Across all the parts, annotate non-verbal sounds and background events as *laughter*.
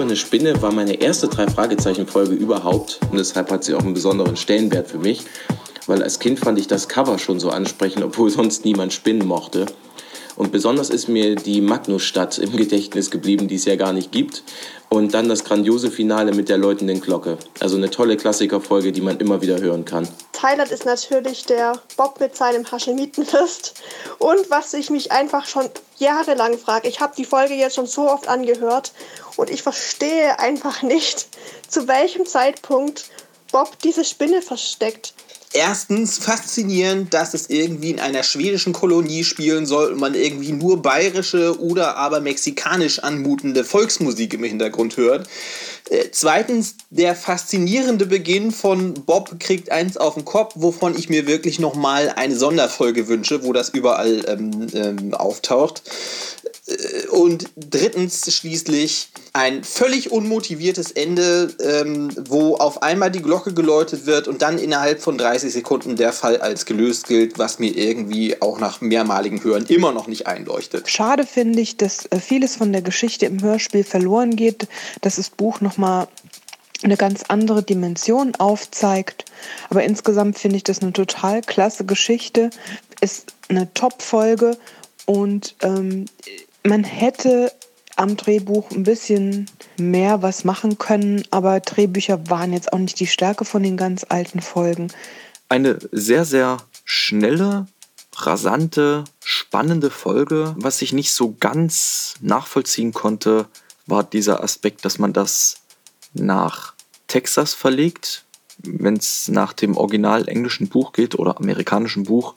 Silberne Spinne war meine erste drei Fragezeichen-Folge überhaupt und deshalb hat sie auch einen besonderen Stellenwert für mich, weil als Kind fand ich das Cover schon so ansprechend, obwohl *laughs* sonst niemand Spinnen mochte. Und besonders ist mir die Magnusstadt im Gedächtnis geblieben, die es ja gar nicht gibt. Und dann das grandiose Finale mit der läutenden Glocke. Also eine tolle Klassikerfolge, die man immer wieder hören kann. Highlight ist natürlich der Bob mit seinem Haschemitenfest. Und was ich mich einfach schon jahrelang frage, ich habe die Folge jetzt schon so oft angehört und ich verstehe einfach nicht, zu welchem Zeitpunkt Bob diese Spinne versteckt erstens faszinierend, dass es irgendwie in einer schwedischen Kolonie spielen soll und man irgendwie nur bayerische oder aber mexikanisch anmutende Volksmusik im Hintergrund hört. Äh, zweitens der faszinierende Beginn von Bob kriegt eins auf den Kopf, wovon ich mir wirklich nochmal eine Sonderfolge wünsche, wo das überall ähm, ähm, auftaucht. Äh, und drittens schließlich ein völlig unmotiviertes Ende, ähm, wo auf einmal die Glocke geläutet wird und dann innerhalb von 30 Sekunden der Fall als gelöst gilt, was mir irgendwie auch nach mehrmaligen Hören immer noch nicht einleuchtet. Schade finde ich, dass äh, vieles von der Geschichte im Hörspiel verloren geht, dass das Buch nochmal eine ganz andere Dimension aufzeigt. Aber insgesamt finde ich das eine total klasse Geschichte. Ist eine Top-Folge und ähm, man hätte am Drehbuch ein bisschen mehr was machen können, aber Drehbücher waren jetzt auch nicht die Stärke von den ganz alten Folgen. Eine sehr, sehr schnelle, rasante, spannende Folge. Was ich nicht so ganz nachvollziehen konnte, war dieser Aspekt, dass man das nach Texas verlegt. Wenn es nach dem original englischen Buch geht oder amerikanischen Buch,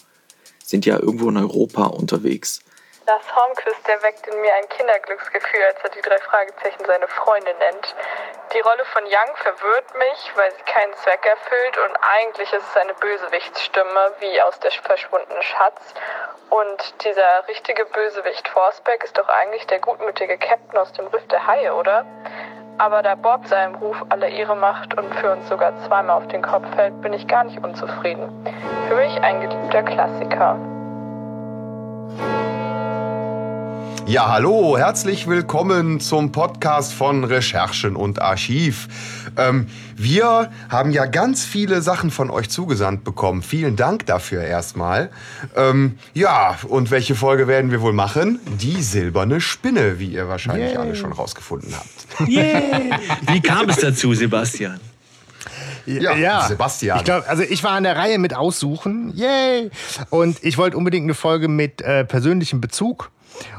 sind ja irgendwo in Europa unterwegs. Lars Hornquist, der weckt in mir ein Kinderglücksgefühl, als er die drei Fragezeichen seine Freunde nennt. Die Rolle von Young verwirrt mich, weil sie keinen Zweck erfüllt und eigentlich ist es eine Bösewichtsstimme, wie aus der verschwundenen Schatz. Und dieser richtige Bösewicht Forsbeck ist doch eigentlich der gutmütige Captain aus dem Riff der Haie, oder? Aber da Bob seinem Ruf alle Ehre macht und für uns sogar zweimal auf den Kopf fällt, bin ich gar nicht unzufrieden. Für mich ein geliebter Klassiker. Ja, hallo, herzlich willkommen zum Podcast von Recherchen und Archiv. Ähm, wir haben ja ganz viele Sachen von euch zugesandt bekommen. Vielen Dank dafür erstmal. Ähm, ja, und welche Folge werden wir wohl machen? Die silberne Spinne, wie ihr wahrscheinlich yeah. alle schon rausgefunden habt. Yeah. *laughs* Wie kam es dazu, Sebastian? Ja, ja, Sebastian. Ich glaube, also ich war an der Reihe mit Aussuchen. Yay! Und ich wollte unbedingt eine Folge mit äh, persönlichem Bezug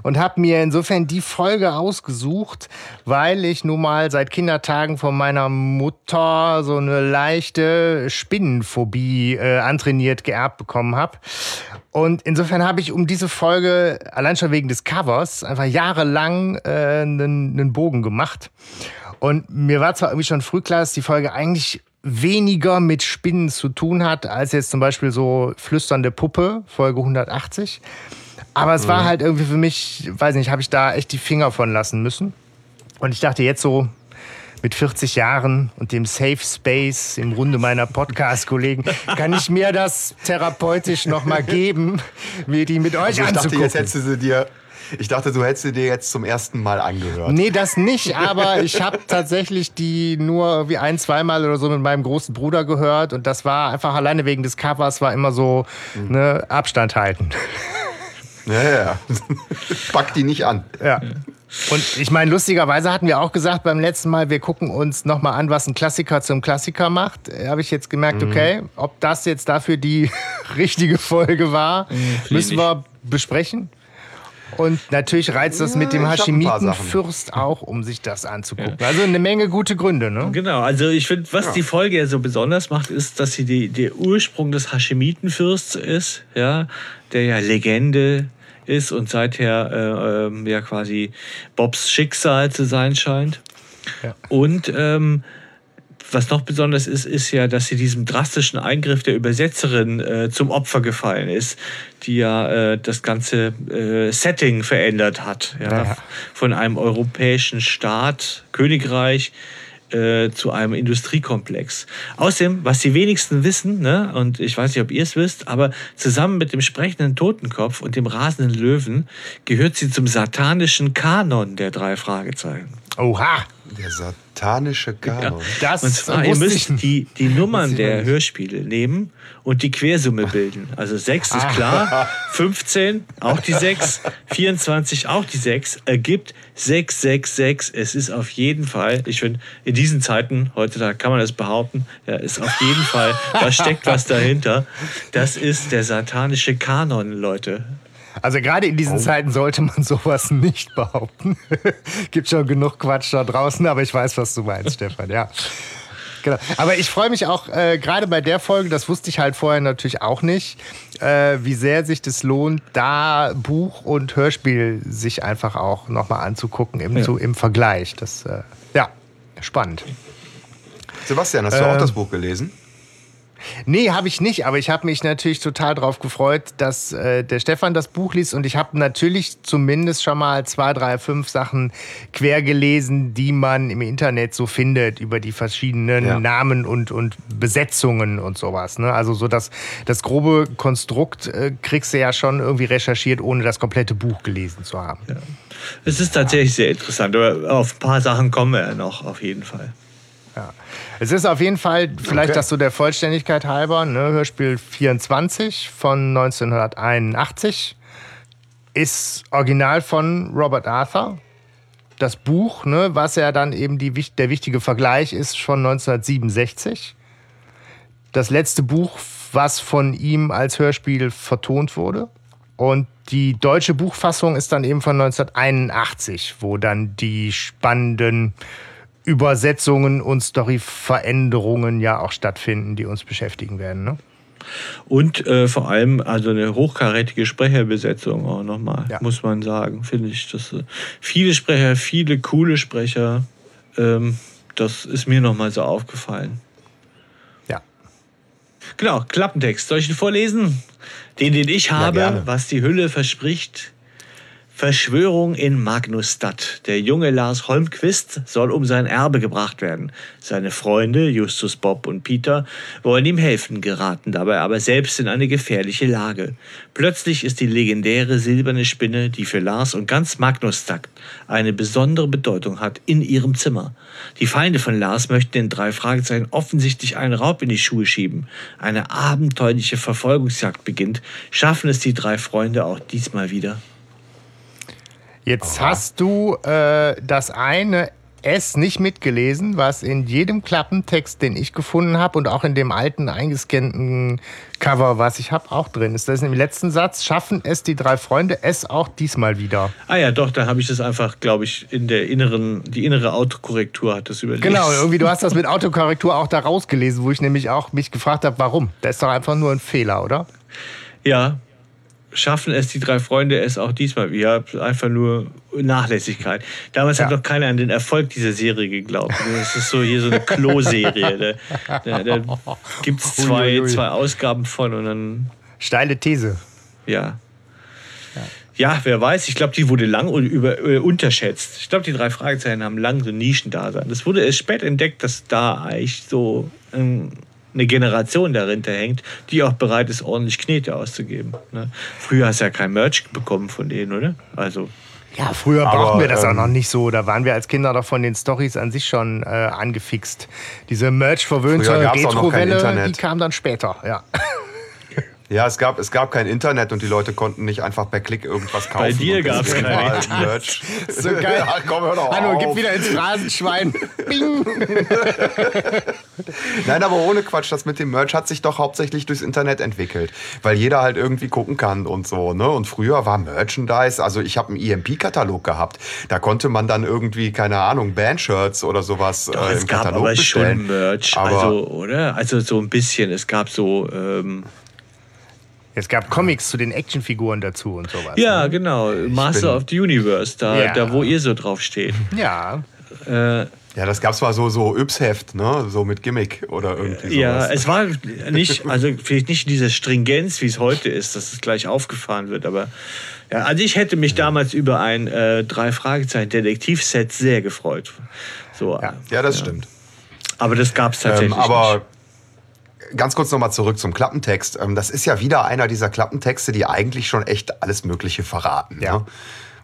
und habe mir insofern die Folge ausgesucht, weil ich nun mal seit Kindertagen von meiner Mutter so eine leichte Spinnenphobie äh, antrainiert geerbt bekommen habe. Und insofern habe ich um diese Folge, allein schon wegen des Covers, einfach jahrelang äh, einen, einen Bogen gemacht. Und mir war zwar irgendwie schon früh klar, dass die Folge eigentlich weniger mit Spinnen zu tun hat, als jetzt zum Beispiel so Flüsternde Puppe, Folge 180. Aber es war mhm. halt irgendwie für mich, weiß nicht, habe ich da echt die Finger von lassen müssen. Und ich dachte jetzt so mit 40 Jahren und dem Safe Space im Runde meiner Podcast-Kollegen, *laughs* kann ich mir das therapeutisch nochmal geben, mir die mit euch also ich anzugucken. Dachte, jetzt hättest du sie dir ich dachte, du hättest sie dir jetzt zum ersten Mal angehört. Nee, das nicht, aber ich habe *laughs* tatsächlich die nur wie ein, zweimal oder so mit meinem großen Bruder gehört und das war einfach alleine wegen des Covers war immer so mhm. ne, Abstand halten. Ja, ja. *laughs* Pack die nicht an. Ja. Und ich meine, lustigerweise hatten wir auch gesagt beim letzten Mal, wir gucken uns nochmal an, was ein Klassiker zum Klassiker macht. Habe ich jetzt gemerkt, mhm. okay, ob das jetzt dafür die *laughs* richtige Folge war, mhm, müssen wir besprechen. Und natürlich reizt das ja, mit dem Hashimitenfürst auch, um sich das anzugucken. Ja. Also eine Menge gute Gründe, ne? Genau, also ich finde, was ja. die Folge ja so besonders macht, ist, dass sie die, der Ursprung des Hashimitenfürsts ist, ja, der ja Legende ist und seither äh, äh, ja quasi Bobs Schicksal zu sein scheint. Ja. Und ähm, was noch besonders ist, ist ja, dass sie diesem drastischen Eingriff der Übersetzerin äh, zum Opfer gefallen ist, die ja äh, das ganze äh, Setting verändert hat. Ja? ja? Von einem europäischen Staat, Königreich, äh, zu einem Industriekomplex. Außerdem, was die wenigsten wissen, ne, und ich weiß nicht, ob ihr es wisst, aber zusammen mit dem sprechenden Totenkopf und dem rasenden Löwen gehört sie zum satanischen Kanon der drei Fragezeichen. Oha! Der satanische Kanon. Das Und zwar, ihr müsst die, die Nummern der nicht. Hörspiele nehmen und die Quersumme bilden. Also 6 ist klar, *laughs* 15 auch die 6, 24 auch die 6, ergibt 666. Es ist auf jeden Fall, ich finde, in diesen Zeiten, heutzutage kann man das behaupten, ja, ist auf jeden Fall, da steckt was dahinter. Das ist der satanische Kanon, Leute. Also gerade in Oh. diesen Zeiten sollte man sowas nicht behaupten. *laughs* Gibt schon genug Quatsch da draußen, aber ich weiß, was du meinst, Stefan, ja. Genau. Aber ich freue mich auch äh, gerade bei der Folge, das wusste ich halt vorher natürlich auch nicht, äh, wie sehr sich das lohnt, da Buch und Hörspiel sich einfach auch nochmal anzugucken im, so, im Vergleich. Das, äh, ja, spannend. Sebastian, hast du auch Ähm, das Buch gelesen? Nee, habe ich nicht, aber ich habe mich natürlich total darauf gefreut, dass äh, der Stefan das Buch liest und ich habe natürlich zumindest schon mal zwei, drei, fünf Sachen quer gelesen, die man im Internet so findet über die verschiedenen Ja. Namen und, und Besetzungen und sowas. Ne? Also so das, das grobe Konstrukt äh, kriegst du ja schon irgendwie recherchiert, ohne das komplette Buch gelesen zu haben. Es ist tatsächlich sehr interessant, aber auf ein paar Sachen kommen wir ja noch, auf jeden Fall. Es ist auf jeden Fall, vielleicht Okay. das so der Vollständigkeit halber, ne, Hörspiel 24 von 1981 ist original von Robert Arthur. Das Buch, ne, was ja dann eben die, der wichtige Vergleich ist, von 1967. Das letzte Buch, was von ihm als Hörspiel vertont wurde. Und die deutsche Buchfassung ist dann eben von 1981, wo dann die spannenden Übersetzungen und Storyveränderungen ja auch stattfinden, die uns beschäftigen werden. Ne? Und äh, vor allem also eine hochkarätige Sprecherbesetzung auch nochmal, Ja. muss man sagen, finde ich. Das, äh, viele Sprecher, viele coole Sprecher. Ähm, das ist mir nochmal so aufgefallen. Ja. Genau, Klappentext. Soll ich ihn vorlesen? Den, den ich habe, gerne. was die Hülle verspricht. Verschwörung in Magnusstadt. Der junge Lars Holmquist soll um sein Erbe gebracht werden. Seine Freunde, Justus, Bob und Peter, wollen ihm helfen, geraten dabei aber selbst in eine gefährliche Lage. Plötzlich ist die legendäre silberne Spinne, die für Lars und ganz Magnusstadt eine besondere Bedeutung hat, in ihrem Zimmer. Die Feinde von Lars möchten den drei Fragezeichen offensichtlich einen Raub in die Schuhe schieben. Eine abenteuerliche Verfolgungsjagd beginnt. Schaffen es die drei Freunde auch diesmal wieder? Jetzt hast du äh, das eine S nicht mitgelesen, was in jedem Klappentext, den ich gefunden habe und auch in dem alten eingescannten Cover, was ich habe, auch drin ist. Das ist im letzten Satz, schaffen es die drei Freunde es auch diesmal wieder. Ah ja, doch, da habe ich das einfach, glaube ich, in der inneren, die innere Autokorrektur hat das überlegt. Genau, irgendwie du hast das mit Autokorrektur auch da rausgelesen, wo ich nämlich auch mich gefragt habe, warum. Das ist doch einfach nur ein Fehler, oder? Ja, schaffen es die drei Freunde es auch diesmal? Ja, einfach nur Nachlässigkeit. Damals hat Ja. noch keiner an den Erfolg dieser Serie geglaubt. *laughs* Das ist so hier so eine Klo-Serie. Da, da, da gibt es zwei, zwei Ausgaben von und dann, Steile These. ja. Ja, wer weiß. Ich glaube, die wurde lang über, äh, unterschätzt. Ich glaube, die drei Fragezeichen haben lang so Nischendasein. Das wurde erst spät entdeckt, dass da eigentlich so ähm, eine Generation dahinter hängt, die auch bereit ist, ordentlich Knete auszugeben. Ne? Früher hast du ja kein Merch bekommen von denen, oder? Also, Ja, früher Aber, brauchten wir das auch ähm, noch nicht so. Da waren wir als Kinder doch von den Stories an sich schon äh, angefixt. Diese Merch-verwöhnte auch Retro-Welle, die kam dann später. Ja. *laughs* Ja, es gab, es gab kein Internet und die Leute konnten nicht einfach per Klick irgendwas kaufen. Bei dir gab's deswegen kein halt Internet. Merch. *laughs* So geil. *laughs* Ja, komm, hör doch Hanno, auf. gib wieder ins Phrasenschwein. *laughs* Bing. Nein, aber ohne Quatsch, das mit dem Merch hat sich doch hauptsächlich durchs Internet entwickelt, weil jeder halt irgendwie gucken kann und so. Ne? Und früher war Merchandise, also ich habe einen EMP-Katalog gehabt, da konnte man dann irgendwie, keine Ahnung, Bandshirts oder sowas doch, äh, es im gab Katalog aber bestellen. schon Merch. Aber also, oder? Also so ein bisschen. Es gab so. Ähm, Es gab Comics zu den Actionfiguren dazu und sowas. ja, ne? genau. Master bin- of the Universe, da, Ja. da wo ihr so drauf steht. Ja. Äh, ja, das gab's mal so, so Yps-Heft, ne? so mit Gimmick oder irgendwie sowas. Ja, es war nicht, also vielleicht nicht diese Stringenz, wie es heute ist, dass es gleich aufgefahren wird, aber ja, also ich hätte mich damals über ein äh, drei Fragezeichen Detektivset sehr gefreut. So, Ja. ja, das stimmt. Aber das gab es Ähm, tatsächlich aber nicht. Ganz kurz nochmal zurück zum Klappentext. Ähm, das ist ja wieder einer dieser Klappentexte, die eigentlich schon echt alles Mögliche verraten. Ja. Ne?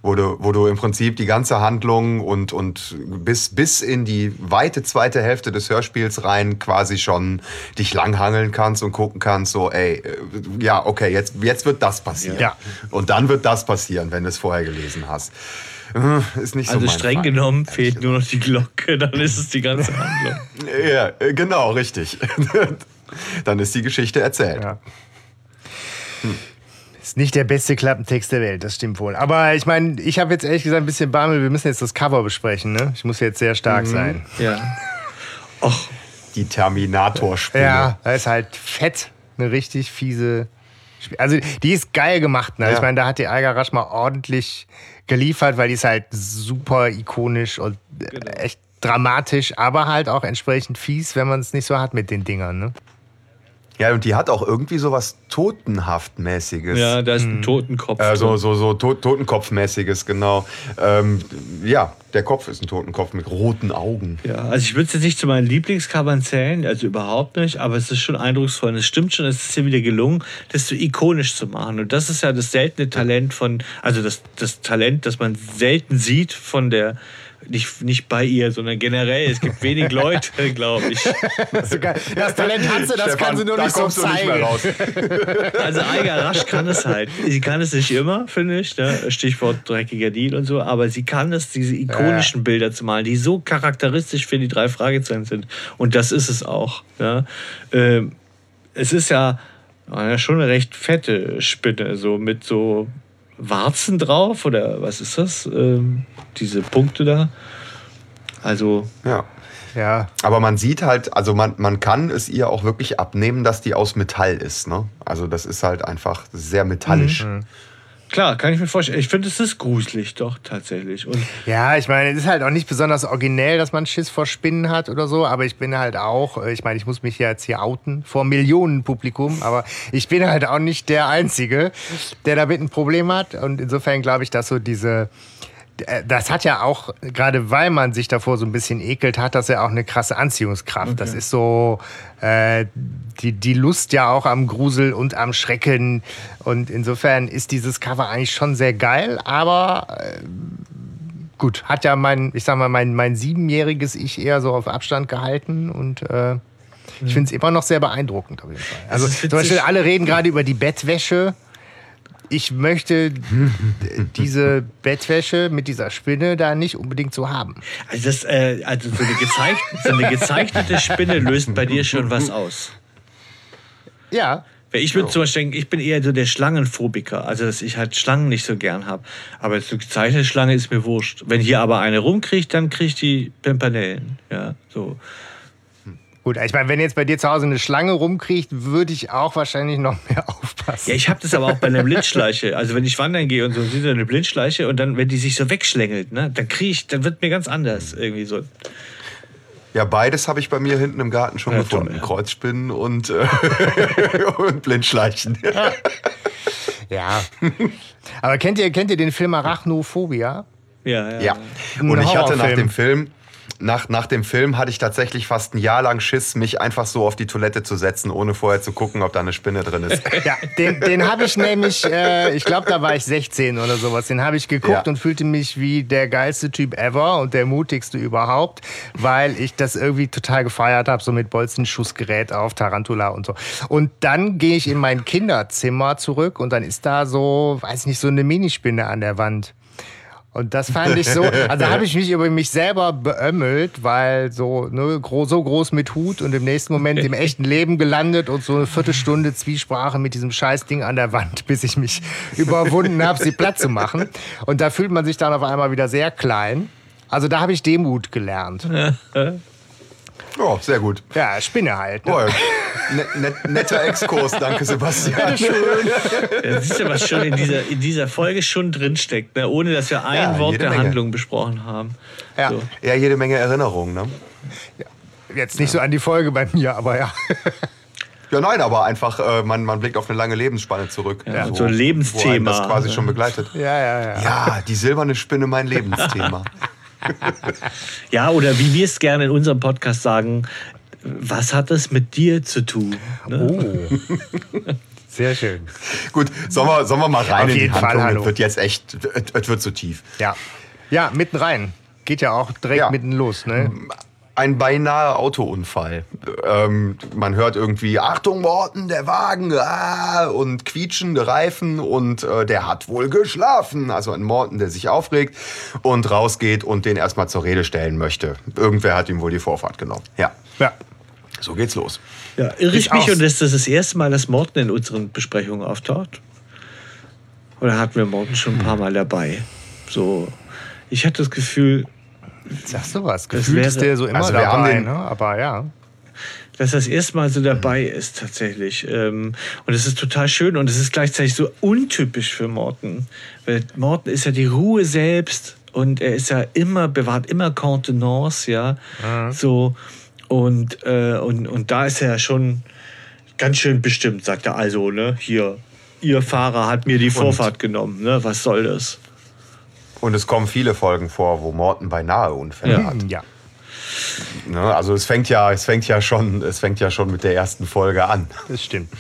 wo du, wo du im Prinzip die ganze Handlung und, und bis, bis in die weite zweite Hälfte des Hörspiels rein quasi schon dich langhangeln kannst und gucken kannst, so, ey, äh, ja, okay, jetzt, jetzt wird das passieren. Ja. Und dann wird das passieren, wenn du es vorher gelesen hast. Äh, Ist nicht so Also streng Fall, genommen fehlt nur noch die Glocke, *laughs* dann ist es die ganze Handlung. Ja, genau, richtig. *laughs* *laughs* Dann ist die Geschichte erzählt. Ja. Ist nicht der beste Klappentext der Welt, das stimmt wohl. Aber ich meine, ich habe jetzt ehrlich gesagt ein bisschen Bammel, wir müssen jetzt das Cover besprechen, ne? Ich muss jetzt sehr stark sein. Ja. *laughs* Och, Die Terminator-Spinne. Ja, da ist halt fett eine richtig fiese. Sp- Also die ist geil gemacht. Ne? Ja. Ich meine, da hat die Alga Rasch mal ordentlich geliefert, weil die ist halt super ikonisch und äh, echt dramatisch, aber halt auch entsprechend fies, wenn man es nicht so hat mit den Dingern. Ne? Ja, und die hat auch irgendwie so was Totenhaftmäßiges. ja, da ist ein Totenkopf. Äh, so so, so to Totenkopfmäßiges, genau. Ähm, ja, der Kopf ist ein Totenkopf mit roten Augen. Ja, also ich würde es jetzt nicht zu meinen Lieblingscovern zählen, also überhaupt nicht, aber es ist schon eindrucksvoll. Und es stimmt schon, es ist hier wieder gelungen, das so ikonisch zu machen. Und das ist ja das seltene Talent von, also das, das Talent, das man selten sieht von der, nicht, nicht bei ihr, sondern generell. Es gibt wenig *laughs* Leute, glaube ich. Das, das Talent hat sie, das kann sie nur da nicht so kommst du nicht mehr zeigen. raus. *laughs* Also Eiger Rasch kann es halt. Sie kann es nicht immer, finde ich. Ne? Stichwort dreckiger Deal und so. Aber sie kann es, diese ikonischen Bilder zu malen, die so charakteristisch für die drei Fragezeichen sind. Und das ist es auch. Ja? Ähm, es ist ja, ja schon eine recht fette Spinne, so mit so Warzen drauf. Oder was ist das? Ähm, diese Punkte da. Also, Ja. Ja, Aber man sieht halt, also man, man kann es ihr auch wirklich abnehmen, dass die aus Metall ist. Ne? Also das ist halt einfach sehr metallisch. Klar, kann ich mir vorstellen. Ich finde, es ist gruselig, doch, tatsächlich. Und Ja, ich meine, es ist halt auch nicht besonders originell, dass man Schiss vor Spinnen hat oder so, aber ich bin halt auch, äh, ich meine, ich muss mich jetzt hier outen vor Millionen Publikum, aber ich bin halt auch nicht der Einzige, der damit ein Problem hat und insofern glaube ich, dass so diese das hat ja auch, gerade weil man sich davor so ein bisschen ekelt, hat das ja auch eine krasse Anziehungskraft. Das ist so äh, die, die Lust ja auch am Grusel und am Schrecken. Und insofern ist dieses Cover eigentlich schon sehr geil, aber äh, gut, hat ja mein, ich sag mal, mein, mein siebenjähriges Ich eher so auf Abstand gehalten und äh, ich finde es immer noch sehr beeindruckend auf jeden Fall. Also zum Beispiel alle reden gerade über die Bettwäsche. Ich möchte *laughs* diese Bettwäsche mit dieser Spinne da nicht unbedingt so haben. Also, das, äh, also so, eine so eine gezeichnete Spinne löst bei dir schon was aus. Ja, ich würde zum Beispiel denken, ich bin eher so der Schlangenphobiker, also dass ich halt Schlangen nicht so gern habe. Aber so eine gezeichnete Schlange ist mir wurscht. Wenn hier aber eine rumkriegt, dann kriegt die Pimpanellen. Ja, so. Gut. Ich meine, wenn jetzt bei dir zu Hause eine Schlange rumkriecht, würde ich auch wahrscheinlich noch mehr *laughs* aufpassen. Ja, ich habe das aber auch bei einer Blindschleiche. Also wenn ich wandern gehe und so so eine Blindschleiche und dann, wenn die sich so wegschlängelt, ne, dann kriege ich, dann wird mir ganz anders irgendwie so. Ja, beides habe ich bei mir hinten im Garten schon Ja, gefunden. toll, ja. Kreuzspinnen und, äh, *laughs* und Blindschleichen. *laughs* Ja. Aber kennt ihr, kennt ihr den Film Arachnophobia? Ja, ja. Ja. Und ich hatte nach dem Film, nach, nach dem Film hatte ich tatsächlich fast ein Jahr lang Schiss, mich einfach so auf die Toilette zu setzen, ohne vorher zu gucken, ob da eine Spinne drin ist. *laughs* Ja, den, den habe ich nämlich, äh, ich glaube, da war ich 16 oder sowas. Den habe ich geguckt Ja. und fühlte mich wie der geilste Typ ever und der mutigste überhaupt, weil ich das irgendwie total gefeiert habe, so mit Bolzenschussgerät auf Tarantula und so. Und dann gehe ich in mein Kinderzimmer zurück und dann ist da so, weiß nicht, so eine Minispinne an der Wand. Und das fand ich so, also habe ich mich über mich selber beömmelt, weil so, ne, so groß mit Hut und im nächsten Moment im echten Leben gelandet und so eine Viertelstunde Zwiesprache mit diesem Scheißding an der Wand, *laughs* bis ich mich überwunden habe, sie platt zu machen. Und da fühlt man sich dann auf einmal wieder sehr klein. Also da habe ich Demut gelernt. Ja, sehr gut. Ja, Spinne halt. Ne? Net, net, netter Exkurs, danke Sebastian. Ja, siehst du, was schon in dieser, in dieser Folge schon drinsteckt, ne? ohne dass wir ein Ja, Wort der Menge. Handlung besprochen haben. Ja. So. Ja, jede Menge Erinnerungen, ne? Jetzt nicht so an die Folge bei mir, aber ja. Ja, nein, aber einfach, äh, man, man blickt auf eine lange Lebensspanne zurück. Ja, so ein Lebensthema. Wo einen das quasi schon begleitet. Ja, ja, ja. Ja, die silberne Spinne, mein Lebensthema. *laughs* *laughs* Ja, oder wie wir es gerne in unserem Podcast sagen, was hat das mit dir zu tun? Ne? Oh. Sehr schön. Gut, sollen wir, sollen wir mal rein Auf in die jeden Fall, Handlung? hallo. Es wird jetzt echt, es wird zu tief. Ja. Ja, mitten rein. Geht ja auch direkt Ja. mitten los, ne? Ein beinahe Autounfall. Ähm, man hört irgendwie, Achtung Morten, der Wagen, ah, und quietschende Reifen und äh, der hat wohl geschlafen. Also ein Morten, der sich aufregt und rausgeht und den erstmal zur Rede stellen möchte. Irgendwer hat ihm wohl die Vorfahrt genommen. Ja, Ja. so geht's los. Ja, irre ich Ich mich auch. und ist das das erste Mal, dass Morten in unseren Besprechungen auftaucht? Oder hatten wir Morten schon ein paar Mal dabei? So, ich hatte das Gefühl, Sagst du was? Das Gefühlt ist wäre- der so immer Also wir haben dabei, den- ne? Aber ja. dass das erste Mal so dabei ist tatsächlich. Ähm, Und es ist total schön und es ist gleichzeitig so untypisch für Morten. Weil Morten ist ja die Ruhe selbst und er ist ja immer, bewahrt immer Contenance, ja. So. Und, äh, und, und da ist er ja schon ganz schön bestimmt, sagt er also, ne? Hier, ihr Fahrer hat mir die Vorfahrt genommen, ne? Was soll das? Und es kommen viele Folgen vor, wo Morten beinahe Unfälle Ja. hat. Ja. Ne? Also es fängt ja, es fängt ja schon, es fängt ja schon mit der ersten Folge an. Das stimmt.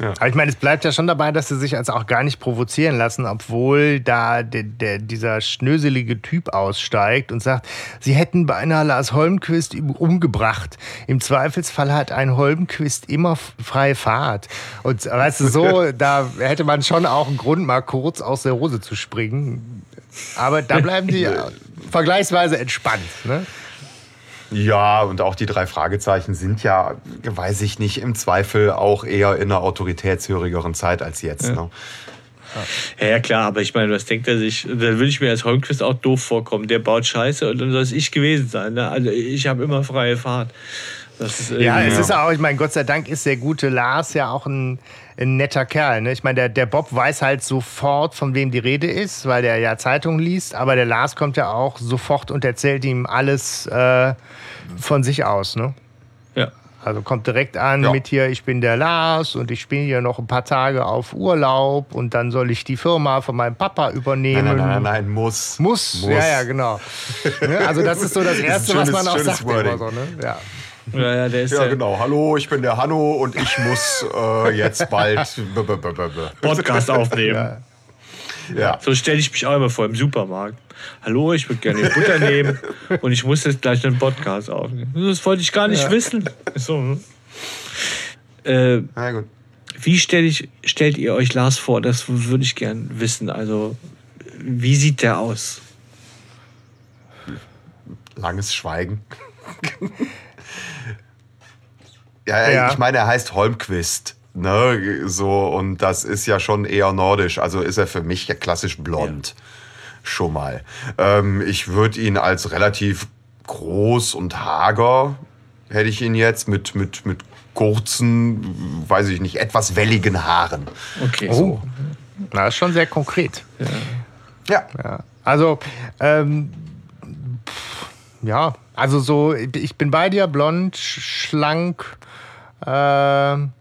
Ja. Aber ich meine, es bleibt ja schon dabei, dass sie sich also auch gar nicht provozieren lassen, obwohl da der, der, dieser schnöselige Typ aussteigt und sagt, sie hätten beinahe Lars Holmquist umgebracht. Im Zweifelsfall hat ein Holmquist immer freie Fahrt. Und weißt du, so, *laughs* da hätte man schon auch einen Grund, mal kurz aus der Hose zu springen. Aber da bleiben die ja vergleichsweise entspannt. Ne? Ja, und auch die drei Fragezeichen sind ja, weiß ich nicht, im Zweifel auch eher in einer autoritätshörigeren Zeit als jetzt. Ne? Ja, ja, klar, aber ich meine, was denkt er sich? Dann würde ich mir als Holmquist auch doof vorkommen. Der baut Scheiße und dann soll es ich gewesen sein. Ne? Also ich habe immer freie Fahrt. Das ist, Ja, es ist auch, ich meine, Gott sei Dank ist der gute Lars ja auch ein, ein netter Kerl. Ne? Ich meine, der, der Bob weiß halt sofort, von wem die Rede ist, weil der ja Zeitungen liest, aber der Lars kommt ja auch sofort und erzählt ihm alles äh, von sich aus. Ne? ja. Also kommt direkt an Ja. mit hier, ich bin der Lars und ich bin hier noch ein paar Tage auf Urlaub und dann soll ich die Firma von meinem Papa übernehmen. Nein, nein, nein, nein, muss. Muss. ja, ja, genau. *laughs* Ne? Also das ist so das Erste, schönes- was man auch sagt. Immer so, ne? ja. Ja, ja, der ist Ja, der genau. Hallo, ich bin der Hanno und ich muss äh, jetzt bald. *laughs* Podcast aufnehmen. Ja. So stelle ich mich auch immer vor im Supermarkt. Hallo, ich würde gerne Butter nehmen und ich muss jetzt gleich einen Podcast aufnehmen. Das wollte ich gar nicht wissen. So. hm. Äh, Na gut. wie stell ich, stellt ihr euch Lars vor? Das würde ich gern wissen. Also, wie sieht der aus? Langes Schweigen. *laughs* ja, Ja. ich meine, er heißt Holmquist. Ne, so, und das ist ja schon eher nordisch. Also ist er für mich ja klassisch blond. Schon mal. Ähm, ich würde ihn als relativ groß und hager, hätte ich ihn jetzt, mit, mit, mit kurzen, weiß ich nicht, etwas welligen Haaren. Okay, Oh. so. Na, ist schon sehr konkret. Ja. Ja. Also, ähm, pff, ja, also so, ich bin bei dir, blond, sch- schlank, ähm,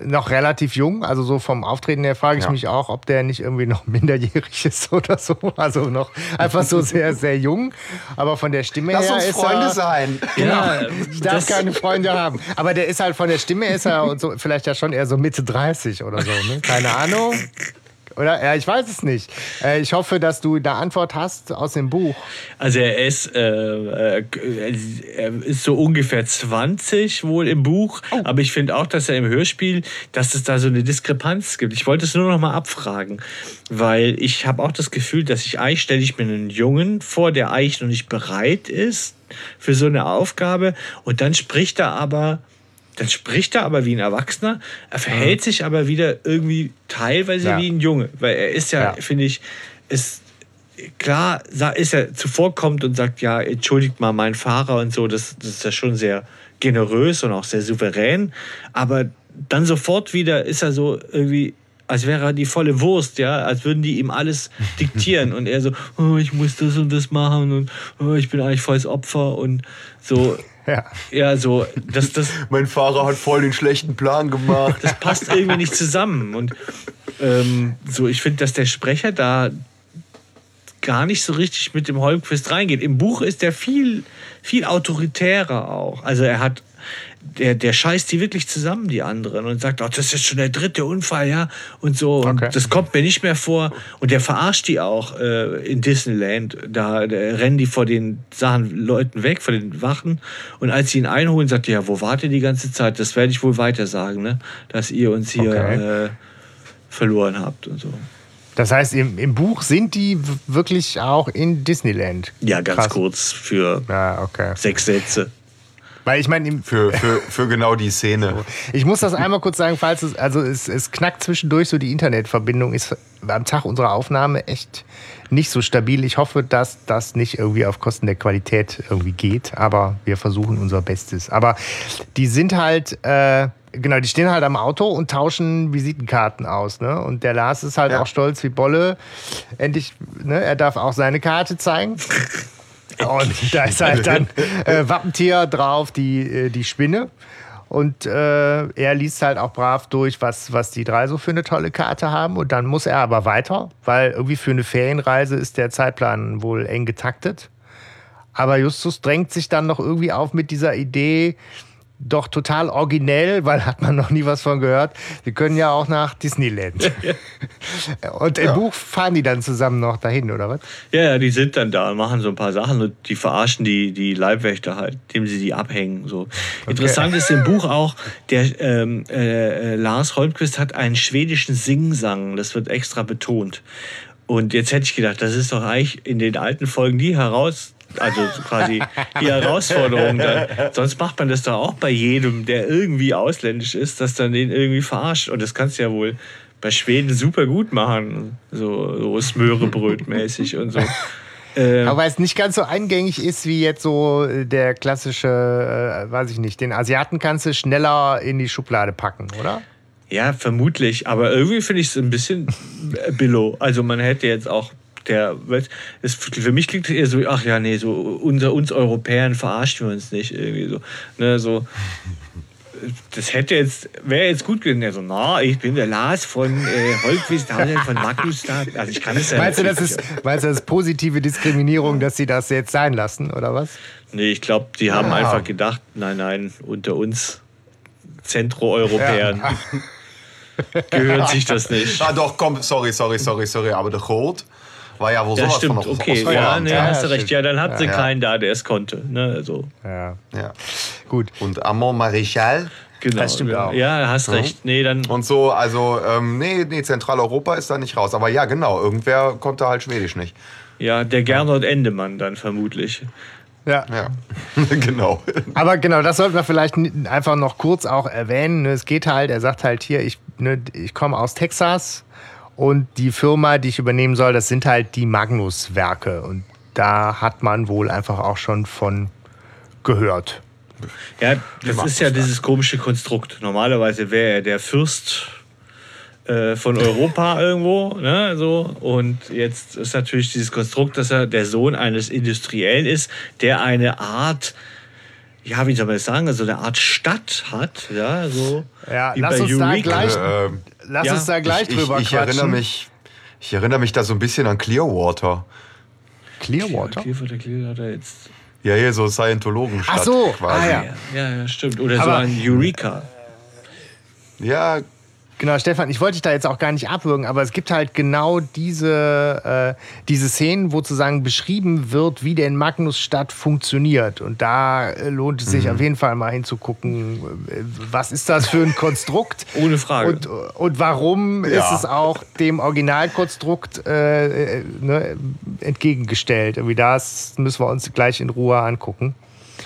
noch relativ jung. Also so vom Auftreten her frage ich Ja. mich auch, ob der nicht irgendwie noch *laughs* minderjährig ist oder so. Also noch einfach so sehr, sehr jung. Aber von der Stimme Lass her uns ist Freunde er, sein. *laughs* Ja, ich darf das- keine Freunde haben. Aber der ist halt von der Stimme ist er *laughs* und so, vielleicht ja schon eher so Mitte 30 oder so. Ne? Keine Ahnung. Oder? Ja, ich weiß es nicht. Äh, ich hoffe, dass du da Antwort hast aus dem Buch. Also er ist, äh, äh, er ist so ungefähr 20 wohl im Buch, aber ich finde auch, dass er im Hörspiel, dass es da so eine Diskrepanz gibt. Ich wollte es nur noch mal abfragen, weil ich habe auch das Gefühl, dass ich eigentlich stelle ich mir einen Jungen vor, der eigentlich noch nicht bereit ist für so eine Aufgabe und dann spricht er aber dann spricht er aber wie ein Erwachsener, er verhält sich aber wieder irgendwie teilweise Ja. wie ein Junge, weil er ist ja, Ja. finde ich, ist klar ist er zuvorkommt und sagt, ja, entschuldigt mal meinen Fahrer und so, das, das ist ja schon sehr generös und auch sehr souverän, aber dann sofort wieder ist er so irgendwie, als wäre er die volle Wurst, ja, als würden die ihm alles *laughs* diktieren. Und er so, oh, ich muss das und das machen und oh, ich bin eigentlich volles Opfer und so, Ja. ja, so, das, das, *laughs* Mein Fahrer hat voll den schlechten Plan gemacht. das passt irgendwie nicht zusammen. Und ähm, so, ich finde, dass der Sprecher da gar nicht so richtig mit dem Holmquist reingeht. Im Buch ist er viel, viel autoritärer auch. Also er hat der, der scheißt die wirklich zusammen, die anderen, und sagt, oh, das ist schon der dritte Unfall, ja, und so. Und Okay. das kommt mir nicht mehr vor. Und der verarscht die auch äh, in Disneyland. Da, rennen die vor den Sachen Leuten weg, vor den Wachen. Und als sie ihn einholen, sagt er, ja, wo wart ihr die ganze Zeit? Das werde ich wohl weiter sagen, ne? Dass ihr uns hier Okay. äh, verloren habt und so. Das heißt, im, im Buch sind die wirklich auch in Disneyland. Ja, ganz Krass. kurz für Ja, okay. sechs Sätze. Weil ich meine, Für, für, für genau die Szene. *laughs* ich muss das einmal kurz sagen, falls es, also es, es knackt zwischendurch so die Internetverbindung, ist am Tag unserer Aufnahme echt nicht so stabil. Ich hoffe, dass das nicht irgendwie auf Kosten der Qualität irgendwie geht, aber wir versuchen unser Bestes. Aber die sind halt, äh, genau, die stehen halt am Auto und tauschen Visitenkarten aus. Ne? Und der Lars ist halt Ja. auch stolz wie Bolle. Endlich, ne, er darf auch seine Karte zeigen. *laughs* Und da ist halt dann äh, Wappentier drauf, die, äh, die Spinne. Und äh, er liest halt auch brav durch, was, was die drei so für eine tolle Karte haben. Und dann muss er aber weiter, weil irgendwie für eine Ferienreise ist der Zeitplan wohl eng getaktet. Aber Justus drängt sich dann noch irgendwie auf mit dieser Idee, doch total originell, weil hat man noch nie was von gehört. Wir können ja auch nach Disneyland. *laughs* Und im Buch fahren die dann zusammen noch dahin, oder was? Ja, ja, die sind dann da und machen so ein paar Sachen und die verarschen die, die Leibwächter halt, indem sie die abhängen. So. Interessant ist im Buch auch, der ähm, äh, Lars Holmquist hat einen schwedischen Singsang, das wird extra betont. Und jetzt hätte ich gedacht, das ist doch eigentlich in den alten Folgen die heraus, also quasi die Herausforderung dann. Sonst macht man das doch auch bei jedem, der irgendwie ausländisch ist, dass dann den irgendwie verarscht. Und das kannst du ja wohl bei Schweden super gut machen. So, so Smörebröt-mäßig und so. Ähm, Aber weil es nicht ganz so eingängig ist wie jetzt so der klassische, äh, weiß ich nicht, den Asiaten kannst du schneller in die Schublade packen, oder? Ja, vermutlich. Aber irgendwie finde ich es ein bisschen äh, billow. Also man hätte jetzt auch der, es, für mich klingt es eher so, ach ja, nee, so unter uns Europäern verarschen wir uns nicht irgendwie so. Ne, so das hätte jetzt, wäre jetzt gut gewesen. Also, na, ich bin der Lars von äh, Holtwist, von Magnusstad. Also ich kann es ja Meinst du, das ist, meinst du, das ist positive Diskriminierung, dass sie das jetzt sein lassen, oder was? Nee, ich glaube, die haben Ja. einfach gedacht, nein, nein, unter uns Zentroeuropäern gehört sich das nicht. Ah, doch, komm, sorry, sorry, sorry, sorry, aber der Gold war ja wohl Ja, sowas stimmt, von okay. aus Ja, nee, Ja, hast du stimmt. recht. Ja, dann hat sie Ja. keinen da, der es konnte. Ne, so. Ja, Ja. gut. Und Amont Marichal Genau. Das stimmt ja. auch. Ja, hast Mhm. recht. Nee, dann. und so, also, ähm, nee, nee, Zentraleuropa ist da nicht raus. Aber ja, genau, irgendwer konnte halt Schwedisch nicht. Ja, der Gernot Endemann dann vermutlich. Ja. Ja, *laughs* genau. Aber genau, das sollten wir vielleicht einfach noch kurz auch erwähnen. ne? Es geht halt, er sagt halt hier, ich, ne, ich komme aus Texas und die Firma, die ich übernehmen soll, das sind halt die Magnus-Werke. Und da hat man wohl einfach auch schon von gehört. Ja, das ist ja dieses komische Konstrukt. Normalerweise wäre er der Fürst äh, von Europa *laughs* irgendwo, ne, so. Und jetzt ist natürlich dieses Konstrukt, dass er der Sohn eines Industriellen ist, der eine Art, ja, wie soll man das sagen, also eine Art Stadt hat, ja, so. Ja, wie lass uns da Eureka. gleich, Ähm, lass ja, uns da gleich ich, drüber ich, ich quatschen. erinnere mich, ich erinnere mich da so ein bisschen an Clearwater. Clearwater? Clearwater, Clearwater jetzt. Ja, hier so Scientologenstadt Ach so, quasi. ah, ja. Ja, ja, stimmt. Oder so Aber- ein Eureka. ja, Genau, Stefan, ich wollte dich da jetzt auch gar nicht abwürgen, aber es gibt halt genau diese, äh, diese Szenen, wo sozusagen beschrieben wird, wie denn Magnusstadt funktioniert. Und da äh, lohnt es sich auf jeden Fall mal hinzugucken, äh, was ist das für ein Konstrukt? *laughs* Ohne Frage. Und, und warum ist Ja. es auch dem Originalkonstrukt äh, äh, ne, entgegengestellt? Irgendwie das müssen wir uns gleich in Ruhe angucken.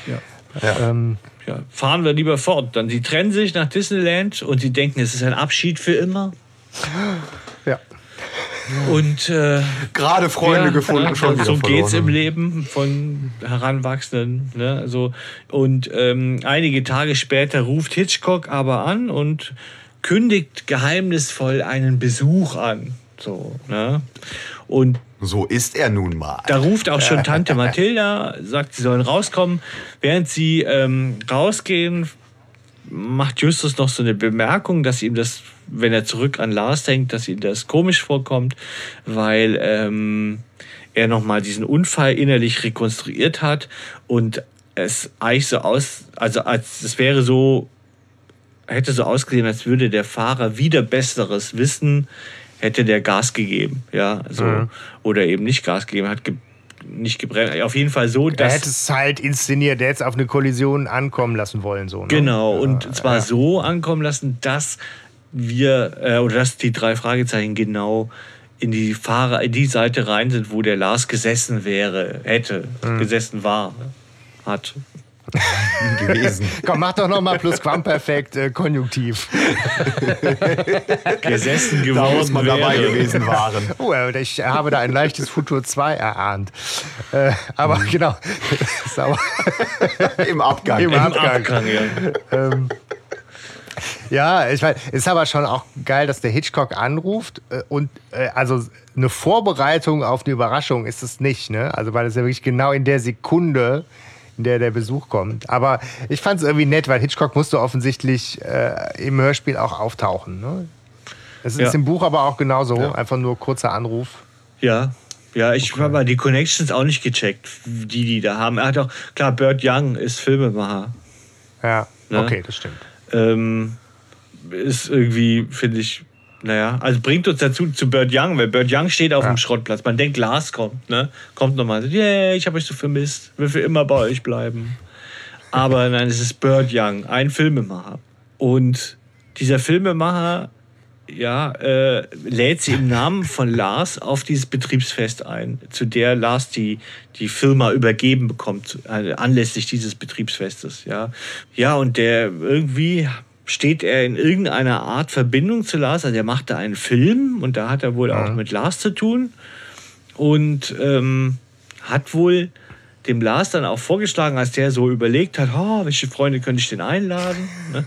Ja. Ähm, Ja, fahren wir lieber fort. Dann sie trennen sich nach Disneyland und sie denken, es ist ein Abschied für immer. ja. Und äh, gerade Freunde ja, gefunden, ja, schon so geht's im verloren. Leben von Heranwachsenden. Ne? So, und ähm, einige Tage später ruft Hitchcock aber an und kündigt geheimnisvoll einen Besuch an. So, ne? Und So ist er nun mal. da ruft auch schon Tante *laughs* Mathilda, sagt, sie sollen rauskommen. Während sie ähm, rausgehen, macht Justus noch so eine Bemerkung, dass ihm das, wenn er zurück an Lars denkt, dass ihm das komisch vorkommt, weil ähm, er nochmal diesen Unfall innerlich rekonstruiert hat und es eigentlich so aus, also als es wäre so, hätte so ausgesehen, als würde der Fahrer wieder besseres Wissen, hätte der Gas gegeben, ja, also, Mhm. oder eben nicht Gas gegeben, hat ge nicht gebremst. Auf jeden Fall so, Er dass hätte es halt inszeniert, der hätte es auf eine Kollision ankommen lassen wollen. So, ne? Genau, und zwar ja. so ankommen lassen, dass wir, äh, oder dass die drei Fragezeichen genau in die Fahrer, in die Seite rein sind, wo der Lars gesessen wäre, hätte, Mhm. gesessen war, hat. *laughs* gewesen. Komm, mach doch nochmal Plusquamperfekt äh, Konjunktiv. Gesessen Da geworden muss man dabei wäre. gewesen waren. *laughs* Oh, äh, ich habe da ein leichtes Futur 2 erahnt. Äh, aber genau. *laughs* Ist aber Im Abgang. Im Im Abgang. Abgang, ja. ähm, ja, ich meine, ist aber schon auch geil, dass der Hitchcock anruft äh, und äh, also eine Vorbereitung auf eine Überraschung ist es nicht, ne? Also weil es ja wirklich genau in der Sekunde, in der der Besuch kommt. Aber ich fand es irgendwie nett, weil Hitchcock musste offensichtlich äh, im Hörspiel auch auftauchen. Ne? Es ist Ja. im Buch aber auch genauso, einfach nur kurzer Anruf. Ja. Ja, ich habe aber die Connections auch nicht gecheckt, die die da haben. Er hat auch, klar, Burt Young ist Filmemacher. Ja, Ne? okay, das stimmt. ähm, ist irgendwie, finde ich, naja, also bringt uns dazu zu Bird Young, weil Bird Young steht auf Ja. dem Schrottplatz. Man denkt, Lars kommt, ne? Kommt nochmal, so, yeah, ich habe euch so vermisst, will für immer bei euch bleiben. Aber *laughs* nein, es ist Bird Young, ein Filmemacher. Und dieser Filmemacher, ja, äh, lädt sie im Namen von Lars auf dieses Betriebsfest ein, zu der Lars die, die Firma übergeben bekommt, äh, anlässlich dieses Betriebsfestes, ja. Ja, und der irgendwie steht er in irgendeiner Art Verbindung zu Lars, also er macht da einen Film und da hat er wohl auch mit Lars zu tun und ähm, hat wohl dem Lars dann auch vorgeschlagen, als der so überlegt hat, oh, welche Freunde könnte ich denn einladen? Ne?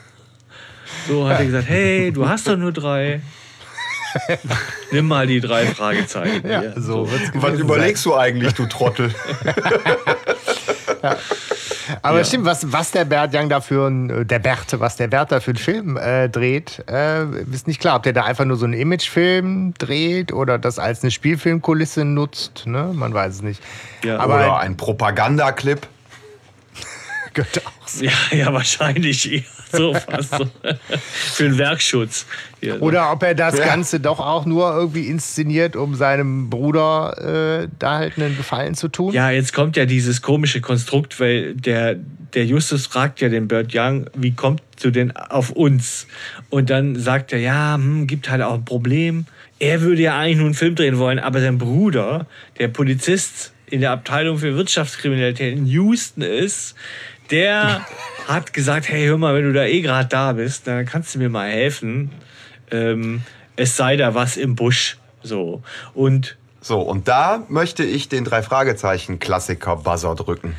So hat er gesagt, hey, du hast doch nur drei. *laughs* Nimm mal die drei Fragezeichen. Ja, so wird's Was überlegst du eigentlich, du Trottel? *laughs* Aber Ja. stimmt, was, was der Bert Young da für ein, äh, der Bert, was der Bert da für einen Film äh, dreht, äh, ist nicht klar, ob der da einfach nur so einen Imagefilm dreht oder das als eine Spielfilmkulisse nutzt, ne? Man weiß es nicht. Ja. Aber Oder ein Propagandaclip. *laughs* könnte auch sein. Ja, ja, wahrscheinlich eher *laughs* so fast so. Für den Werkschutz. Hier, so. Oder ob er das Ja. Ganze doch auch nur irgendwie inszeniert, um seinem Bruder äh, da halt einen Gefallen zu tun. Ja, jetzt kommt ja dieses komische Konstrukt, weil der, der Justus fragt ja den Bert Young, wie kommt du denn auf uns? Und dann sagt er, ja, hm, gibt halt auch ein Problem. Er würde ja eigentlich nur einen Film drehen wollen, aber sein Bruder, der Polizist in der Abteilung für Wirtschaftskriminalität in Houston ist, der *laughs* hat gesagt, hey, hör mal, wenn du da eh gerade da bist, dann kannst du mir mal helfen. Ähm, es sei da was im Busch. So. Und So, und da möchte ich den drei Fragezeichen Klassiker Buzzer drücken.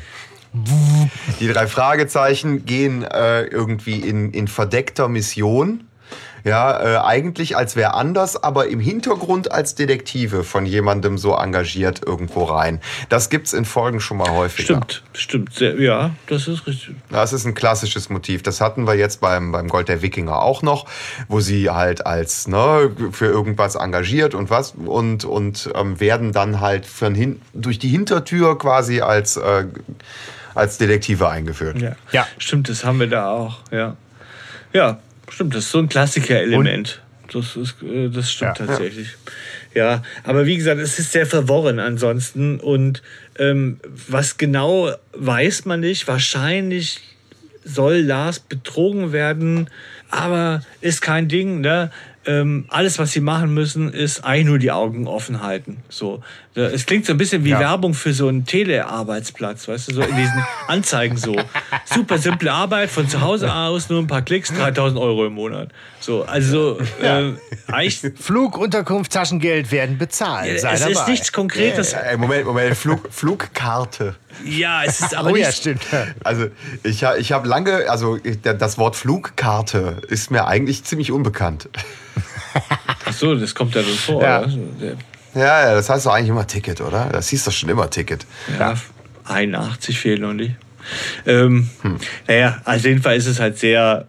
Die drei Fragezeichen gehen äh, irgendwie in, in verdeckter Mission. Ja, äh, eigentlich als wer anders, aber im Hintergrund als Detektive von jemandem so engagiert irgendwo rein. Das gibt's in Folgen schon mal häufiger. stimmt, stimmt. Sehr, ja, das ist richtig. Das ist ein klassisches Motiv. Das hatten wir jetzt beim, beim Gold der Wikinger auch noch, wo sie halt als ne, für irgendwas engagiert und was und, und ähm, werden dann halt von hin, durch die Hintertür quasi als, äh, als Detektive eingeführt. Ja. Ja. Stimmt, das haben wir da auch, ja. Ja, stimmt, das ist so ein Klassiker-Element. Das, ist, äh, das stimmt Ja. tatsächlich. Ja. aber wie gesagt, es ist sehr verworren ansonsten. Und ähm, was genau weiß man nicht. Wahrscheinlich soll Lars betrogen werden, aber ist kein Ding. Ne? Ähm, alles, was sie machen müssen, ist eigentlich nur die Augen offen halten. So, Ja, es klingt so ein bisschen wie Ja. Werbung für so einen Telearbeitsplatz, weißt du, so in diesen Anzeigen so. Super simple Arbeit von zu Hause aus, nur ein paar Klicks, 3000 Euro im Monat. So, also äh, eigentlich, Flug, Unterkunft, Taschengeld werden bezahlt. Sei es dabei. ist nichts Konkretes. Äh, Moment, Moment, Flug, Flugkarte. Ja, es ist aber *laughs* Oh ja, nicht stimmt. Also ich, ich habe lange, also das Wort Flugkarte ist mir eigentlich ziemlich unbekannt. Ach so, das kommt ja dann vor. Ja. oder? Ja, ja, das heißt doch eigentlich immer Ticket, oder? Das hieß doch schon immer Ticket. Ja, 81 fehlen noch nicht. Ähm, Naja, also jedenfalls ist es halt sehr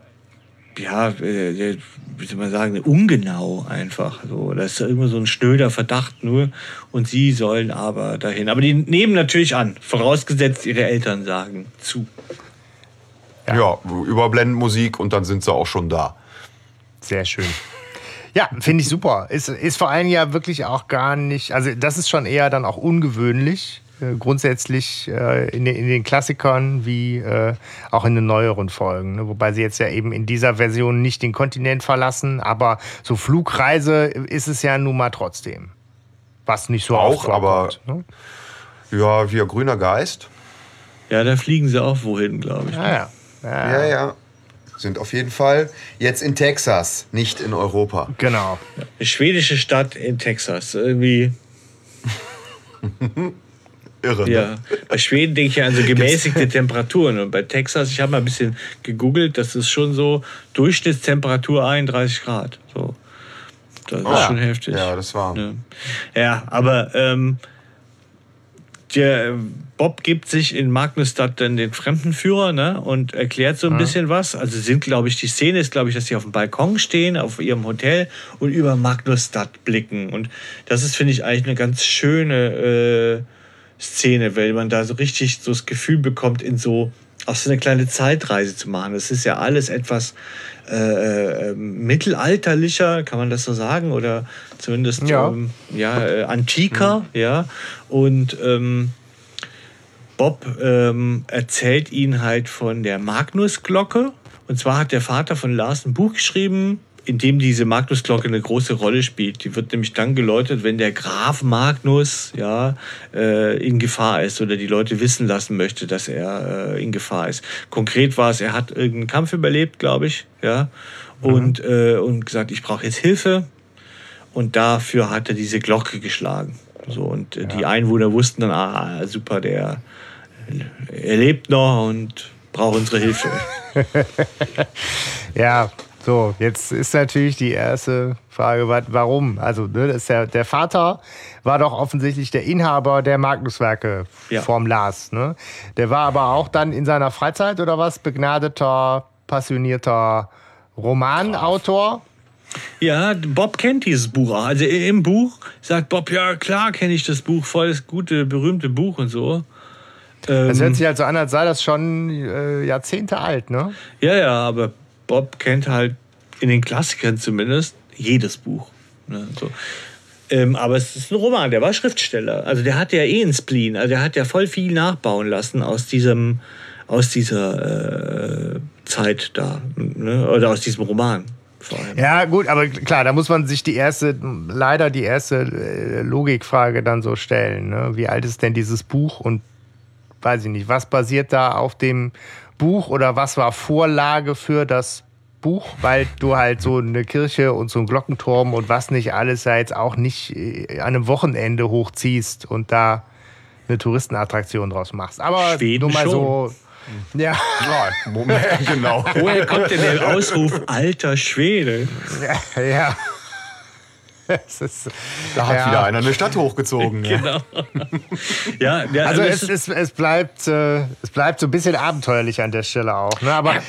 ja, äh, wie soll man sagen, ungenau einfach. So, das ist immer so ein schnöder Verdacht nur und sie sollen aber dahin. Aber die nehmen natürlich an, vorausgesetzt ihre Eltern sagen zu. Ja, ja überblenden Musik und dann sind sie auch schon da. Sehr schön. Ja, finde ich super. Ist, ist vor allem ja wirklich auch gar nicht, also das ist schon eher dann auch ungewöhnlich, äh, grundsätzlich äh, in, den, in, den Klassikern wie äh, auch in den neueren Folgen. Ne? Wobei sie jetzt ja eben in dieser Version nicht den Kontinent verlassen, aber so Flugreise ist es ja nun mal trotzdem. Was nicht so auch, aber ne? ja, wie ein grüner Geist. Ja, da fliegen sie auch wohin, glaube ich. Ja, ja. ja, ja. ja sind auf jeden Fall jetzt in Texas, nicht in Europa. Genau. Eine schwedische Stadt in Texas. Irgendwie. *laughs* Irre. Ja. Ne? Bei Schweden denke ich ja an so gemäßigte Temperaturen. Und bei Texas, ich habe mal ein bisschen gegoogelt, das ist schon so Durchschnittstemperatur 31 Grad. So. Das ist ah, schon heftig. Ja, das war. Ja, ja aber ähm, der Bob gibt sich in Magnusstadt dann den Fremdenführer ne, und erklärt so ein ja. bisschen was. Also sind, glaube ich, die Szene ist, glaube ich, dass sie auf dem Balkon stehen, auf ihrem Hotel und über Magnusstadt blicken. Und das ist, finde ich, eigentlich eine ganz schöne äh, Szene, weil man da so richtig so das Gefühl bekommt, in so auch so eine kleine Zeitreise zu machen. Das ist ja alles etwas äh, äh, mittelalterlicher, kann man das so sagen, oder zumindest ja, ähm, ja äh, antiker, mhm. ja. Und ähm, Bob ähm, erzählt ihn halt von der Magnusglocke. Und zwar hat der Vater von Lars ein Buch geschrieben, in dem diese Magnusglocke eine große Rolle spielt. Die wird nämlich dann geläutet, wenn der Graf Magnus ja, äh, in Gefahr ist oder die Leute wissen lassen möchte, dass er äh, in Gefahr ist. Konkret war es, er hat irgendeinen Kampf überlebt, glaube ich, ja, und, mhm. äh, und gesagt, ich brauche jetzt Hilfe. Und dafür hat er diese Glocke geschlagen. So, und äh, ja. die Einwohner wussten dann, ah, super, der er lebt noch und braucht unsere Hilfe. *laughs* ja, so, jetzt ist natürlich die erste Frage, warum? Also, ne, ist ja, der Vater war doch offensichtlich der Inhaber der Magnuswerke ja. vom Lars. Ne? Der war aber auch dann in seiner Freizeit oder was begnadeter, passionierter Romanautor. Ja, Bob kennt dieses Buch auch. Also im Buch sagt Bob, ja klar kenne ich das Buch, voll das gute, berühmte Buch und so. Es hört ähm, sich halt so an, als sei das schon äh, Jahrzehnte alt, ne? Ja, ja, aber Bob kennt halt in den Klassikern zumindest jedes Buch. Ne? So. Ähm, aber es ist ein Roman, der war Schriftsteller. Also der hat ja eh einen Spleen. Also der hat ja voll viel nachbauen lassen aus diesem, aus dieser äh, Zeit da. Ne? Oder aus diesem Roman. Ja, gut, aber klar, da muss man sich die erste, leider die erste äh, Logikfrage dann so stellen. Ne? Wie alt ist denn dieses Buch und weiß ich nicht, was basiert da auf dem Buch oder was war Vorlage für das Buch, weil du halt so eine Kirche und so einen Glockenturm und was nicht alles ja jetzt auch nicht äh, an einem Wochenende hochziehst und da eine Touristenattraktion draus machst. Aber Schweden nur mal schon. so. Ja. ja Moment, genau. Woher kommt denn der Ausruf alter Schwede? *laughs* Ja. ja. *laughs* Ist, da hat ja. wieder einer eine Stadt hochgezogen. genau. ja, ja, also es, es, es, bleibt, äh, es bleibt so ein bisschen abenteuerlich an der Stelle auch. Ne? Aber äh,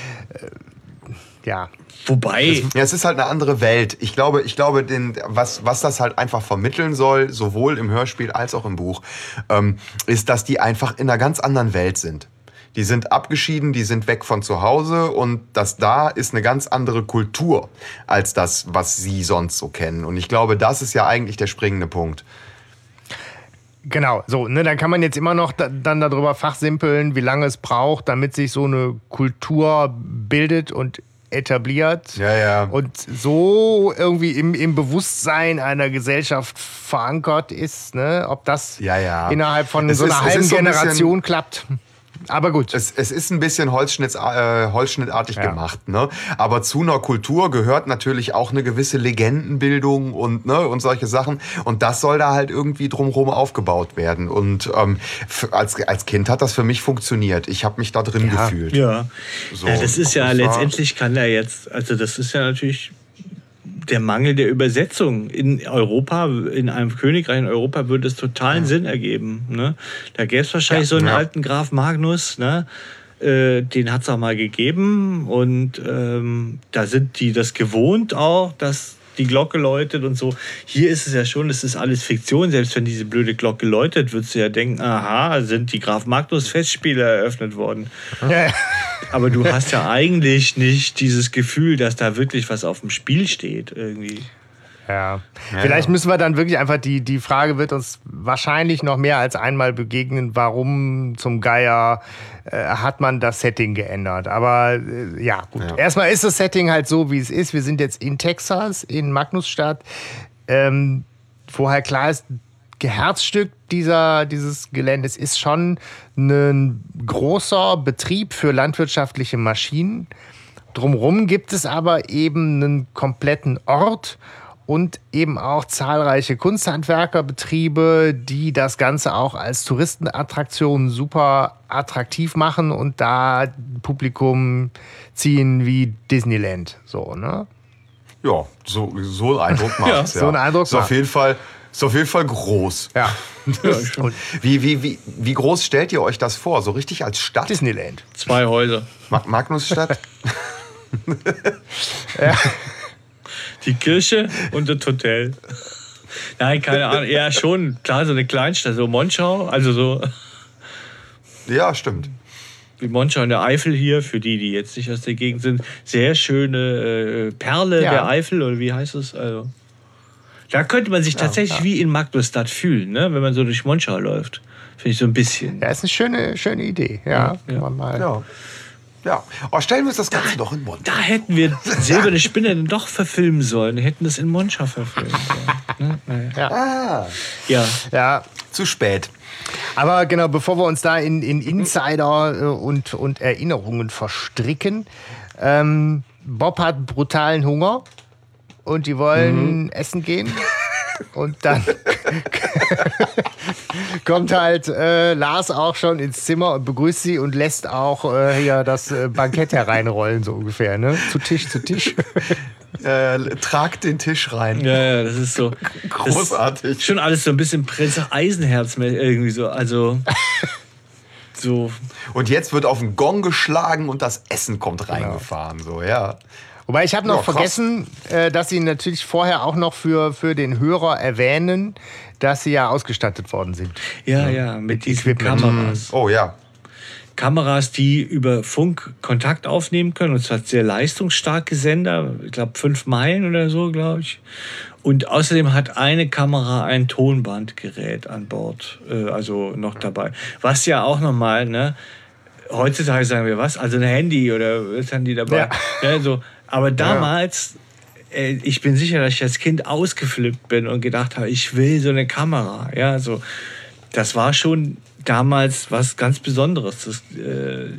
ja. Wobei. ja, es ist halt eine andere Welt. Ich glaube, ich glaube den, was, was das halt einfach vermitteln soll, sowohl im Hörspiel als auch im Buch, ähm, ist, dass die einfach in einer ganz anderen Welt sind. Die sind abgeschieden, die sind weg von zu Hause und das da ist eine ganz andere Kultur als das, was sie sonst so kennen. Und ich glaube, das ist ja eigentlich der springende Punkt. Genau, so, ne, dann kann man jetzt immer noch da, dann darüber fachsimpeln, wie lange es braucht, damit sich so eine Kultur bildet und etabliert ja, ja. und so irgendwie im, im Bewusstsein einer Gesellschaft verankert ist, ne? ob das ja, innerhalb von es so einer ist, halben so Generation klappt. Aber gut. Es, es ist ein bisschen Holzschnitt, äh, holzschnittartig ja. gemacht. Ne? Aber zu einer Kultur gehört natürlich auch eine gewisse Legendenbildung und, ne, und solche Sachen. Und das soll da halt irgendwie drumherum aufgebaut werden. Und ähm, als, als Kind hat das für mich funktioniert. Ich habe mich da drin ja. gefühlt. Ja. So, ja, das ist ja letztendlich kann er jetzt, also das ist ja natürlich der Mangel der Übersetzung in Europa, in einem Königreich in Europa, würde es totalen ja. Sinn ergeben. Ne? Da gäbe es wahrscheinlich ja, so einen ja. alten Graf Magnus, ne? äh, den hat es auch mal gegeben und ähm, da sind die das gewohnt auch, dass die Glocke läutet und so. Hier ist es ja schon, es ist alles Fiktion. Selbst wenn diese blöde Glocke läutet, würdest du ja denken, aha, sind die Graf Magnus Festspiele eröffnet worden. Ja. Aber du hast ja eigentlich nicht dieses Gefühl, dass da wirklich was auf dem Spiel steht irgendwie. Ja. Vielleicht müssen wir dann wirklich einfach, die, die Frage wird uns wahrscheinlich noch mehr als einmal begegnen, warum zum Geier äh, hat man das Setting geändert. Aber äh, ja, gut. Ja. Erstmal ist das Setting halt so, wie es ist. Wir sind jetzt in Texas, in Magnusstadt. Ähm, vorher klar ist, Herzstück dieser, dieses Geländes ist schon ein großer Betrieb für landwirtschaftliche Maschinen. Drumherum gibt es aber eben einen kompletten Ort und eben auch zahlreiche Kunsthandwerkerbetriebe, die das Ganze auch als Touristenattraktion super attraktiv machen und da Publikum ziehen wie Disneyland. So, ne? Ja, so, so einen Eindruck *laughs* macht Ja, so einen Eindruck Ist auf macht's. jeden Fall, ist auf jeden Fall groß. Ja. *laughs* Und wie, wie, wie, wie groß stellt ihr euch das vor? So richtig als Stadt? Disneyland. Zwei Häuser. Ma Magnusstadt? *laughs* Die Kirche und das Hotel. Nein, keine Ahnung. Ja, schon. Klar, so eine Kleinstadt, so Monschau. Also so ja, stimmt. wie Monschau in der Eifel hier, für die, die jetzt nicht aus der Gegend sind. Sehr schöne äh, Perle Ja. der Eifel, oder wie heißt es? Also, da könnte man sich tatsächlich wie in Magdeburg fühlen, ne? wenn man so durch Monschau läuft. Finde ich so ein bisschen. Ja, ist eine schöne, schöne Idee. Ja, Ja. kann man mal. Ja. Ja. Oh, stellen wir uns das Ganze doch in Bonn. Da hätten wir Silberne Spinne dann doch verfilmen sollen. Wir hätten das in Monschau verfilmt. Ja. Ne? Naja. Ah, ja. Ja, zu spät. Aber genau, bevor wir uns da in, in Insider äh, und, und Erinnerungen verstricken, ähm, Bob hat brutalen Hunger und die wollen essen gehen. Und dann *laughs* kommt halt äh, Lars auch schon ins Zimmer und begrüßt sie und lässt auch äh, hier das äh, Bankett hereinrollen, so ungefähr, ne? Zu Tisch, zu Tisch. *laughs* Äh, tragt den Tisch rein. Ja, ja, das ist so. Großartig. Schon alles so ein bisschen Prinz Eisenherz mehr irgendwie so. Also. *laughs* So. Und jetzt wird auf den Gong geschlagen und das Essen kommt reingefahren. So, ja. Wobei ich habe noch Ja, vergessen, äh, dass sie natürlich vorher auch noch für, für den Hörer erwähnen, dass sie ja ausgestattet worden sind. Ja, ja, mit diesen Equipment. Kameras. Oh ja. Kameras, die über Funk Kontakt aufnehmen können. Und zwar sehr leistungsstarke Sender. Ich glaube, fünf Meilen oder so, glaube ich. Und außerdem hat eine Kamera ein Tonbandgerät an Bord, äh, also noch dabei. Was ja auch nochmal, ne? Heutzutage sagen wir was? Also ein Handy oder haben die dabei? Ja. so. Aber damals, ich bin sicher, dass ich als Kind ausgeflippt bin und gedacht habe, ich will so eine Kamera. Ja, so. Das war schon damals was ganz Besonderes. Das, äh,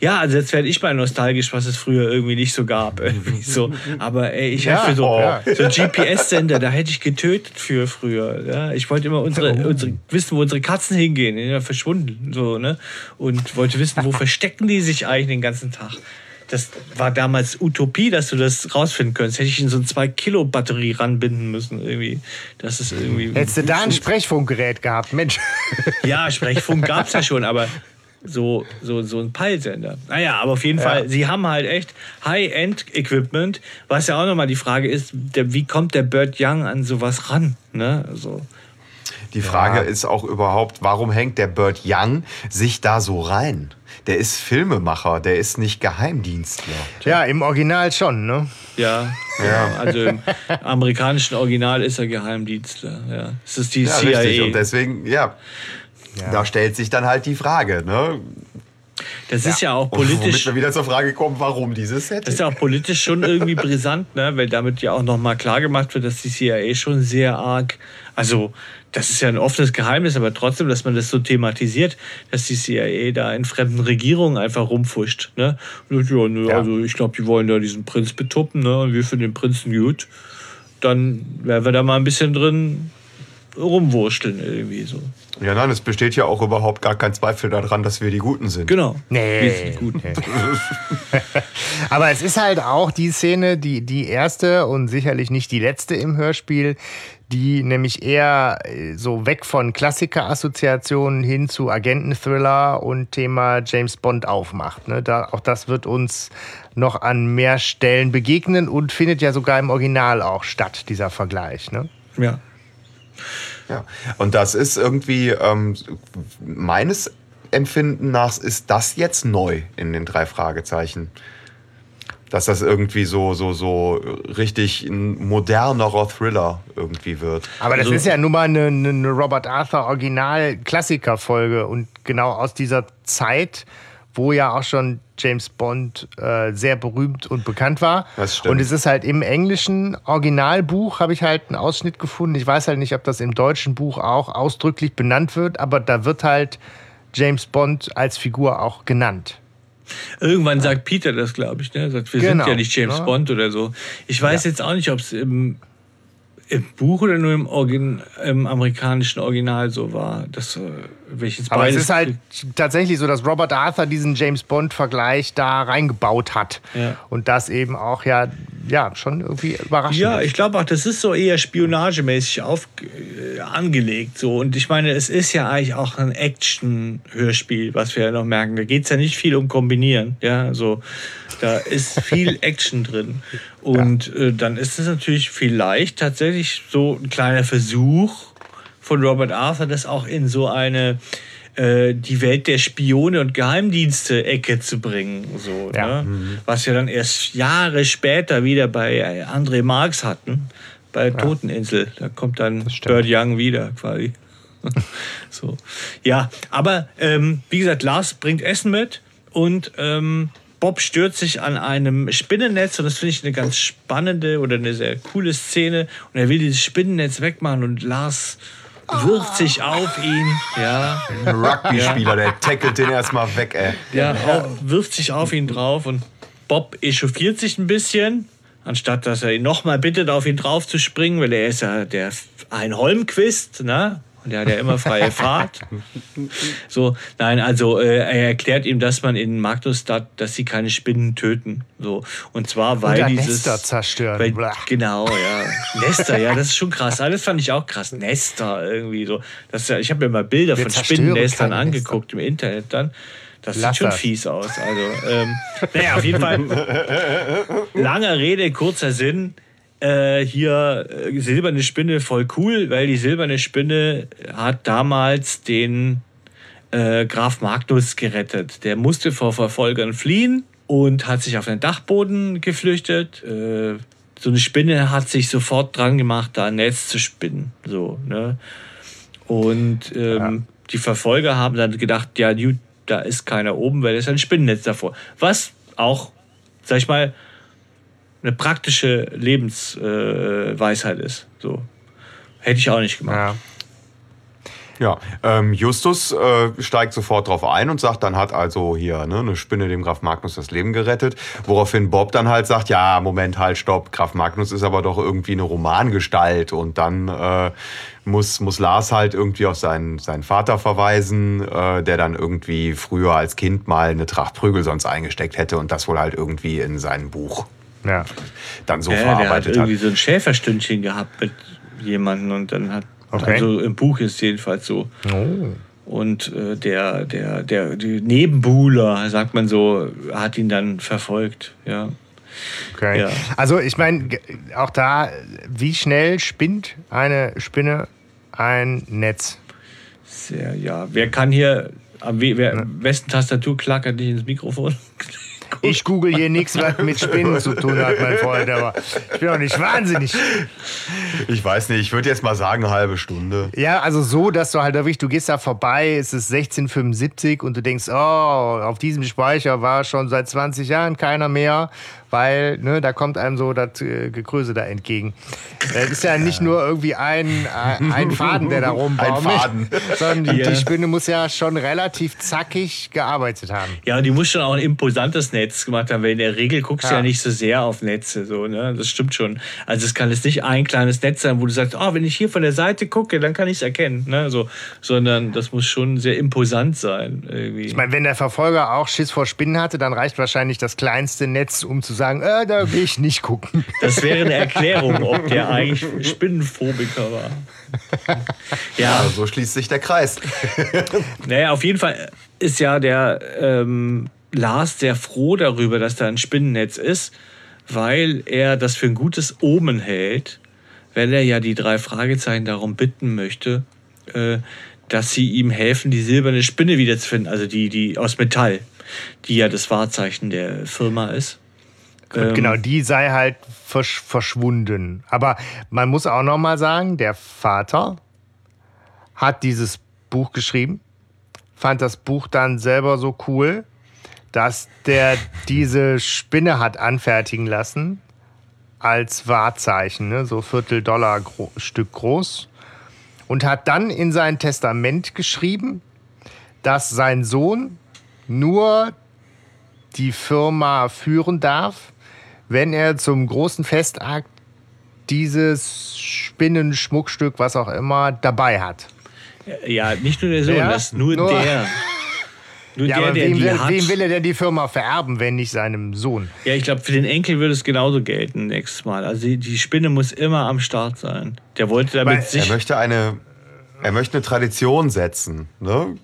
ja, also jetzt werde ich mal nostalgisch, was es früher irgendwie nicht so gab. *laughs* So. Aber ey, ich Ja, hätte so, oh. so einen GPS-Sender, da hätte ich getötet für früher. Ja? Ich wollte immer unsere, unsere, wissen, wo unsere Katzen hingehen. Die sind ja verschwunden. So, ne? Und wollte wissen, wo *laughs* verstecken die sich eigentlich den ganzen Tag. Das war damals Utopie, dass du das rausfinden könntest. Hätte ich in so eine 2-Kilo-Batterie ranbinden müssen. Irgendwie. Das ist irgendwie. Hättest du da ein Sprechfunkgerät gehabt, Mensch. *laughs* Ja, Sprechfunk gab es ja schon, aber so, so, so ein Peilsender. Naja, aber auf jeden Fall, sie haben halt echt High-End-Equipment, was ja auch nochmal die Frage ist, der, wie kommt der Bird Young an sowas ran? Ne? Also, Die Frage ist auch überhaupt, warum hängt der Burt Young sich da so rein? Der ist Filmemacher, der ist nicht Geheimdienstler. Ja, im Original schon, ne? ja, ja. also im amerikanischen Original ist er Geheimdienstler. Ja. Es ist die Ja, CIA. richtig. Und deswegen, ja, da stellt sich dann halt die Frage, ne? das ist ja auch Und womit politisch. wir wieder zur Frage kommen, warum dieses Set? Das ist ja auch politisch schon irgendwie brisant, ne? weil damit ja auch nochmal klar gemacht wird, dass die CIA schon sehr arg, also das ist ja ein offenes Geheimnis, aber trotzdem, dass man das so thematisiert, dass die CIA da in fremden Regierungen einfach rumfuscht. Ne? Und, ja, nö, Ja. Also ich glaube, die wollen da diesen Prinz betuppen ne? und wir finden den Prinzen gut. Dann wären wir da mal ein bisschen drin rumwurschteln irgendwie so. Ja, nein, es besteht ja auch überhaupt gar kein Zweifel daran, dass wir die Guten sind. Genau. Nee. Wir sind die Guten. *laughs* Aber es ist halt auch die Szene, die, die erste und sicherlich nicht die letzte im Hörspiel, die nämlich eher äh, so weg von Klassiker-Assoziationen hin zu Agenten-Thriller und Thema James Bond aufmacht. Ne? Da, auch das wird uns noch an mehr Stellen begegnen und findet ja sogar im Original auch statt, dieser Vergleich. Ne? Ja. Ja. Und das ist irgendwie, ähm, meines Empfinden nach, ist das jetzt neu in den drei Fragezeichen. Dass das irgendwie so, so, so richtig ein modernerer Thriller irgendwie wird. Aber das Also- ist ja nun mal eine, eine eine Robert Arthur Original-Klassiker-Folge und genau aus dieser Zeit, wo ja auch schon James Bond äh, sehr berühmt und bekannt war. Das stimmt. Und es ist halt im englischen Originalbuch, habe ich halt einen Ausschnitt gefunden. Ich weiß halt nicht, ob das im deutschen Buch auch ausdrücklich benannt wird, aber da wird halt James Bond als Figur auch genannt. Irgendwann sagt Peter das, glaube ich. Ne? Er sagt, wir Genau, sind ja nicht James ja. Bond oder so. Ich weiß jetzt auch nicht, ob es im, im Buch oder nur im, Origin, im amerikanischen Original so war. Das, äh, welches Aber es ist halt tatsächlich so, dass Robert Arthur diesen James Bond-Vergleich da reingebaut hat. Ja. Und das eben auch ja, ja schon irgendwie überraschend Ja, ist. ich glaube auch, das ist so eher spionagemäßig auf, angelegt. So. Und ich meine, es ist ja eigentlich auch ein Action-Hörspiel, was wir ja noch merken. Da geht es ja nicht viel um Kombinieren. Ja, so. Da ist viel *laughs* Action drin. Und äh, dann ist es natürlich vielleicht tatsächlich so ein kleiner Versuch von Robert Arthur, das auch in so eine äh, die Welt der Spione und Geheimdienste-Ecke zu bringen. So, Ja. ne? Was wir dann erst Jahre später wieder bei André Marx hatten, bei Toteninsel. Da kommt dann. Bird Young wieder quasi. *laughs* so. Ja, aber ähm, wie gesagt, Lars bringt Essen mit und ähm, Bob stört sich an einem Spinnennetz und das finde ich eine ganz spannende oder eine sehr coole Szene. Und er will dieses Spinnennetz wegmachen und Lars wirft sich auf ihn. Ja, Ein Rugby-Spieler, der tackelt den erstmal weg, ey. ja, wirft sich auf ihn drauf und Bob echauffiert sich ein bisschen, anstatt dass er ihn nochmal bittet, auf ihn drauf zu springen, weil er ist ja der ein Holmquist, ne? Und der hat ja immer freie *laughs* Fahrt. So, nein, also äh, er erklärt ihm, dass man in Magnusstadt, dass sie keine Spinnen töten. So. Und zwar, weil Oder dieses. Nester zerstören. Weil, genau, ja. Nester, ja, das ist schon krass. Alles fand ich auch krass. Nester irgendwie so. Das, ich habe mir mal Bilder Wir von Spinnennestern angeguckt im Internet dann. Das Lass sieht schon das. fies aus. Also, ähm, *laughs* naja, auf jeden Fall. Langer Rede, kurzer Sinn. Äh, hier äh, silberne Spinne voll cool, weil die silberne Spinne hat damals den äh, Graf Magnus gerettet. Der musste vor Verfolgern fliehen und hat sich auf den Dachboden geflüchtet. Äh, so eine Spinne hat sich sofort dran gemacht, da ein Netz zu spinnen. So, ne? Und ähm, die Verfolger haben dann gedacht, ja, gut, da ist keiner oben, weil da ist ein Spinnennetz davor. Was auch, sag ich mal, eine praktische Lebensweisheit äh, ist. So. Hätte ich auch nicht gemacht. Ja. Ja, ähm, Justus äh, steigt sofort drauf ein und sagt, dann hat also hier ne, eine Spinne dem Graf Magnus das Leben gerettet. Woraufhin Bob dann halt sagt, ja, Moment, halt, stopp, Graf Magnus ist aber doch irgendwie eine Romangestalt. Und dann äh, muss, muss Lars halt irgendwie auf seinen, seinen Vater verweisen, äh, der dann irgendwie früher als Kind mal eine Tracht Prügel sonst eingesteckt hätte und das wohl halt irgendwie in seinem Buch Ja. dann so Ja, der hat verarbeitet hat. irgendwie so ein Schäferstündchen gehabt mit jemandem und dann hat, Okay. also im Buch ist jedenfalls so. Oh. Und äh, der, der, der die Nebenbuhler, sagt man so, hat ihn dann verfolgt. Ja. Okay. Ja. Also ich meine, auch da, wie schnell spinnt eine Spinne ein Netz? Sehr, ja. Wer kann hier am we- wer, besten Tastatur klackert nicht ins Mikrofon? *laughs* Ich google hier nichts, was mit Spinnen zu tun hat, mein Freund, aber ich bin doch nicht wahnsinnig. Ich weiß nicht, ich würde jetzt mal sagen, eine halbe Stunde. Ja, also so, dass du halt wirklich, du gehst da vorbei, es ist 1675 und du denkst, oh, auf diesem Speicher war schon seit 20 Jahren keiner mehr, weil ne, da kommt einem so das äh, Gekröse da entgegen. Das ist ja nicht nur irgendwie ein, ein, ein Faden, der da rumbaumelt, Ein Faden. sondern die, Spinne muss ja schon relativ zackig gearbeitet haben. Ja, die muss schon auch ein imposantes Netz gemacht haben, weil in der Regel guckst du ja. Ja. nicht so sehr auf Netze, so, ne? Das stimmt schon. Also es kann jetzt nicht ein kleines Netz sein, wo du sagst, oh, wenn ich hier von der Seite gucke, dann kann ich es erkennen, ne? So, sondern das muss schon sehr imposant sein, irgendwie. Ich meine, wenn der Verfolger auch Schiss vor Spinnen hatte, dann reicht wahrscheinlich das kleinste Netz, um zu sagen, äh, da will ich nicht gucken. Das wäre eine Erklärung, ob der *laughs* eigentlich Spinnenphobiker war. Ja, Also so schließt sich der Kreis. *laughs* naja, auf jeden Fall ist ja der ähm, Lars sehr froh darüber, dass da ein Spinnennetz ist, weil er das für ein gutes Omen hält, weil er ja die drei Fragezeichen darum bitten möchte, äh, dass sie ihm helfen, die silberne Spinne wiederzufinden, also die, die aus Metall, die ja das Wahrzeichen der Firma ist. Ähm, Genau, die sei halt versch verschwunden. Aber man muss auch noch mal sagen, der Vater hat dieses Buch geschrieben, fand das Buch dann selber so cool, dass der diese Spinne hat anfertigen lassen als Wahrzeichen, ne? so Viertel Dollar gro Stück groß. Und hat dann in sein Testament geschrieben, dass sein Sohn nur die Firma führen darf, wenn er zum großen Festakt dieses Spinnenschmuckstück, was auch immer, dabei hat. Ja, nicht nur der Sohn, Ja, das nur, nur- der. *laughs* Nur Ja, der, aber der wem will, hat. wem will er denn die Firma vererben, wenn nicht seinem Sohn? Ja, ich glaube, für den Enkel würde es genauso gelten nächstes Mal. Also die, die Spinne muss immer am Start sein. Der wollte damit Weil- Er sich. möchte eine, er möchte eine Tradition setzen. Ne?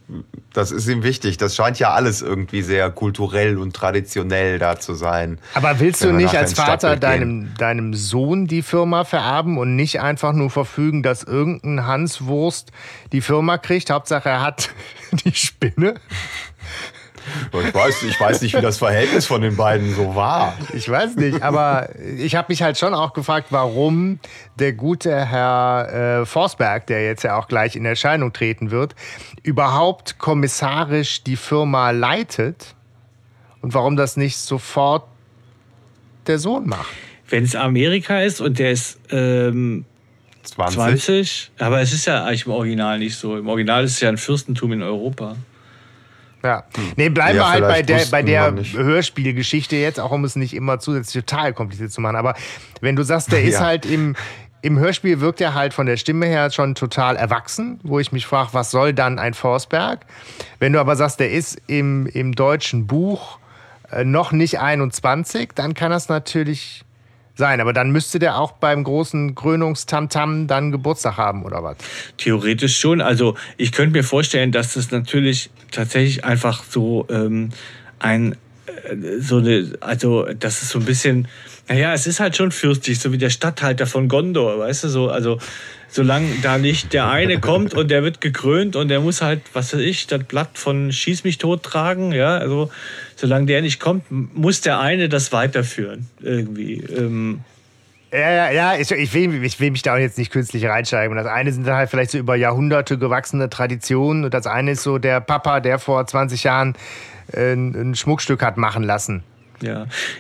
Das ist ihm wichtig. Das scheint ja alles irgendwie sehr kulturell und traditionell da zu sein. Aber willst du nicht als Vater gehen. deinem, deinem Sohn die Firma vererben und nicht einfach nur verfügen, dass irgendein Hanswurst die Firma kriegt? Hauptsache, er hat *laughs* die Spinne. Ich weiß, ich weiß nicht, wie das Verhältnis von den beiden so war. Ich weiß nicht, aber ich habe mich halt schon auch gefragt, warum der gute Herr äh, Forsberg, der jetzt ja auch gleich in Erscheinung treten wird, überhaupt kommissarisch die Firma leitet und warum das nicht sofort der Sohn macht. Wenn es Amerika ist und der ist ähm, 20. 20, aber es ist ja eigentlich im Original nicht so. Im Original ist es ja ein Fürstentum in Europa. Ja. Nee, bleiben Ja, wir halt bei der, bei der. Hörspielgeschichte jetzt, auch um es nicht immer zusätzlich total kompliziert zu machen. Aber wenn du sagst, der *laughs* ist Ja. halt im, im Hörspiel wirkt er halt von der Stimme her schon total erwachsen, wo ich mich frage, was soll dann ein Forsberg? Wenn du aber sagst, der ist im, im deutschen Buch äh, noch nicht 21, dann kann das natürlich sein. Aber dann müsste der auch beim großen Krönungstamtam dann Geburtstag haben oder was? Theoretisch schon. Also ich könnte mir vorstellen, dass das natürlich tatsächlich einfach so ähm, ein äh, so eine, also das ist so ein bisschen, naja, es ist halt schon fürstlich, so wie der Statthalter von Gondor, weißt du, so, also solange da nicht der eine kommt und der wird gekrönt und der muss halt, was weiß ich, das Blatt von Schieß mich tot tragen, ja, also solange der nicht kommt, muss der eine das weiterführen, irgendwie. Ähm, Ja, ja, ja, ich, ich, will, ich will mich da auch jetzt nicht künstlich reinsteigen. Das eine sind dann halt vielleicht so über Jahrhunderte gewachsene Traditionen und das eine ist so der Papa, der vor 20 Jahren äh, ein, Schmuckstück hat machen lassen.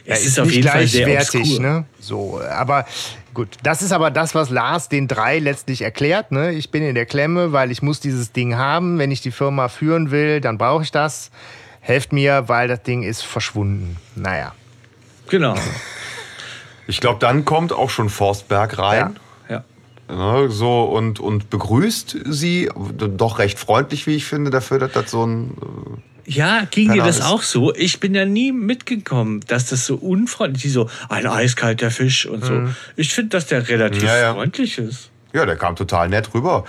ja, es ist, auf jeden Fall sehr obskur. ne? So, aber gut, das ist aber das, was Lars den drei letztlich erklärt. Ne? Ich bin in der Klemme, weil ich muss dieses Ding haben. Wenn ich die Firma führen will, dann brauche ich das. Helft mir, weil das Ding ist verschwunden. Naja. Genau. Ich glaube, dann kommt auch schon Forstberg rein. Ja. Ne, so und, und begrüßt sie doch recht freundlich, wie ich finde, dafür, dass das so ein. Ja, ging dir das ist- auch so? Ich bin ja nie mitgekommen, dass das so unfreundlich, die so ein eiskalter Fisch und so. Ich finde, dass der relativ Mhm. Ja, ja. freundlich ist. Ja, der kam total nett rüber.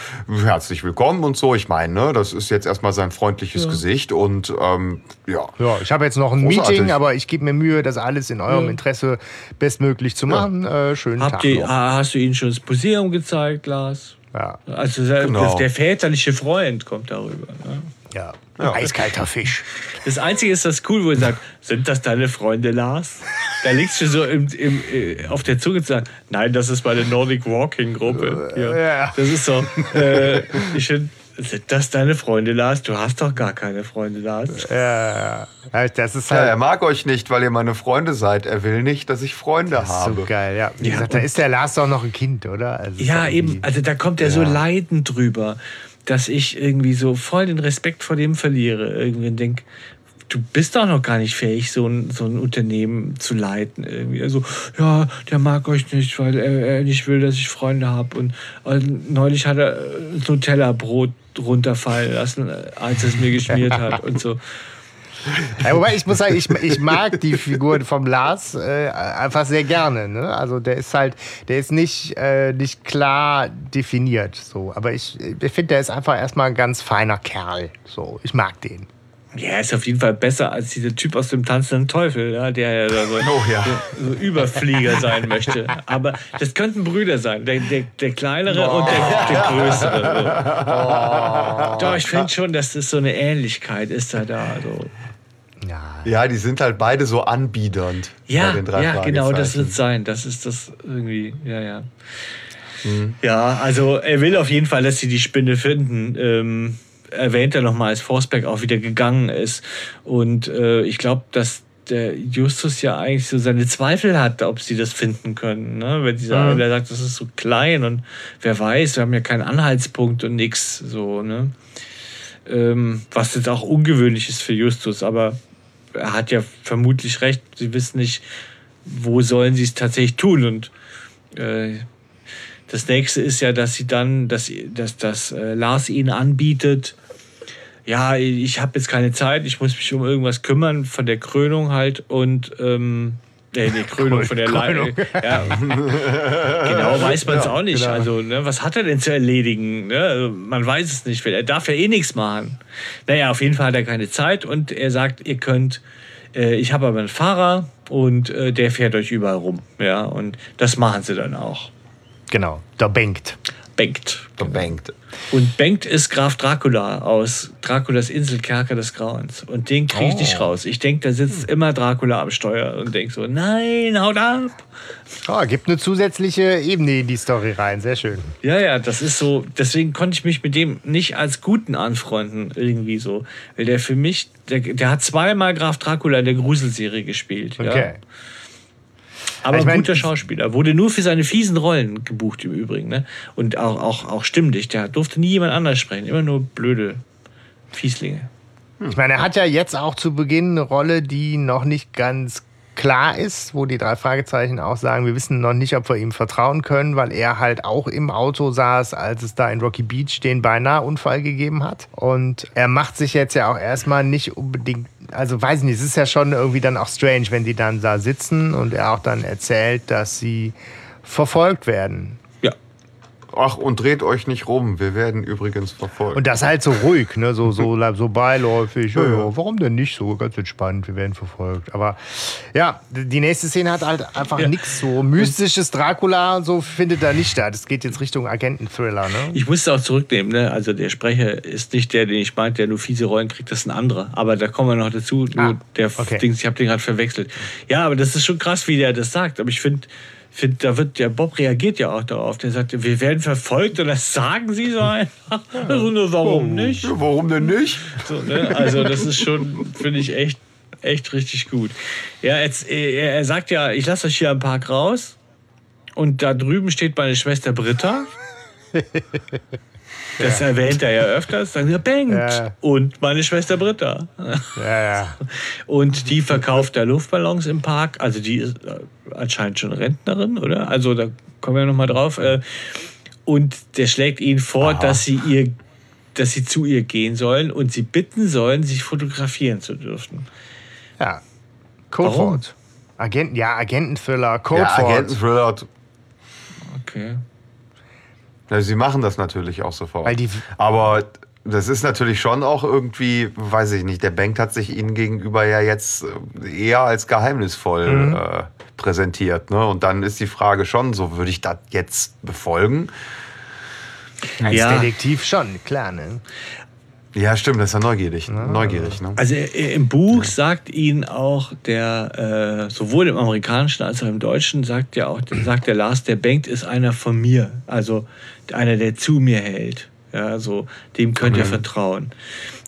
Herzlich willkommen und so. Ich meine, ne, das ist jetzt erstmal sein freundliches Gesicht und ähm, ja. Ja, ich habe jetzt noch ein Großartig. Meeting, aber ich gebe mir Mühe, das alles in eurem Ja. Interesse bestmöglich zu machen. Äh, schönen Habt Tag ihr, noch. ha- hast du ihnen schon das Museum gezeigt, Lars? Ja, Also der, Genau. der väterliche Freund kommt darüber. Ne? Ja. Ja. Eiskalter Fisch. Das Einzige ist das cool, wo er sagt, sind das deine Freunde, Lars? Da liegt schon so im, im, äh, auf der Zunge zu sagen, nein, das ist meine Nordic Walking Gruppe. Ja. Ja. Das ist so, äh, ich finde, sind das deine Freunde, Lars? Du hast doch gar keine Freunde, Lars. Ja, das ist ja, er halt mag euch nicht, weil ihr meine Freunde seid. Er will nicht, dass ich Freunde habe. so geil. Ja, wie Ja, gesagt, da ist der Lars doch noch ein Kind, oder? Also ist Ja, eben, also da kommt er so leidend drüber, dass ich irgendwie so voll den Respekt vor dem verliere. Irgendwie denke, du bist doch noch gar nicht fähig, so ein, so ein Unternehmen zu leiten. Irgendwie. Also, ja, der mag euch nicht, weil er, er nicht will, dass ich Freunde habe. Und, und neulich hat er Nutella-Brot runterfallen lassen, als er es mir geschmiert hat und so. *laughs* Ja, wobei ich muss sagen, ich, ich mag die Figur vom Lars äh, einfach sehr gerne. Ne? Also der ist halt, der ist nicht, äh, nicht klar definiert. So. Aber ich, ich finde, der ist einfach erstmal ein ganz feiner Kerl. So. Ich mag den. Ja, er ist auf jeden Fall besser als dieser Typ aus dem tanzenden Teufel, ja, der ja so, Oh ja. so, so Überflieger sein möchte. Aber das könnten Brüder sein, der, der, der kleinere und der, der größere. So. Doch, ich finde schon, dass das so eine Ähnlichkeit ist da da. So. Ja. Ja, die sind halt beide so anbiedernd. Ja, bei den drei ja, genau, das wird sein. Das ist das irgendwie, ja, ja. Mhm. Ja, also er will auf jeden Fall, dass sie die Spinne finden. Ähm, erwähnt er nochmal, als Forsberg auch wieder gegangen ist. Und äh, ich glaube, dass der Justus ja eigentlich so seine Zweifel hat, ob sie das finden können. Ne? Wenn sie sagen, Mhm. er sagt, das ist so klein und wer weiß, wir haben ja keinen Anhaltspunkt und nix. So, ne? ähm, was jetzt auch ungewöhnlich ist für Justus, aber er hat ja vermutlich recht, sie wissen nicht, wo sollen sie es tatsächlich tun? Und äh, das nächste ist ja, dass sie dann, dass, dass, dass äh, Lars ihnen anbietet, ja, ich habe jetzt keine Zeit, ich muss mich um irgendwas kümmern, von der Krönung halt. Und ähm, äh, die Krönung von der Krönung. Leiche. Ja. genau weiß man es auch nicht. genau. Also, ne, was hat er denn zu erledigen? Ne? Also, man weiß es nicht. Er darf ja eh nichts machen. Naja, auf jeden Fall hat er keine Zeit und er sagt, ihr könnt, äh, ich habe aber einen Fahrer und äh, der fährt euch überall rum. Ja, und das machen sie dann auch. Genau, der Bengt. Bengt. Und Bengt ist Graf Dracula aus Draculas Inselkerker des Grauens. Und den kriege ich nicht Oh. raus. Ich denke, da sitzt immer Dracula am Steuer und denkt so, nein, haut ab. Oh, gibt eine zusätzliche Ebene in die Story rein. Sehr schön. Ja, ja, das ist so. Deswegen konnte ich mich mit dem nicht als Guten anfreunden, irgendwie so. Weil der für mich, der, der hat zweimal Graf Dracula in der Gruselserie gespielt. Okay. Ja. Aber Ich ein mein- guter Schauspieler. Wurde nur für seine fiesen Rollen gebucht im Übrigen. Ne? Und auch, auch, auch stimmlich. Der durfte nie jemand anders sprechen. Immer nur blöde Fieslinge. Ich meine, er hat ja jetzt auch zu Beginn eine Rolle, die noch nicht ganz klar ist, wo die drei Fragezeichen auch sagen, wir wissen noch nicht, ob wir ihm vertrauen können, weil er halt auch im Auto saß, als es da in Rocky Beach den beinahe Unfall gegeben hat. Und er macht sich jetzt ja auch erstmal nicht unbedingt, also weiß nicht, es ist ja schon irgendwie dann auch strange, wenn die dann da sitzen und er auch dann erzählt, dass sie verfolgt werden. Ach, und dreht euch nicht rum. Wir werden übrigens verfolgt. Und das halt so ruhig, ne? so, so, *laughs* so beiläufig. Ja, ja, warum denn nicht so? Ganz entspannt, wir werden verfolgt. Aber ja, die nächste Szene hat halt einfach Ja. nichts so mystisches Dracula und so findet da nicht statt. Es geht jetzt Richtung Agenten-Thriller. Ne? Ich musste auch zurücknehmen, ne? Also der Sprecher ist nicht der, den ich meinte, der nur fiese Rollen kriegt, das ist ein anderer. Aber da kommen wir noch dazu. Nur Ah, der okay. Dings, ich habe den gerade verwechselt. Ja, aber das ist schon krass, wie der das sagt. Aber ich finde, find, da wird der Bob reagiert ja auch darauf. Der sagt, wir werden verfolgt und das sagen sie so einfach. *laughs* Also nur warum nicht? Ja, warum denn nicht? So, ne? Also das ist schon, finde ich, echt, echt richtig gut. Ja, jetzt, er, er sagt ja, ich lasse euch hier am Park raus. Und da drüben steht meine Schwester Britta. *laughs* Das erwähnt er ja öfters. Wir, Bengt. Ja. Und meine Schwester Britta. Ja, ja. *laughs* Und die verkauft da Luftballons im Park. Also die ist äh, anscheinend schon Rentnerin, oder? Also da kommen wir noch mal drauf. Äh, Und der schlägt ihnen vor, dass sie ihr dass sie zu ihr gehen sollen und sie bitten sollen, sich fotografieren zu dürfen. ja. Codewort. Agenten, ja, Agenten-Thriller, Ja, Codewort. Agenten-Thriller. Okay. Ja, sie machen das natürlich auch sofort. Weil die- Aber das ist natürlich schon auch irgendwie, weiß ich nicht, der Bank hat sich ihnen gegenüber ja jetzt äh, eher als geheimnisvoll Mhm. äh, präsentiert. Ne? Und dann ist die Frage schon, so würde ich das jetzt befolgen? Als Ja. Detektiv schon, klar, ne? Ja, stimmt, das ist ja neugierig. Neugierig, ne? Also äh, im Buch sagt ihnen auch der, äh, sowohl im amerikanischen als auch im deutschen, sagt ja auch, sagt der Lars, der Bengt ist einer von mir. Also einer, der zu mir hält. Ja, so, dem könnt ihr vertrauen.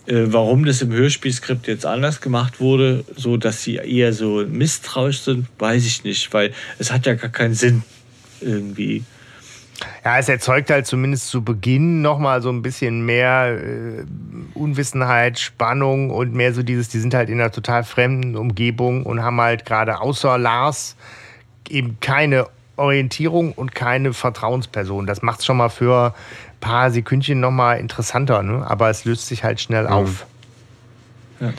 Äh, warum das im Hörspielskript jetzt anders gemacht wurde, so dass sie eher so misstrauisch sind, weiß ich nicht, weil es hat ja gar keinen Sinn irgendwie. Ja, es erzeugt halt zumindest zu Beginn nochmal so ein bisschen mehr äh, Unwissenheit, Spannung und mehr so dieses, die sind halt in einer total fremden Umgebung und haben halt gerade außer Lars eben keine Orientierung und keine Vertrauensperson. Das macht es schon mal für paar Sekündchen nochmal interessanter, ne? aber es löst sich halt schnell auf. Ja.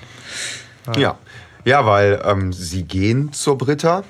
Ja, ja weil ähm, sie gehen zur Britta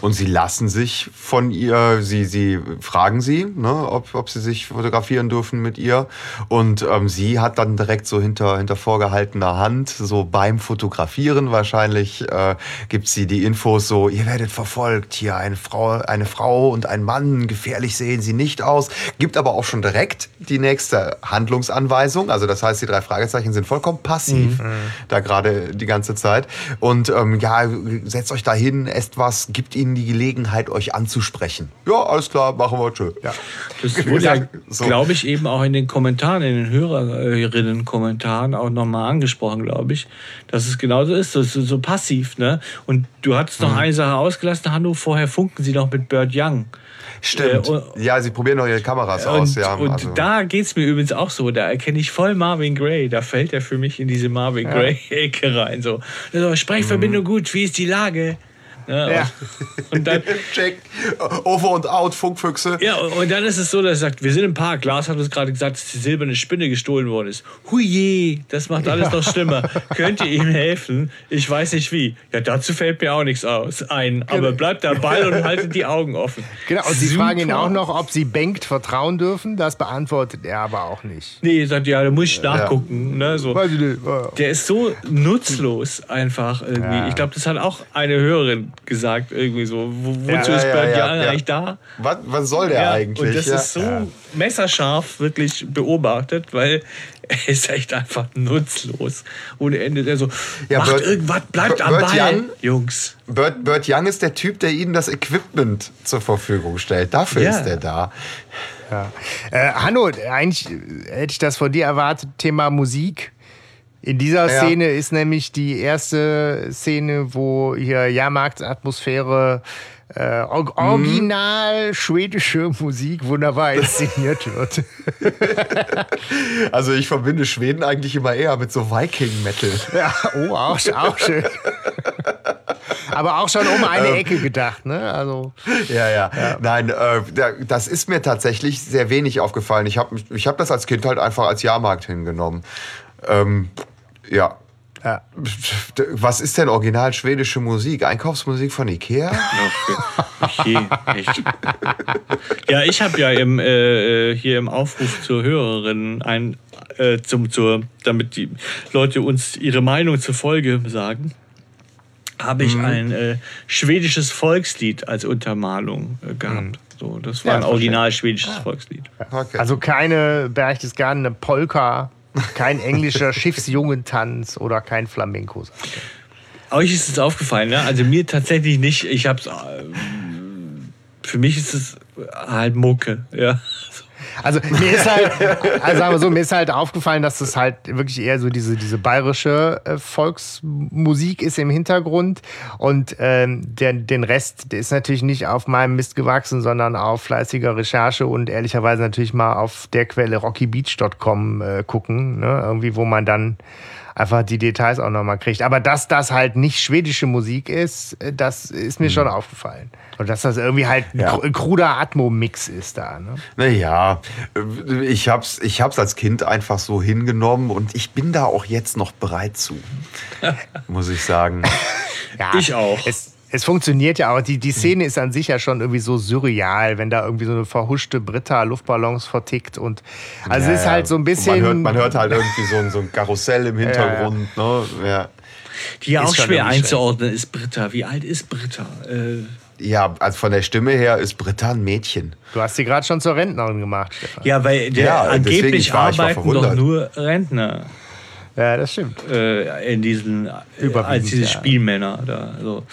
und sie lassen sich von ihr, sie, sie fragen sie, ne, ob, ob sie sich fotografieren dürfen mit ihr. Und ähm, sie hat dann direkt so hinter, hinter vorgehaltener Hand, so beim Fotografieren wahrscheinlich, äh, gibt sie die Infos so, ihr werdet verfolgt, hier eine Frau, eine Frau und ein Mann, gefährlich sehen sie nicht aus. Gibt aber auch schon direkt die nächste Handlungsanweisung. Also das heißt, die drei Fragezeichen sind vollkommen passiv, mhm. da gerade die ganze Zeit. Und ähm, ja, setzt euch da hin, esst was, gibt ihnen die Gelegenheit, euch anzusprechen. Ja, alles klar, machen wir. Tschö. Ja. Das wurde ja, so. glaube ich, eben auch in den Kommentaren, in den Hörerinnen-Kommentaren auch nochmal angesprochen, glaube ich, dass es genauso ist, so, so, so passiv. Ne? Und du hattest noch mhm. eine Sache ausgelassen, Hanno, vorher funken sie noch mit Bird Young. Stimmt. Äh, ja, sie probieren noch ihre Kameras und, aus. Ja, und also. da geht es mir übrigens auch so. Da erkenne ich voll Marvin Gray. Da fällt er für mich in diese Marvin ja. Gray-Ecke rein. So, also, Sprechverbindung mhm. gut, wie ist die Lage? Ja, ja. Und dann, *laughs* Check, over und out, Funkfüchse. Ja, und dann ist es so, dass er sagt, wir sind im Park. Lars hat uns gerade gesagt, dass die silberne Spinne gestohlen worden ist. Hui, das macht alles ja. noch schlimmer. Könnt ihr ihm helfen? Ich weiß nicht wie. Ja, dazu fällt mir auch nichts aus ein. Aber genau. bleibt dabei und haltet die Augen offen. Genau, und sie Super. fragen ihn auch noch, ob sie Bengt vertrauen dürfen. Das beantwortet er aber auch nicht. Nee, er sagt, ja, da muss ich nachgucken. Ne, so. Der ist so nutzlos einfach irgendwie. Ich glaube, das hat auch eine Hörerin gesagt, irgendwie so. Wo, wozu ja, ist ja, ja, eigentlich da? Was, was soll der eigentlich? Und das ist so messerscharf wirklich beobachtet, weil *laughs* er ist echt einfach nutzlos. Ohne Ende. Der so, macht Bert, irgendwas, bleibt am Ball, Young, Jungs. Bert, Bert Young ist der Typ, der ihnen das Equipment zur Verfügung stellt. Dafür ist er da. Ja. Äh, Hanno, eigentlich hätte ich das von dir erwartet, Thema Musik. In dieser ja. Szene ist nämlich die erste Szene, wo hier Jahrmarktsatmosphäre äh, original mhm. schwedische Musik wunderbar inszeniert *laughs* wird. also ich verbinde Schweden eigentlich immer eher mit so Viking-Metal. Ja, oh, auch, auch schön. Aber auch schon um eine ähm. Ecke gedacht, ne? Also, ja, ja. ja. Nein, äh, das ist mir tatsächlich sehr wenig aufgefallen. Ich habe ich hab das als Kind halt einfach als Jahrmarkt hingenommen. Ähm, ja. ja. *laughs* Was ist denn original schwedische Musik? Einkaufsmusik von Ikea? Okay, *laughs* echt. Ja, ich habe ja im, äh, hier im Aufruf zur Hörerin ein, äh, zum, zur, damit die Leute uns ihre Meinung zur Folge sagen, habe ich mhm. ein äh, schwedisches Volkslied als Untermalung äh, gehabt. Mhm. So, das war ja, ein original schwedisches ah. Volkslied. Okay. Also keine Berchtesgadene Polka kein englischer Schiffsjungentanz oder kein Flamenco. Euch ist es aufgefallen, ne? Also mir tatsächlich nicht. Ich hab's. Äh, für mich ist es halt Mucke, ja. Also mir ist halt, also sagen wir so, mir ist halt aufgefallen, dass das halt wirklich eher so diese, diese bayerische äh, Volksmusik ist im Hintergrund und ähm, der, den Rest der ist natürlich nicht auf meinem Mist gewachsen, sondern auf fleißiger Recherche und ehrlicherweise natürlich mal auf der Quelle rockybeach.com äh, gucken, ne? irgendwie, wo man dann einfach die Details auch nochmal kriegt. Aber dass das halt nicht schwedische Musik ist, äh, das ist mir mhm. schon aufgefallen. Und dass das irgendwie halt ja. ein kruder Atmo-Mix ist da. Ne? Naja, ich hab's, ich hab's als Kind einfach so hingenommen und ich bin da auch jetzt noch bereit zu. *laughs* muss ich sagen. ja, ich auch. Es, es funktioniert ja auch. Die, die Szene ist an sich ja schon irgendwie so surreal, wenn da irgendwie so eine verhuschte Britta Luftballons vertickt. Und also ja, es ist halt so ein bisschen. Man hört, man hört halt irgendwie so ein, so ein Karussell im *laughs* Hintergrund. Ja. Ne? Ja. Die ja auch schwer einzuordnen ist Britta. Wie alt ist Britta? Äh ja, also von der Stimme her ist Britta ein Mädchen. Du hast sie gerade schon zur Rentnerin gemacht, Stefan. Ja, weil der ja, angeblich war, arbeiten doch nur Rentner. Ja, das stimmt. Äh, in diesen, äh, als diese ja. Spielmänner da. So.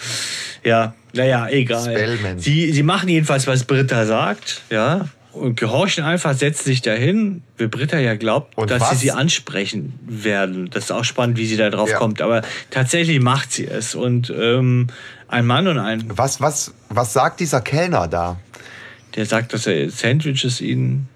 Ja, naja, egal. Sie, sie machen jedenfalls, was Britta sagt, ja, und gehorchen einfach, setzen sich dahin, wie Britta ja glaubt, und dass was? sie sie ansprechen werden. Das ist auch spannend, wie sie da drauf ja. kommt. Aber tatsächlich macht sie es. Und ähm, ein Mann und ein. Was, was, was sagt dieser Kellner da? der sagt, dass er Sandwiches ihnen.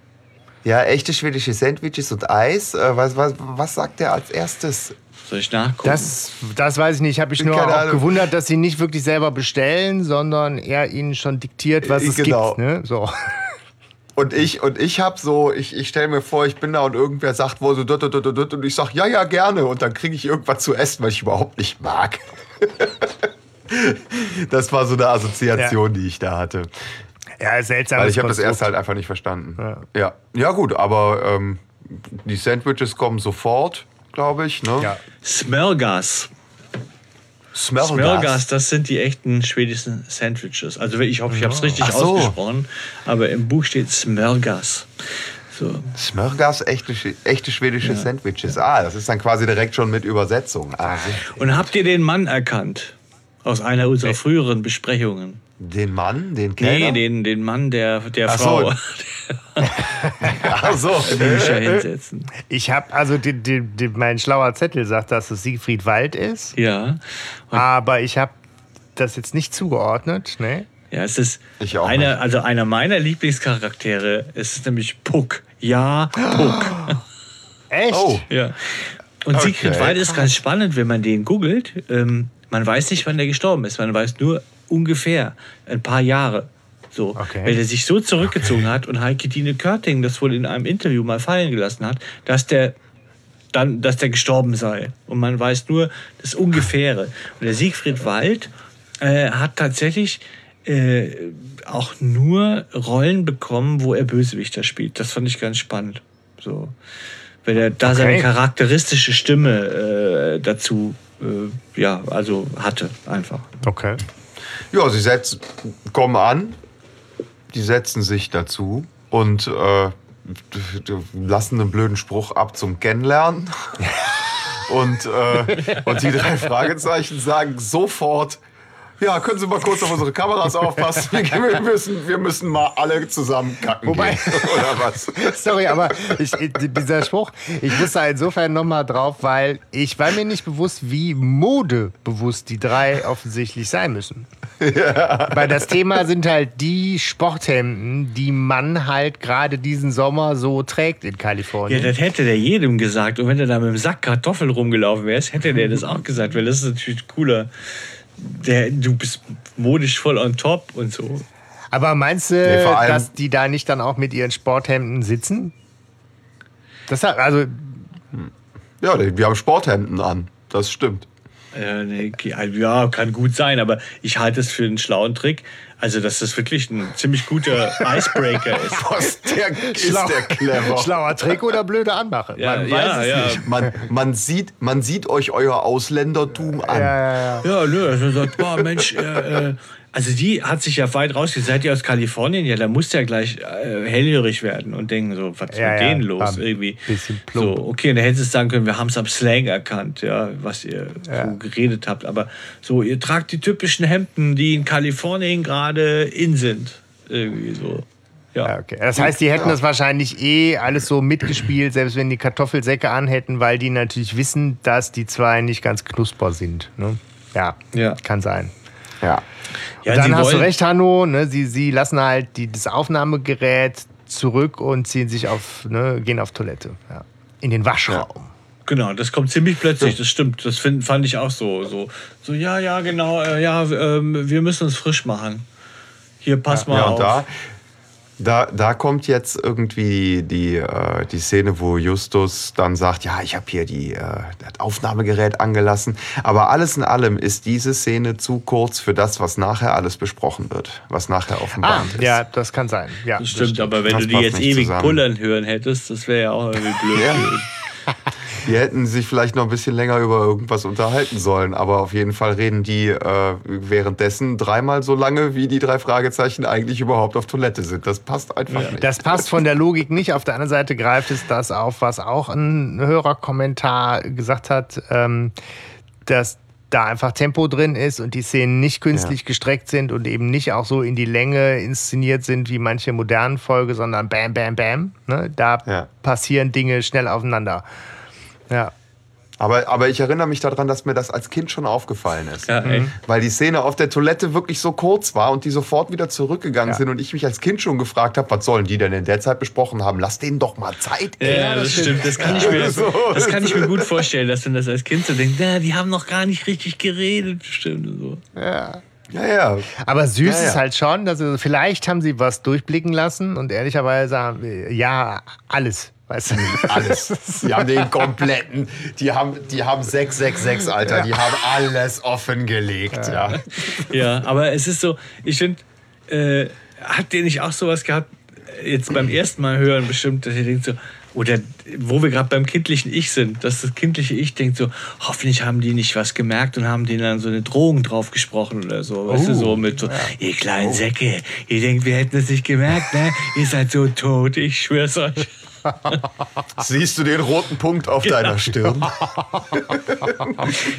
Ja, echte schwedische Sandwiches und Eis. Äh, was, was, was sagt er als erstes? Soll ich nachgucken? Das, das weiß ich nicht. Ich habe mich nur Keine auch Ahnung. gewundert, dass sie nicht wirklich selber bestellen, sondern er ihnen schon diktiert, was es Genau. gibt. Ne? So. Und ich, und ich hab so, ich, ich stelle mir vor, ich bin da und irgendwer sagt wohl so dut, dut, dut, dut, und ich sag, ja, ja, gerne. Und dann kriege ich irgendwas zu essen, was ich überhaupt nicht mag. *laughs* das war so eine Assoziation, die ich da hatte. Ja, seltsam. Weil ich habe das erst halt einfach nicht verstanden. Ja, ja, gut, aber ähm, die Sandwiches kommen sofort, glaube ich. Ne? Ja. Smörgas. Smörgas. Smörgas, das sind die echten schwedischen Sandwiches. Also ich hoffe, ich habe es richtig Ach so. ausgesprochen, aber im Buch steht Smörgas. So. Smörgas, echte, echte schwedische Sandwiches. Ah, das ist dann quasi direkt schon mit Übersetzung. Ah, Und habt ihr den Mann erkannt? Aus einer unserer früheren Besprechungen. Den Mann, den Nee, Kellner? den, den Mann der, der Ach so. Frau. *laughs* *laughs* Ach so. Bücher hinsetzen. Ich habe, also die, die, die, mein schlauer Zettel sagt, dass es Siegfried Wald ist, Ja. aber ich habe das jetzt nicht zugeordnet. Ne? Ja, es ist Ich auch einer, nicht. also einer meiner Lieblingscharaktere. Es ist nämlich Puck. Ja, Puck. *gasps* Echt? Oh, Ja. Und Okay. Siegfried Wald ist ganz spannend, wenn man den googelt. Ähm, man weiß nicht, wann der gestorben ist. Man weiß nur ungefähr ein paar Jahre. So, Okay. weil er sich so zurückgezogen hat und Heike Dine Körting das wohl in einem Interview mal fallen gelassen hat, dass der dann, dass der gestorben sei. Und man weiß nur das Ungefähre. Und der Siegfried Wald äh, hat tatsächlich äh, auch nur Rollen bekommen, wo er Bösewichter spielt. Das fand ich ganz spannend. So. Weil er da seine Okay. charakteristische Stimme äh, dazu äh, ja, also hatte einfach. Okay. Ja, sie setzen, kommen an, die setzen sich dazu und äh, lassen einen blöden Spruch ab zum Kennenlernen. *laughs* und, äh, und die drei Fragezeichen sagen sofort, ja, können Sie mal kurz auf unsere Kameras aufpassen? Wir, müssen, wir müssen mal alle zusammen kacken Wobei- gehen. Oder was? *laughs* Sorry, aber ich, dieser Spruch, ich muss da insofern nochmal drauf, weil ich war mir nicht bewusst, wie modebewusst die drei offensichtlich sein müssen. Weil das Thema sind halt die Sporthemden, die man halt gerade diesen Sommer so trägt in Ja, Kalifornien. das hätte der jedem gesagt. Und wenn er da mit dem Sack Kartoffeln rumgelaufen wärst, hätte der das auch gesagt. Weil das ist natürlich cooler. Der, du bist modisch voll on top und so. Aber meinst du, Nee, dass die da nicht dann auch mit ihren Sporthemden sitzen? Das hat, also, Ja, wir haben Sporthemden an. Das stimmt. Äh, ja, kann gut sein, aber ich halte es für einen schlauen Trick. Also, dass das wirklich ein ziemlich guter Icebreaker ist. *laughs* Was, der ist Schlau- der clever. schlauer Trick oder blöde Anmache? Ja, Man ja, weiß es ja. nicht. Man, man, sieht, man sieht euch euer Ausländertum an. Ja, ja, ja. Ja, nö, also sagt, boah, Mensch, äh, äh, also die hat sich ja weit rausgesagt, seid ihr aus Kalifornien? Ja, da muss ja gleich äh, hellhörig werden und denken so, was ist Ja, mit ja, denen los ein irgendwie? bisschen so, plump. okay, und da hättest du sagen können, wir haben es am Slang erkannt, ja, was ihr Ja. so geredet habt, aber so, ihr tragt die typischen Hemden, die in Kalifornien gerade in sind, irgendwie so. Ja. Ja, okay. Das heißt, die hätten das wahrscheinlich eh alles so mitgespielt, selbst wenn die Kartoffelsäcke anhätten, weil die natürlich wissen, dass die zwei nicht ganz knusper sind. Ne? Ja, Ja. kann sein. Ja. Ja, Und dann hast du recht, Hanno. Ne? Sie, sie lassen halt die, das Aufnahmegerät zurück und ziehen sich auf, ne, gehen auf Toilette. Ja. In den Waschraum. Genau, das kommt ziemlich plötzlich, das stimmt. Das find, fand ich auch so. So, so ja, ja, genau, äh, ja, ähm, wir müssen uns frisch machen. Hier, pass mal Ja, auf. und da, da, da kommt jetzt irgendwie die, äh, die Szene, wo Justus dann sagt, ja, ich habe hier die, äh, das Aufnahmegerät angelassen. Aber alles in allem ist diese Szene zu kurz für das, was nachher alles besprochen wird, was nachher auf dem Ah, Band ist. ja, das kann sein. Ja, Das stimmt, aber wenn Das du die jetzt ewig zusammen. pullern hören hättest, das wäre ja auch irgendwie blöd. Ja. *laughs* Die hätten sich vielleicht noch ein bisschen länger über irgendwas unterhalten sollen, aber auf jeden Fall reden die äh, währenddessen dreimal so lange, wie die drei Fragezeichen eigentlich überhaupt auf Toilette sind. Das passt einfach nicht. Das passt von der Logik nicht. Auf der anderen Seite greift es das auf, was auch ein Hörerkommentar gesagt hat, ähm, dass da einfach Tempo drin ist und die Szenen nicht künstlich gestreckt sind und eben nicht auch so in die Länge inszeniert sind wie manche modernen Folge, sondern bam, bam, bam. Ne? Da Ja. passieren Dinge schnell aufeinander. Ja. Aber, aber ich erinnere mich daran, dass mir das als Kind schon aufgefallen ist. Ja, ey. Weil die Szene auf der Toilette wirklich so kurz war und die sofort wieder zurückgegangen sind und ich mich als Kind schon gefragt habe, was sollen die denn in der Zeit besprochen haben? Lass denen doch mal Zeit. ey. Ja, das stimmt. Das kann, ich mir, *laughs* So. das kann ich mir gut vorstellen, dass man das als Kind so denkt, na, die haben noch gar nicht richtig geredet. Stimmt. und So. Ja. Ja, ja. Aber süß Ja, ja. ist halt schon, dass sie, vielleicht haben sie was durchblicken lassen und ehrlicherweise ja alles. Weißt du? Alles. *laughs* Die haben den kompletten, die haben, die haben 666, Alter. Die haben alles offengelegt. Ja. Ja, aber es ist so, ich finde, äh, habt ihr nicht auch sowas gehabt, jetzt beim ersten Mal hören bestimmt, dass ihr denkt so, oder wo wir gerade beim kindlichen Ich sind, dass das kindliche Ich denkt so, hoffentlich haben die nicht was gemerkt und haben denen dann so eine Drohung drauf gesprochen oder so. Weißt du, so mit so, ihr kleinen Säcke, ihr denkt, wir hätten es nicht gemerkt, ne? Ihr seid so tot, ich schwör's euch. *laughs* Siehst du den roten Punkt auf deiner Stirn? *laughs*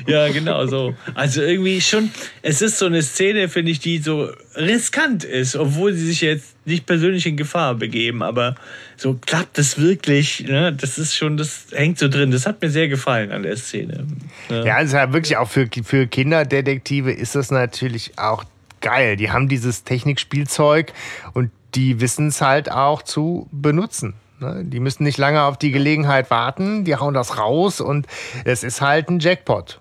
Ja, genau so. Also irgendwie schon, es ist so eine Szene, finde ich, die so riskant ist, obwohl sie sich jetzt nicht persönlich in Gefahr begeben, aber so klappt das wirklich, ne? Das ist schon, das hängt so drin. Das hat mir sehr gefallen an der Szene. Ne? Ja, es ist halt wirklich auch für, für Kinderdetektive ist das natürlich auch geil. Die haben dieses Technikspielzeug und die wissen es halt auch zu benutzen. Ne? Die müssen nicht lange auf die Gelegenheit warten, die hauen das raus und es ist halt ein Jackpot.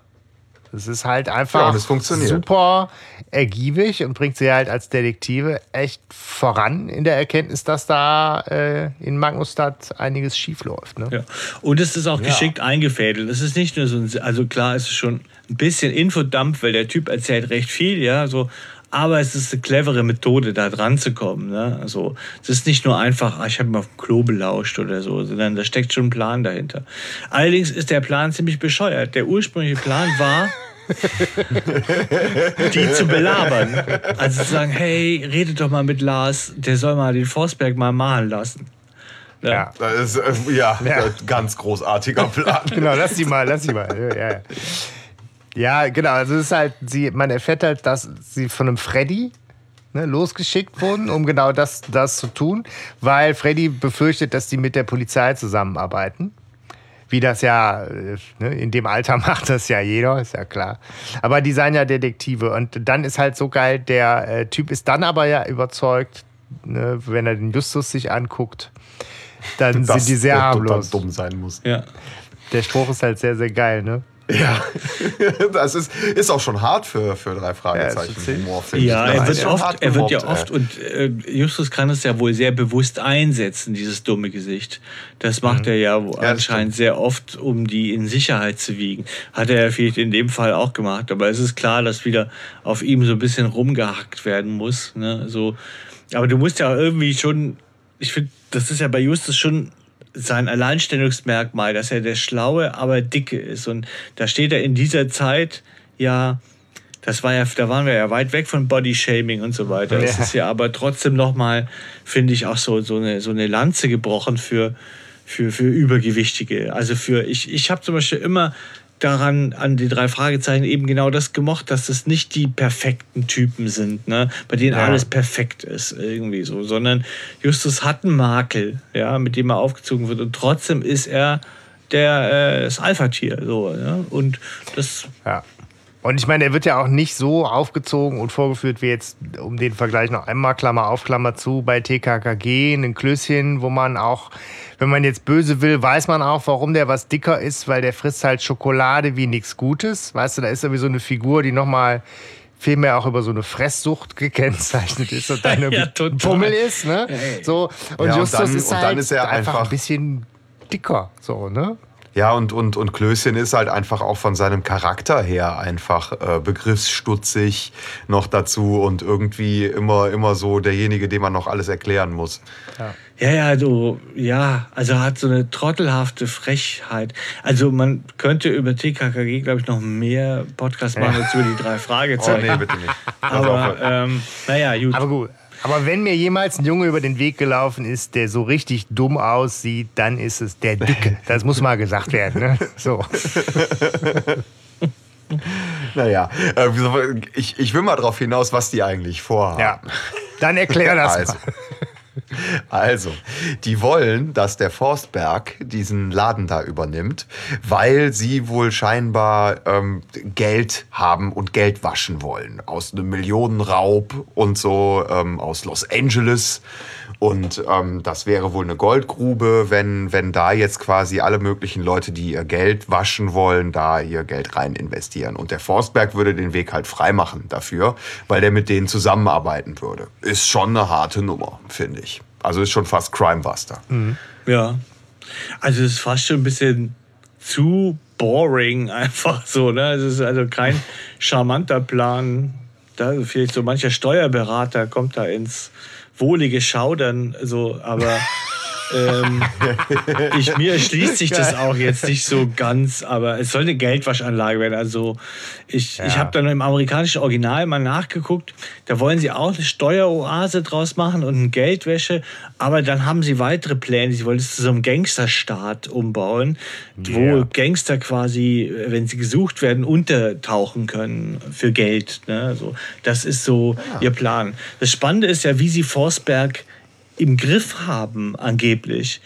Es ist halt Ja, einfach es funktioniert. super ergiebig und bringt sie halt als Detektive echt voran in der Erkenntnis, dass da äh, in Magnusstadt einiges schief läuft. Ne? Ja. Und es ist auch geschickt eingefädelt. Es ist nicht nur so ein, also klar, es ist schon ein bisschen Infodump, weil der Typ erzählt recht viel, ja, so. Aber es ist eine clevere Methode, da dran zu kommen. Ne? Also, es ist nicht nur einfach, ah, ich habe mal auf dem Klo belauscht oder so, sondern da steckt schon ein Plan dahinter. Allerdings ist der Plan ziemlich bescheuert. Der ursprüngliche Plan war, *laughs* die zu belabern. Also zu sagen, hey, redet doch mal mit Lars, der soll mal den Forsberg mal malen lassen. Ja. Das ist, äh, ja, Ja. ein ganz großartiger Plan. *laughs* genau, lass sie mal, lass sie mal. Ja, ja. Ja, genau. Also es ist halt, sie, man erfährt halt, dass sie von einem Freddy ne, losgeschickt wurden, um genau das, das zu tun, weil Freddy befürchtet, dass die mit der Polizei zusammenarbeiten. Wie das ja, äh, ne, in dem Alter *laughs* macht das ja jeder, ist ja klar. Aber die seien ja Detektive. Und dann ist halt so geil, der äh, Typ ist dann aber ja überzeugt, ne, wenn er den Justus sich anguckt, dann dass sind die sehr harmlos. dumm sein muss. Ja. Der Spruch ist halt sehr, sehr geil, ne? Ja, *laughs* das ist, ist auch schon hart für, für drei Ja, Fragezeichen ist Humor, Ja, er wird, oft, er wird ja oft ey. und äh, Justus kann es ja wohl sehr bewusst einsetzen, dieses dumme Gesicht. Das macht er ja, das anscheinend sehr oft, um die in Sicherheit zu wiegen. Hat er ja vielleicht in dem Fall auch gemacht, aber es ist klar, dass wieder auf ihm so ein bisschen rumgehackt werden muss. Ne? So, aber du musst ja irgendwie schon, ich finde, das ist ja bei Justus schon sein Alleinstellungsmerkmal, dass er der Schlaue, aber Dicke ist. Und da steht er in dieser Zeit ja, das war ja, da waren wir ja weit weg von Bodyshaming und so weiter. Ja. ist ja aber trotzdem nochmal, finde ich, auch so, so, eine, so eine Lanze gebrochen für, für, für Übergewichtige. Also für, ich, ich habe zum Beispiel immer daran, an die drei Fragezeichen eben genau das gemocht, dass es nicht die perfekten Typen sind, ne? bei denen Ja. alles perfekt ist, irgendwie so, sondern Justus hat einen Makel, ja, mit dem er aufgezogen wird und trotzdem ist er der, äh, das Alpha-Tier, so, ja? und das, Ja. Und ich meine, er wird ja auch nicht so aufgezogen und vorgeführt wie jetzt, um den Vergleich noch einmal, Klammer auf, Klammer zu, bei TKKG, ein Klößchen, wo man auch, wenn man jetzt böse will, weiß man auch, warum der was dicker ist, weil der frisst halt Schokolade wie nichts Gutes. Weißt du, da ist irgendwie so eine Figur, die nochmal vielmehr auch über so eine Fresssucht gekennzeichnet ist und dann *laughs* irgendwie Ja. Pummel ist, ne? So, und Ja, und Justus dann- ist und halt dann ist er einfach ein einfach- bisschen dicker, so, ne? Ja, und, und, und Klößchen ist halt einfach auch von seinem Charakter her einfach äh, begriffsstutzig noch dazu und irgendwie immer, immer so derjenige, dem man noch alles erklären muss. Ja, ja, so, ja, also hat so eine trottelhafte Frechheit. Also man könnte über TKKG, glaube ich, noch mehr Podcasts machen als über die drei Oh Fragezeichen. nee, bitte nicht. Aber ähm, naja, gut. Aber gut. Aber wenn mir jemals ein Junge über den Weg gelaufen ist, der so richtig dumm aussieht, dann ist es der Dicke. *laughs* Das muss mal gesagt werden. Ne? So. Naja, äh, ich, ich will mal darauf hinaus, was die eigentlich vorhaben. Ja. Dann erklär das Also, mal. Also, die wollen, dass der Forstberg diesen Laden da übernimmt, weil sie wohl scheinbar ähm, Geld haben und Geld waschen wollen. Aus einem Millionenraub und so ähm, aus Los Angeles. Und ähm, das wäre wohl eine Goldgrube, wenn, wenn da jetzt quasi alle möglichen Leute, die ihr Geld waschen wollen, da ihr Geld rein investieren. Und der Forstberg würde den Weg halt freimachen dafür, weil der mit denen zusammenarbeiten würde. Ist schon eine harte Nummer, finde ich. Also ist schon fast Crimebuster. Ja. Also es ist fast schon ein bisschen zu boring *laughs* einfach so. Ne? Es ist also kein *laughs* charmanter Plan. Da vielleicht so mancher Steuerberater kommt da ins wohlige Schaudern so, aber *laughs* ähm, *laughs* ich, mir erschließt sich das auch jetzt nicht so ganz, aber es soll eine Geldwaschanlage werden. Also ich, ich habe dann im amerikanischen Original mal nachgeguckt, da wollen sie auch eine Steueroase draus machen und eine Geldwäsche, aber dann haben sie weitere Pläne. Sie wollen es zu so einem Gangsterstaat umbauen, wo Ja. Gangster quasi, wenn sie gesucht werden, untertauchen können für Geld. Ne? So, das ist so ihr Plan. Das Spannende ist ja, wie sie Forsberg im Griff haben, angeblich.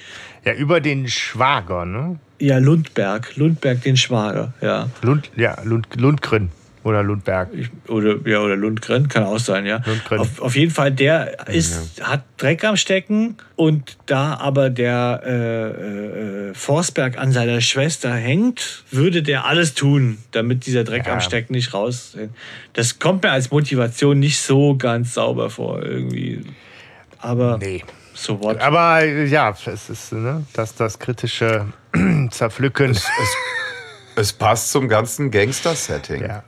Ja, über den Schwager, ne? Ja, Lundberg, Lundberg den Schwager, ja. Lund, ja, Lund, Lundgren oder Lundberg. Ich, oder, ja, oder Lundgren, kann auch sein, ja. Lundgren. Auf, auf jeden Fall, der ist, hat Dreck am Stecken und da aber der äh, äh, Forsberg an seiner Schwester hängt, würde der alles tun, damit dieser Dreck Ja. am Stecken nicht raus. Das kommt mir als Motivation nicht so ganz sauber vor, irgendwie. Aber Nee. so what. Aber ja, es ist ne, das, das kritische *clears throat* Zerpflücken. Es passt zum ganzen Gangster-Setting. Ja.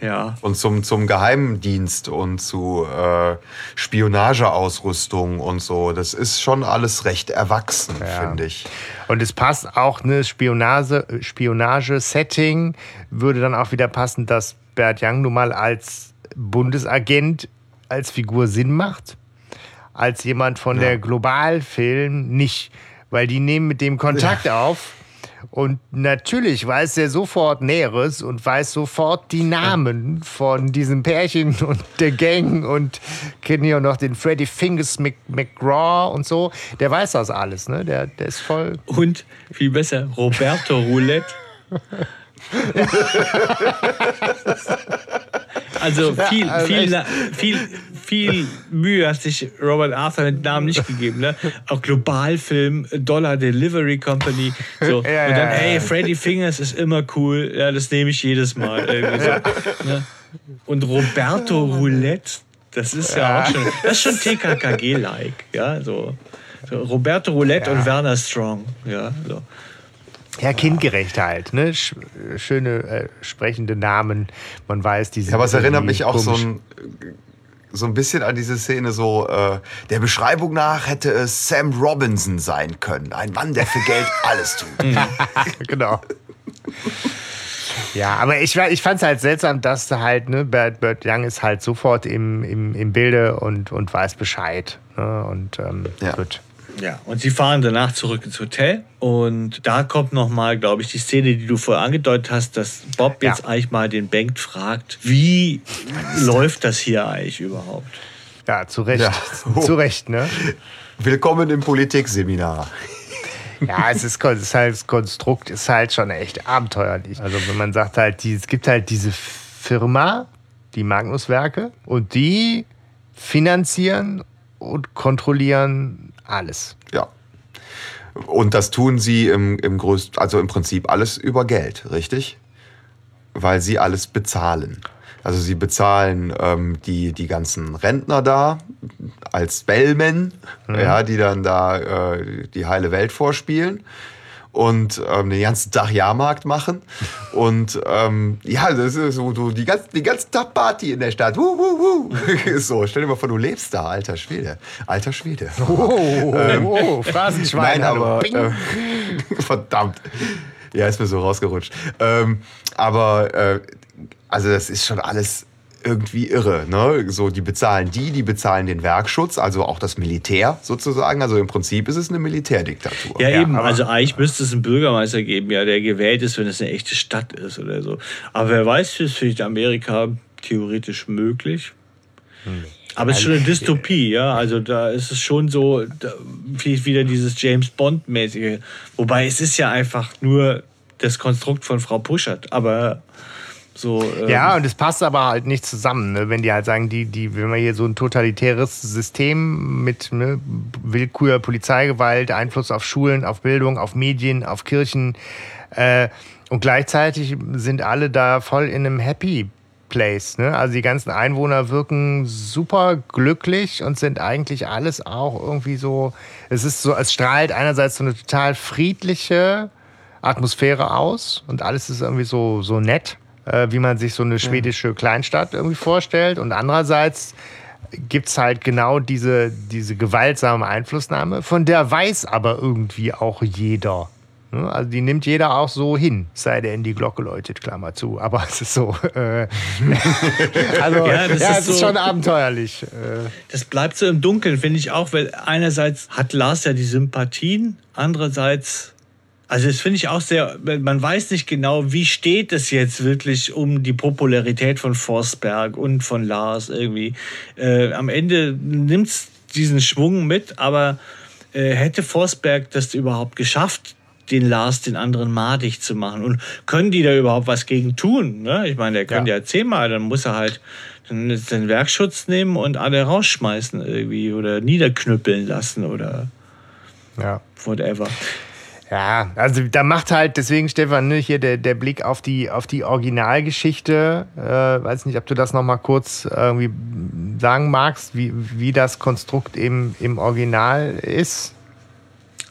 Ja. Und zum, zum Geheimdienst und zu äh, Spionageausrüstung und so. Das ist schon alles recht erwachsen, Ja. finde ich. Und es passt auch, ne, Spionage, Spionage-Setting würde dann auch wieder passen, dass Bert Young nun mal als Bundesagent als Figur Sinn macht. Als jemand von der Globalfilm nicht. Weil die nehmen mit dem Kontakt auf. Und natürlich weiß er sofort Näheres und weiß sofort die Namen von diesem Pärchen *laughs* und der Gang und kennen hier noch den Freddy Fingers Mc, McGraw und so. Der weiß das alles, ne? Der, der ist voll. Und viel besser, Roberto Roulette. *laughs* Also viel, also viel, echt. Na- viel, viel Mühe hat sich Robert Arthur mit Namen nicht gegeben. Ne? Auch Globalfilm, Dollar Delivery Company. So. *laughs* Ja, Und dann, ja, ey, ja. Freddy Fingers ist immer cool. Ja, das nehme ich jedes Mal. So, ne? Und Roberto Roulette, das ist ja, auch schon, das ist schon TKKG-like. Ja, so. so. Roberto Roulette und Werner Strong. Ja, so. Ja, kindgerecht halt, ne? Sch schöne äh, sprechende Namen. Man weiß, die sind Ja, aber es erinnert mich auch so ein, so ein bisschen an diese Szene so, äh, der Beschreibung nach hätte es Sam Robinson sein können. Ein Mann, der für Geld *laughs* alles tut. *laughs* genau. Ja, aber ich, ich fand es halt seltsam, dass da halt, ne, Bert, Bert Young ist halt sofort im, im, im Bilde und, und weiß Bescheid. Ne? Und ähm, Ja. gut. Ja, und sie fahren danach zurück ins Hotel und da kommt noch mal, glaube ich, die Szene, die du vorher angedeutet hast, dass Bob Ja. jetzt eigentlich mal den Bengt fragt, wie läuft das hier eigentlich überhaupt? Ja, zu Recht. Ja. *laughs* Zu Recht, ne? Willkommen im Politikseminar. Ja, es ist, es ist halt, das Konstrukt ist halt schon echt abenteuerlich. Also wenn man sagt halt, die, es gibt halt diese Firma, die Magnuswerke, und die finanzieren und kontrollieren alles. Ja. Und das tun sie im, im größten, also im Prinzip alles über Geld, richtig? Weil sie alles bezahlen. Also sie bezahlen ähm, die, die ganzen Rentner da als Bellmen, ja, die dann da äh, die heile Welt vorspielen und ähm, den ganzen Tag Jahrmarkt machen. Und ähm, ja, das ist so, du, die, ganze, die ganze Tag Party in der Stadt. Wuh, wuh, wuh. *laughs* so, stell dir mal vor, du lebst da, alter Schwede. Alter Schwede. Oh, oh, Phrasenschwein. Nein, aber äh, *laughs* verdammt. Ja, ist mir so rausgerutscht. Ähm, aber äh, also das ist schon alles irgendwie irre. Ne? So, die bezahlen die, die bezahlen den Werkschutz, also auch das Militär sozusagen. Also im Prinzip ist es eine Militärdiktatur. Ja, eben, aber- also eigentlich müsste es einen Bürgermeister geben, ja, der gewählt ist, wenn es eine echte Stadt ist oder so. Aber wer weiß, das ist vielleicht Amerika theoretisch möglich. Aber es ist schon eine Dystopie, ja. Also da ist es schon so, da, wieder dieses James Bond-mäßige. Wobei es ist ja einfach nur das Konstrukt von Frau Puschert. Aber so, ähm ja, und es passt aber halt nicht zusammen, ne? wenn die halt sagen, die, die, wenn wir hier so ein totalitäres System mit ne, Willkür, Polizeigewalt, Einfluss auf Schulen, auf Bildung, auf Medien, auf Kirchen äh, und gleichzeitig sind alle da voll in einem Happy Place. Ne? Also die ganzen Einwohner wirken super glücklich und sind eigentlich alles auch irgendwie so. Es ist so, es strahlt einerseits so eine total friedliche Atmosphäre aus und alles ist irgendwie so, so nett äh, wie man sich so eine schwedische Kleinstadt irgendwie vorstellt. Und andererseits gibt es halt genau diese, diese gewaltsame Einflussnahme, von der weiß aber irgendwie auch jeder. Ne? Also die nimmt jeder auch so hin, sei denn die Glocke läutet, Klammer zu. Aber *laughs* es ist so. Äh, *laughs* also ja, das ja, ist, es ist so, schon abenteuerlich. Äh. Das bleibt so im Dunkeln, finde ich auch, weil einerseits hat Lars ja die Sympathien, andererseits also das finde ich auch sehr, man weiß nicht genau, wie steht es jetzt wirklich um die Popularität von Forsberg und von Lars irgendwie. Äh, am Ende nimmt es diesen Schwung mit, aber äh, hätte Forsberg das überhaupt geschafft, den Lars den anderen madig zu machen? Und können die da überhaupt was gegen tun? Ne? Ich meine, der kann ja. ja zehnmal, dann muss er halt den Werkschutz nehmen und alle rausschmeißen irgendwie oder niederknüppeln lassen oder ja. whatever. Ja, also da macht halt, deswegen Stefan, ne, hier der, der Blick auf die, auf die Originalgeschichte. Äh, weiß nicht, ob du das nochmal kurz irgendwie sagen magst, wie, wie das Konstrukt eben im Original ist.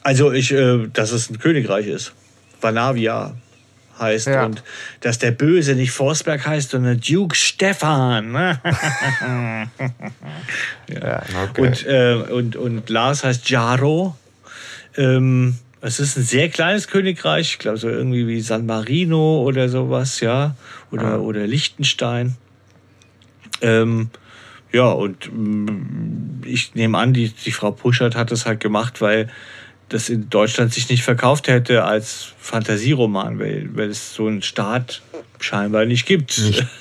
Also ich, äh, dass es ein Königreich ist. Vanavia heißt ja. und dass der Böse nicht Forsberg heißt, sondern Duke Stefan. *laughs* ja. ja okay. und, äh, und, und Lars heißt Jaro. Ähm, es ist ein sehr kleines Königreich, ich glaube so irgendwie wie San Marino oder sowas, ja, oder, ja. oder Liechtenstein. Ähm, ja, und mm, ich nehme an, die, die Frau Puschert hat das halt gemacht, weil das in Deutschland sich nicht verkauft hätte als Fantasieroman, weil, weil es so einen Staat scheinbar nicht gibt. Nicht. *laughs*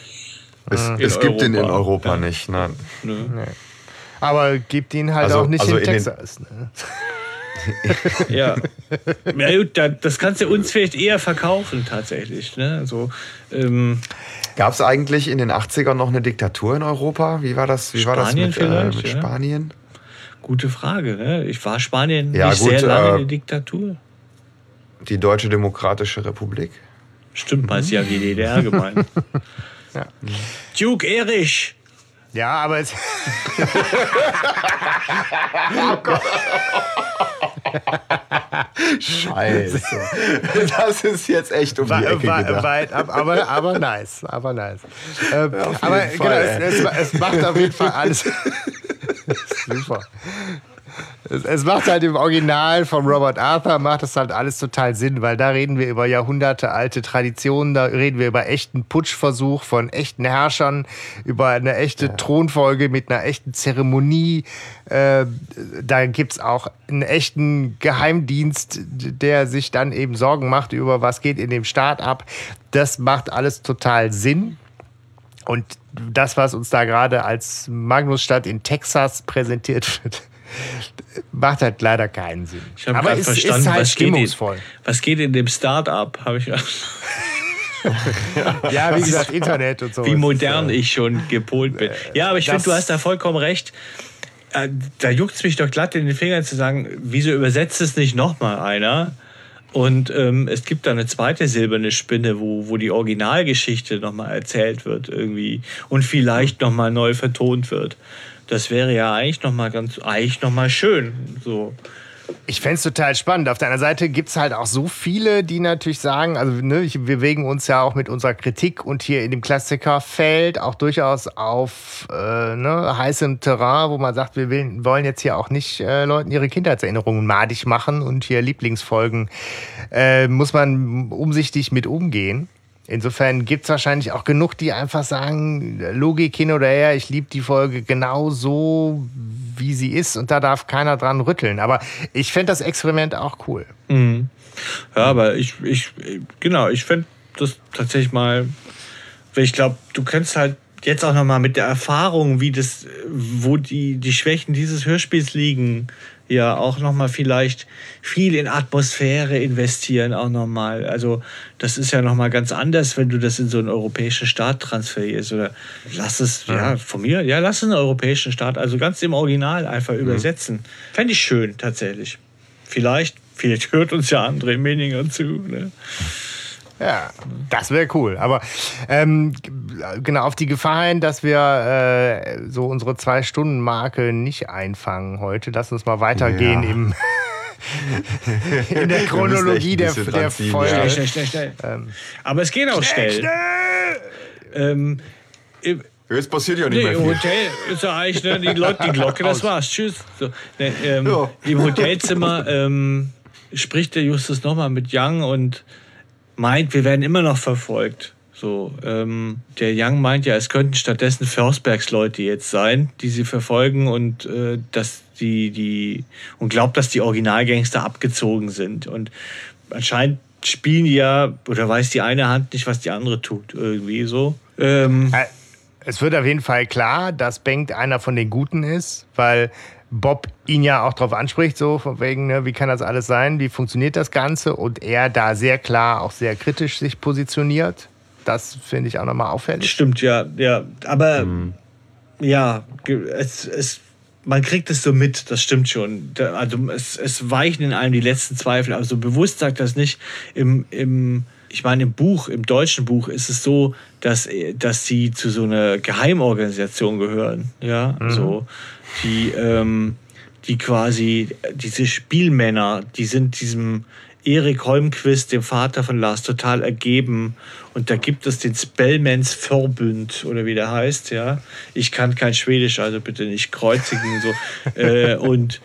Es, es gibt ihn in Europa ja. nicht, nein. Nee. Aber gibt ihn halt also, auch nicht also in, in Texas. Ne? Ja. ja gut, das kannst du uns vielleicht eher verkaufen tatsächlich. Ne? Also, ähm, Gab es eigentlich in den 80ern noch eine Diktatur in Europa? Wie war das, wie Spanien war das mit, äh, mit ja. Spanien? Gute Frage. Ne? Ich war Spanien ja, nicht gut, sehr lange äh, eine Diktatur. Die Deutsche Demokratische Republik? Stimmt, mal ist ja wie DDR gemeint. *laughs* ja. Duke Erich! Ja, aber es. oh Gott. Scheiße. Das ist jetzt echt um die Ecke gedacht. Weit ab, aber, aber nice. Aber nice. Ähm, aber genau, es, es, macht auf jeden Fall alles. *laughs* *laughs* Super. Es, es, macht halt im Original von Robert Arthur, macht das halt alles total Sinn, weil da reden wir über Jahrhunderte alte Traditionen, da reden wir über echten Putschversuch von echten Herrschern, über eine echte ja. Thronfolge mit einer echten Zeremonie. Äh, da gibt es auch einen echten Geheimdienst, der sich dann eben Sorgen macht über, was geht in dem Staat ab. Das macht alles total Sinn. Und das, was uns da gerade als Magnusstadt in Texas präsentiert wird, macht halt leider keinen Sinn. Ich habe gerade verstanden, ist halt was, geht in, was geht in dem Start-up, habe ich *laughs* ja, wie gesagt, Internet und so. Wie modern ich schon gepolt bin. Ja, aber ich finde, du hast da vollkommen recht. Äh, da juckt es mich doch glatt in den Fingern zu sagen, wieso übersetzt es nicht nochmal einer? Und ähm, es gibt da eine zweite silberne Spinne, wo, wo die Originalgeschichte nochmal erzählt wird irgendwie und vielleicht nochmal neu vertont wird. Das wäre ja eigentlich nochmal ganz, eigentlich nochmal schön. So. Ich fände es total spannend. Auf der anderen Seite gibt es halt auch so viele, die natürlich sagen, also ne, wir bewegen uns ja auch mit unserer Kritik und hier in dem Klassikerfeld auch durchaus auf äh, ne, heißem Terrain, wo man sagt, wir will, wollen jetzt hier auch nicht äh, Leuten ihre Kindheitserinnerungen madig machen und hier Lieblingsfolgen äh, muss man umsichtig mit umgehen. Insofern gibt es wahrscheinlich auch genug, die einfach sagen, Logik hin oder her, ich liebe die Folge genau so, wie sie ist und da darf keiner dran rütteln. Aber ich fände das Experiment auch cool. Mhm. Ja, aber ich, ich genau, ich fände das tatsächlich mal, weil ich glaube, du kannst halt jetzt auch nochmal mit der Erfahrung, wie das, wo die, die Schwächen dieses Hörspiels liegen, ja auch nochmal vielleicht viel in Atmosphäre investieren auch nochmal. Also das ist ja nochmal ganz anders, wenn du das in so einen europäischen Staat transferierst oder lass es, ja, ja von mir, ja, lass es einen europäischen Staat, also ganz im Original einfach mhm. übersetzen. Fände ich schön, tatsächlich. Vielleicht, *laughs* vielleicht hört uns ja André Meninger zu. Ne? Ja, das wäre cool. Aber ähm, genau auf die Gefahr hin, dass wir äh, so unsere Zwei-Stunden-Marke nicht einfangen heute. Lass uns mal weitergehen ja. im. *laughs* in der Chronologie der, der Folge. Schnell, schnell, schnell, schnell. Ähm, Aber es geht auch schnell. schnell. Ähm, Jetzt passiert ja nicht nee, mehr viel. Im Hotel ist ja eigentlich ne, die, Leute, die Glocke, das war's. Tschüss. So, ne, ähm, ja. Im Hotelzimmer ähm, spricht der Justus nochmal mit Young und meint, wir werden immer noch verfolgt. So, ähm, der Young meint ja, es könnten stattdessen Forsbergs Leute jetzt sein, die sie verfolgen und äh, dass die, die und glaubt, dass die Originalgangster abgezogen sind. Und anscheinend spielen die ja, oder weiß die eine Hand nicht, was die andere tut, irgendwie so. Ähm, es wird auf jeden Fall klar, dass Bengt einer von den Guten ist, weil Bob ihn ja auch darauf anspricht, so von wegen, ne, wie kann das alles sein, wie funktioniert das Ganze und er da sehr klar, auch sehr kritisch sich positioniert. Das finde ich auch nochmal auffällig. Stimmt, ja, ja. Aber mhm. ja, es, es, man kriegt es so mit, das stimmt schon. Also es, es weichen in einem die letzten Zweifel. Also bewusst sagt das nicht. Im, im, ich meine, im Buch, im deutschen Buch ist es so, dass, dass sie zu so einer Geheimorganisation gehören. Ja, mhm. so die, ähm, die quasi, diese Spielmänner, die sind diesem Erik Holmquist, dem Vater von Lars, total ergeben. Und da gibt es den Spellmans Verbund oder wie der heißt, ja. Ich kann kein Schwedisch, also bitte nicht kreuzigen. so. *laughs* äh, und,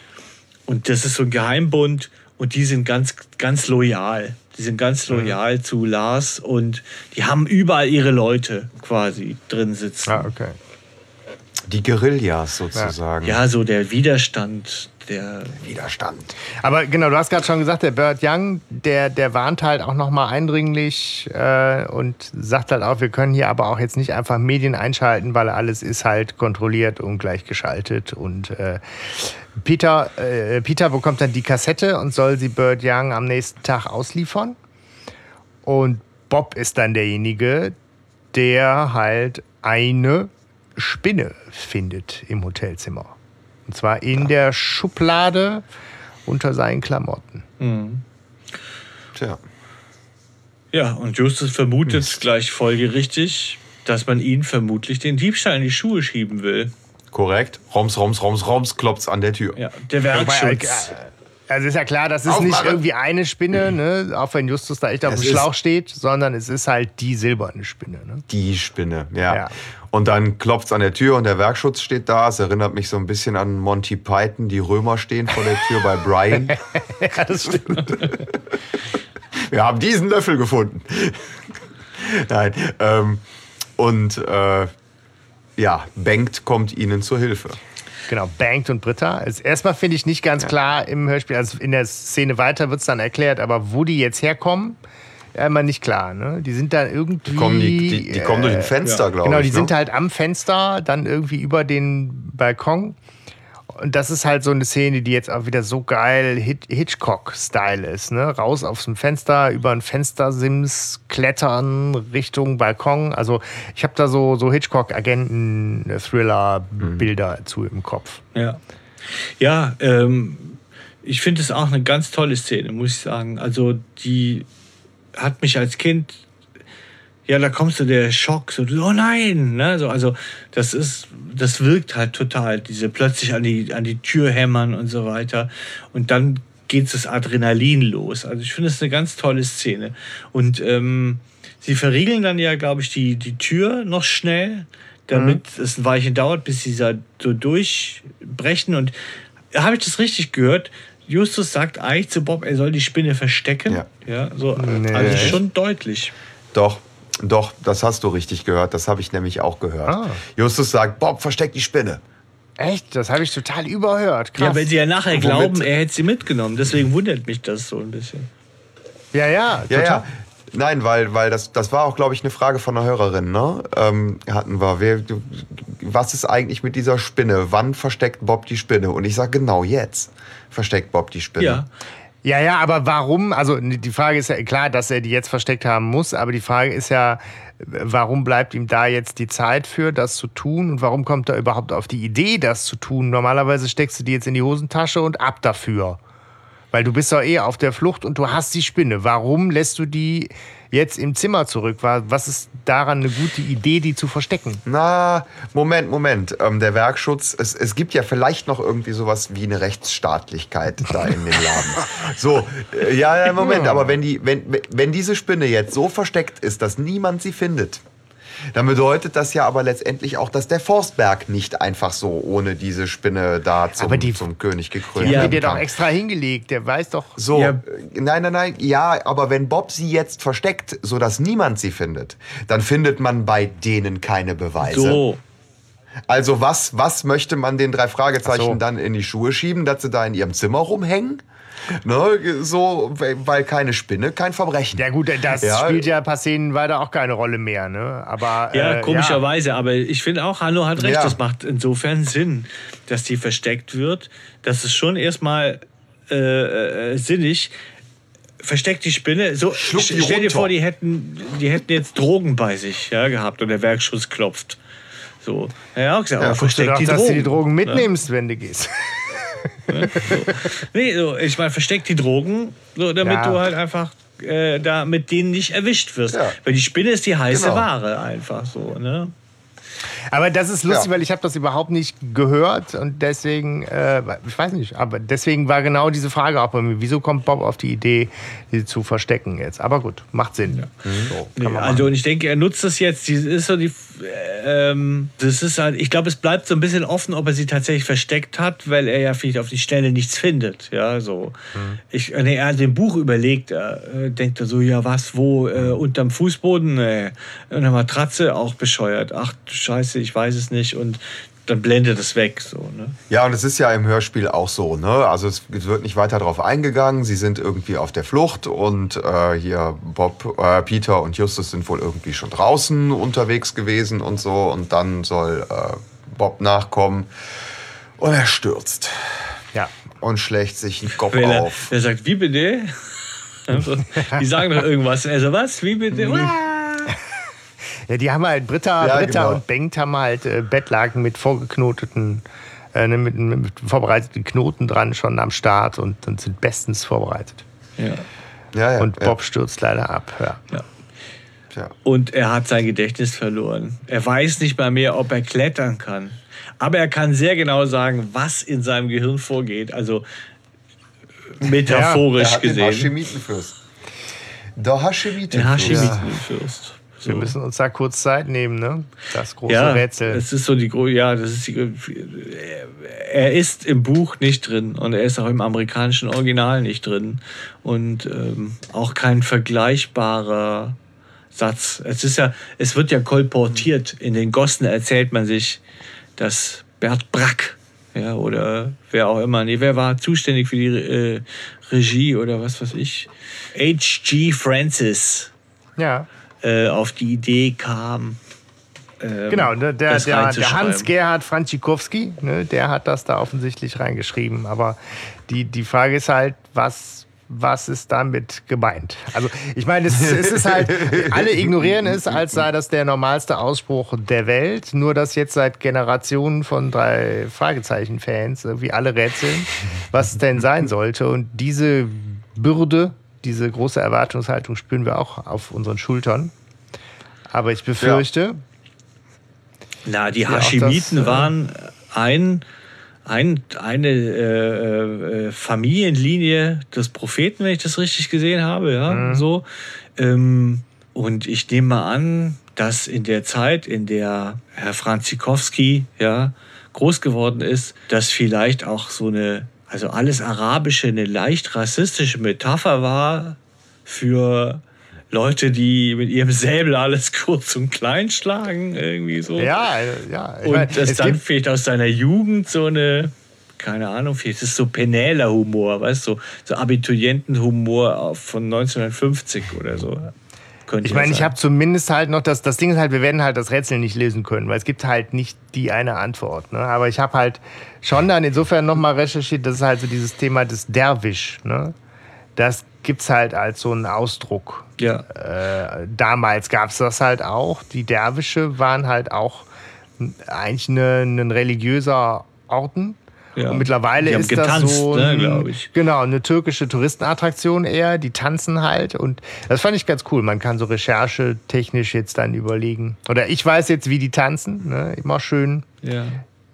und das ist so ein Geheimbund und die sind ganz, ganz loyal. Die sind ganz mhm. loyal mhm. zu Lars und die haben überall ihre Leute quasi drin sitzen. Ah, okay. Die Guerillas sozusagen. Ja, so der Widerstand. Der Widerstand. Aber genau, du hast gerade schon gesagt, der Bird Young, der, der warnt halt auch nochmal eindringlich äh, und sagt halt auch, wir können hier aber auch jetzt nicht einfach Medien einschalten, weil alles ist halt kontrolliert und gleichgeschaltet. Und äh, Peter, äh, Peter bekommt dann die Kassette und soll sie Bird Young am nächsten Tag ausliefern. Und Bob ist dann derjenige, der halt eine Spinne findet im Hotelzimmer. Und zwar in der Schublade unter seinen Klamotten. Mhm. Tja. Ja, und Justus vermutet Mist. gleich folgerichtig, dass man ihn vermutlich den Diebstahl in die Schuhe schieben will. Korrekt. Roms, Roms, Roms, Roms klopft's an der Tür. Ja, der Werkschutz. Also ist ja klar, das ist nicht irgendwie eine Spinne, *clears throat* ne? auch wenn Justus da echt auf dem Schlauch steht, sondern es ist halt die silberne Spinne. Ne? Die Spinne, ja. ja. Und dann klopft es an der Tür und der Werkschutz steht da. Es erinnert mich so ein bisschen an Monty Python. Die Römer stehen vor der Tür bei Brian. *laughs* ja, das stimmt. *laughs* Wir haben diesen Löffel gefunden. Nein. Ähm, und äh, ja, Bengt kommt ihnen zur Hilfe. Genau, Bankt und Britta. Also erstmal finde ich nicht ganz klar im Hörspiel, also in der Szene weiter wird es dann erklärt, aber wo die jetzt herkommen, ja, immer nicht klar. Ne? Die sind dann irgendwie. Die kommen, die, die, die kommen durch ein Fenster, äh, glaube genau, ich. Genau, die ne? sind halt am Fenster, dann irgendwie über den Balkon. Und das ist halt so eine Szene, die jetzt auch wieder so geil Hitchcock-Style ist. Ne? Raus aufs Fenster, über ein Fenstersims klettern Richtung Balkon. Also ich habe da so, so Hitchcock-Agenten-Thriller-Bilder mhm. zu im Kopf. Ja, ja ähm, ich finde es auch eine ganz tolle Szene, muss ich sagen. Also die hat mich als Kind ja, da kommst du der Schock, so, oh nein, ne, so, also das ist, das wirkt halt total, diese plötzlich an die, an die Tür hämmern und so weiter und dann geht das Adrenalin los. Also ich finde es eine ganz tolle Szene und ähm, sie verriegeln dann ja, glaube ich, die, die Tür noch schnell, damit mhm. es ein Weilchen dauert, bis sie so durchbrechen und habe ich das richtig gehört? Justus sagt eigentlich zu Bob, er soll die Spinne verstecken. Ja. ja so, nee. Also schon deutlich. Doch, doch, das hast du richtig gehört. Das habe ich nämlich auch gehört. Ah. Justus sagt, Bob, versteck die Spinne. Echt? Das habe ich total überhört. Krass. Ja, weil sie ja nachher glauben, er hätte sie mitgenommen. Deswegen wundert mich das so ein bisschen. Ja, ja, total. Ja, ja. Nein, weil, weil das, das war auch, glaube ich, eine Frage von einer Hörerin, ne? Ähm, hatten wir. Wer, du, was ist eigentlich mit dieser Spinne? Wann versteckt Bob die Spinne? Und ich sage genau jetzt versteckt Bob die Spinne. Ja. Ja, ja, aber warum? Also die Frage ist ja klar, dass er die jetzt versteckt haben muss, aber die Frage ist ja, warum bleibt ihm da jetzt die Zeit für, das zu tun? Und warum kommt er überhaupt auf die Idee, das zu tun? Normalerweise steckst du die jetzt in die Hosentasche und ab dafür. Weil du bist doch eh auf der Flucht und du hast die Spinne. Warum lässt du die jetzt im Zimmer zurück? Was ist daran eine gute Idee, die zu verstecken? Na, Moment, Moment. Ähm, der Werkschutz, es, es gibt ja vielleicht noch irgendwie sowas wie eine Rechtsstaatlichkeit da in dem Laden. So, äh, ja, ja, Moment, aber wenn, die, wenn, wenn diese Spinne jetzt so versteckt ist, dass niemand sie findet, dann bedeutet das ja aber letztendlich auch, dass der Forstberg nicht einfach so ohne diese Spinne da zum, die- zum König gekrönt Die haben werden dir doch extra hingelegt. Der weiß doch. So, Ja. äh, nein, nein, nein, ja, aber wenn Bob sie jetzt versteckt, sodass niemand sie findet, dann findet man bei denen keine Beweise. So. Also was, was möchte man den drei Fragezeichen so. dann in die Schuhe schieben, dass sie da in ihrem Zimmer rumhängen? Ne, so, weil keine Spinne, kein Verbrechen. Ja gut, das Ja. spielt ja ein paar Szenen weiter auch keine Rolle mehr. Ne? Aber, Ja, äh, komischerweise, aber ich finde auch, Hanno hat recht, Ja. das macht insofern Sinn, dass die versteckt wird. Das ist schon erstmal äh, äh, sinnig. Versteckt die Spinne. So, Schluck die stell dir vor, die hätten, die hätten jetzt Drogen bei sich ja, gehabt und der Werkschutz klopft. So. Ja, auch gesagt, aber Guckst du versteckt doch, die dass Drogen. du die Drogen mitnimmst, wenn du gehst. Nee, so, ich meine, versteck die Drogen, so, damit Ja. du halt einfach äh, da mit denen nicht erwischt wirst. Ja. Weil die Spinne ist die heiße Genau. Ware einfach so. Ne? Aber das ist lustig, Ja. weil ich habe das überhaupt nicht gehört und deswegen, äh, ich weiß nicht, aber deswegen war genau diese Frage auch bei mir. Wieso kommt Bob auf die Idee, die zu verstecken jetzt? Aber gut, macht Sinn. So, Nee, kann man also und ich denke, er nutzt das jetzt. Die ist so die, ähm, das ist halt. Ich glaube, es bleibt so ein bisschen offen, ob er sie tatsächlich versteckt hat, weil er ja vielleicht auf die Stelle nichts findet. Ja, so. Ich, nee, er hat dem Buch überlegt. Er äh, denkt er so, ja was, wo äh, unterm Fußboden, äh, in der Matratze, auch bescheuert. Ach Scheiße, ich weiß es nicht und dann blendet es weg. So, ne? Ja, und es ist ja im Hörspiel auch so, ne? Also es wird nicht weiter darauf eingegangen. Sie sind irgendwie auf der Flucht und äh, hier Bob, äh, Peter und Justus sind wohl irgendwie schon draußen unterwegs gewesen und so. Und dann soll äh, Bob nachkommen und er stürzt Ja. und schlägt sich den Kopf er, auf. er sagt, wie bitte? *laughs* Also, die sagen doch irgendwas. Also was? Wie bitte? Ja, die haben halt, Britta, Ja, Britta genau. und Bengt haben halt äh, Bettlaken mit vorgeknoteten, äh, ne, mit, mit vorbereiteten Knoten dran schon am Start und, und sind bestens vorbereitet. Ja. Ja, ja, Und ja. Bob stürzt leider ab. Ja. Und er hat sein Gedächtnis verloren. Er weiß nicht mal mehr, ob er klettern kann. Aber er kann sehr genau sagen, was in seinem Gehirn vorgeht. Also Er metaphorisch hat den gesehen. Hashemitenfürst. Der Hashemitenfürst. Der Hashemitenfürst. Wir müssen uns da kurz Zeit nehmen, ne? Das große Ja, Rätsel. das ist so die ja, das ist die, er ist im Buch nicht drin und er ist auch im amerikanischen Original nicht drin und ähm, auch kein vergleichbarer Satz. Es ist ja, es wird ja kolportiert. In den Gossen erzählt man sich, dass Bert Brack ja, oder wer auch immer, nee, wer war zuständig für die äh, Regie oder was weiß ich? H.G. Francis Ja, äh, auf die Idee kam. ähm, genau. Ne, der, der, der. Hans-Gerhard Franzikowski, ne, der hat das da offensichtlich reingeschrieben. Aber die, die Frage ist halt, was, was ist damit gemeint? Also, ich meine, es, es ist halt, *laughs* alle ignorieren es, als sei das der normalste Ausspruch der Welt. Nur, dass jetzt seit Generationen von drei Fragezeichen-Fans irgendwie alle rätseln, was es denn sein sollte. Und diese Bürde, diese große Erwartungshaltung spüren wir auch auf unseren Schultern. Aber ich befürchte, Na, die Ja, auch Hashemiten das, äh, waren ein, ein, eine äh, äh, Familienlinie des Propheten, wenn ich das richtig gesehen habe, ja, Mhm. so. Ähm, und ich nehme mal an, dass in der Zeit, in der Herr Franzikowski, ja, groß geworden ist, dass vielleicht auch so eine, also alles Arabische eine leicht rassistische Metapher war für Leute, die mit ihrem Säbel alles *laughs* kurz und klein schlagen, irgendwie so. ja, ja. Und meine, das dann vielleicht aus seiner Jugend so eine, keine Ahnung, vielleicht ist es so Penäler-Humor, weißt du, so, so Abiturientenhumor von 1950 oder so. Könnte Ich meine, ich habe zumindest halt noch das, das Ding ist halt, wir werden halt das Rätsel nicht lösen können, weil es gibt halt nicht die eine Antwort. Ne? Aber ich habe halt schon dann insofern nochmal recherchiert, das ist halt so dieses Thema des Derwisch. Ne? Das gibt's halt als so einen Ausdruck. Ja. Äh, damals gab's das halt auch. Die Derwische waren halt auch eigentlich ein religiöser Orden. Ja. Und mittlerweile ist getanzt, das so, ne, ein- ich. genau, eine türkische Touristenattraktion eher. Die tanzen halt und das fand ich ganz cool. Man kann so recherchetechnisch jetzt dann überlegen. Oder ich weiß jetzt, wie die tanzen. Ne? Immer schön Ja.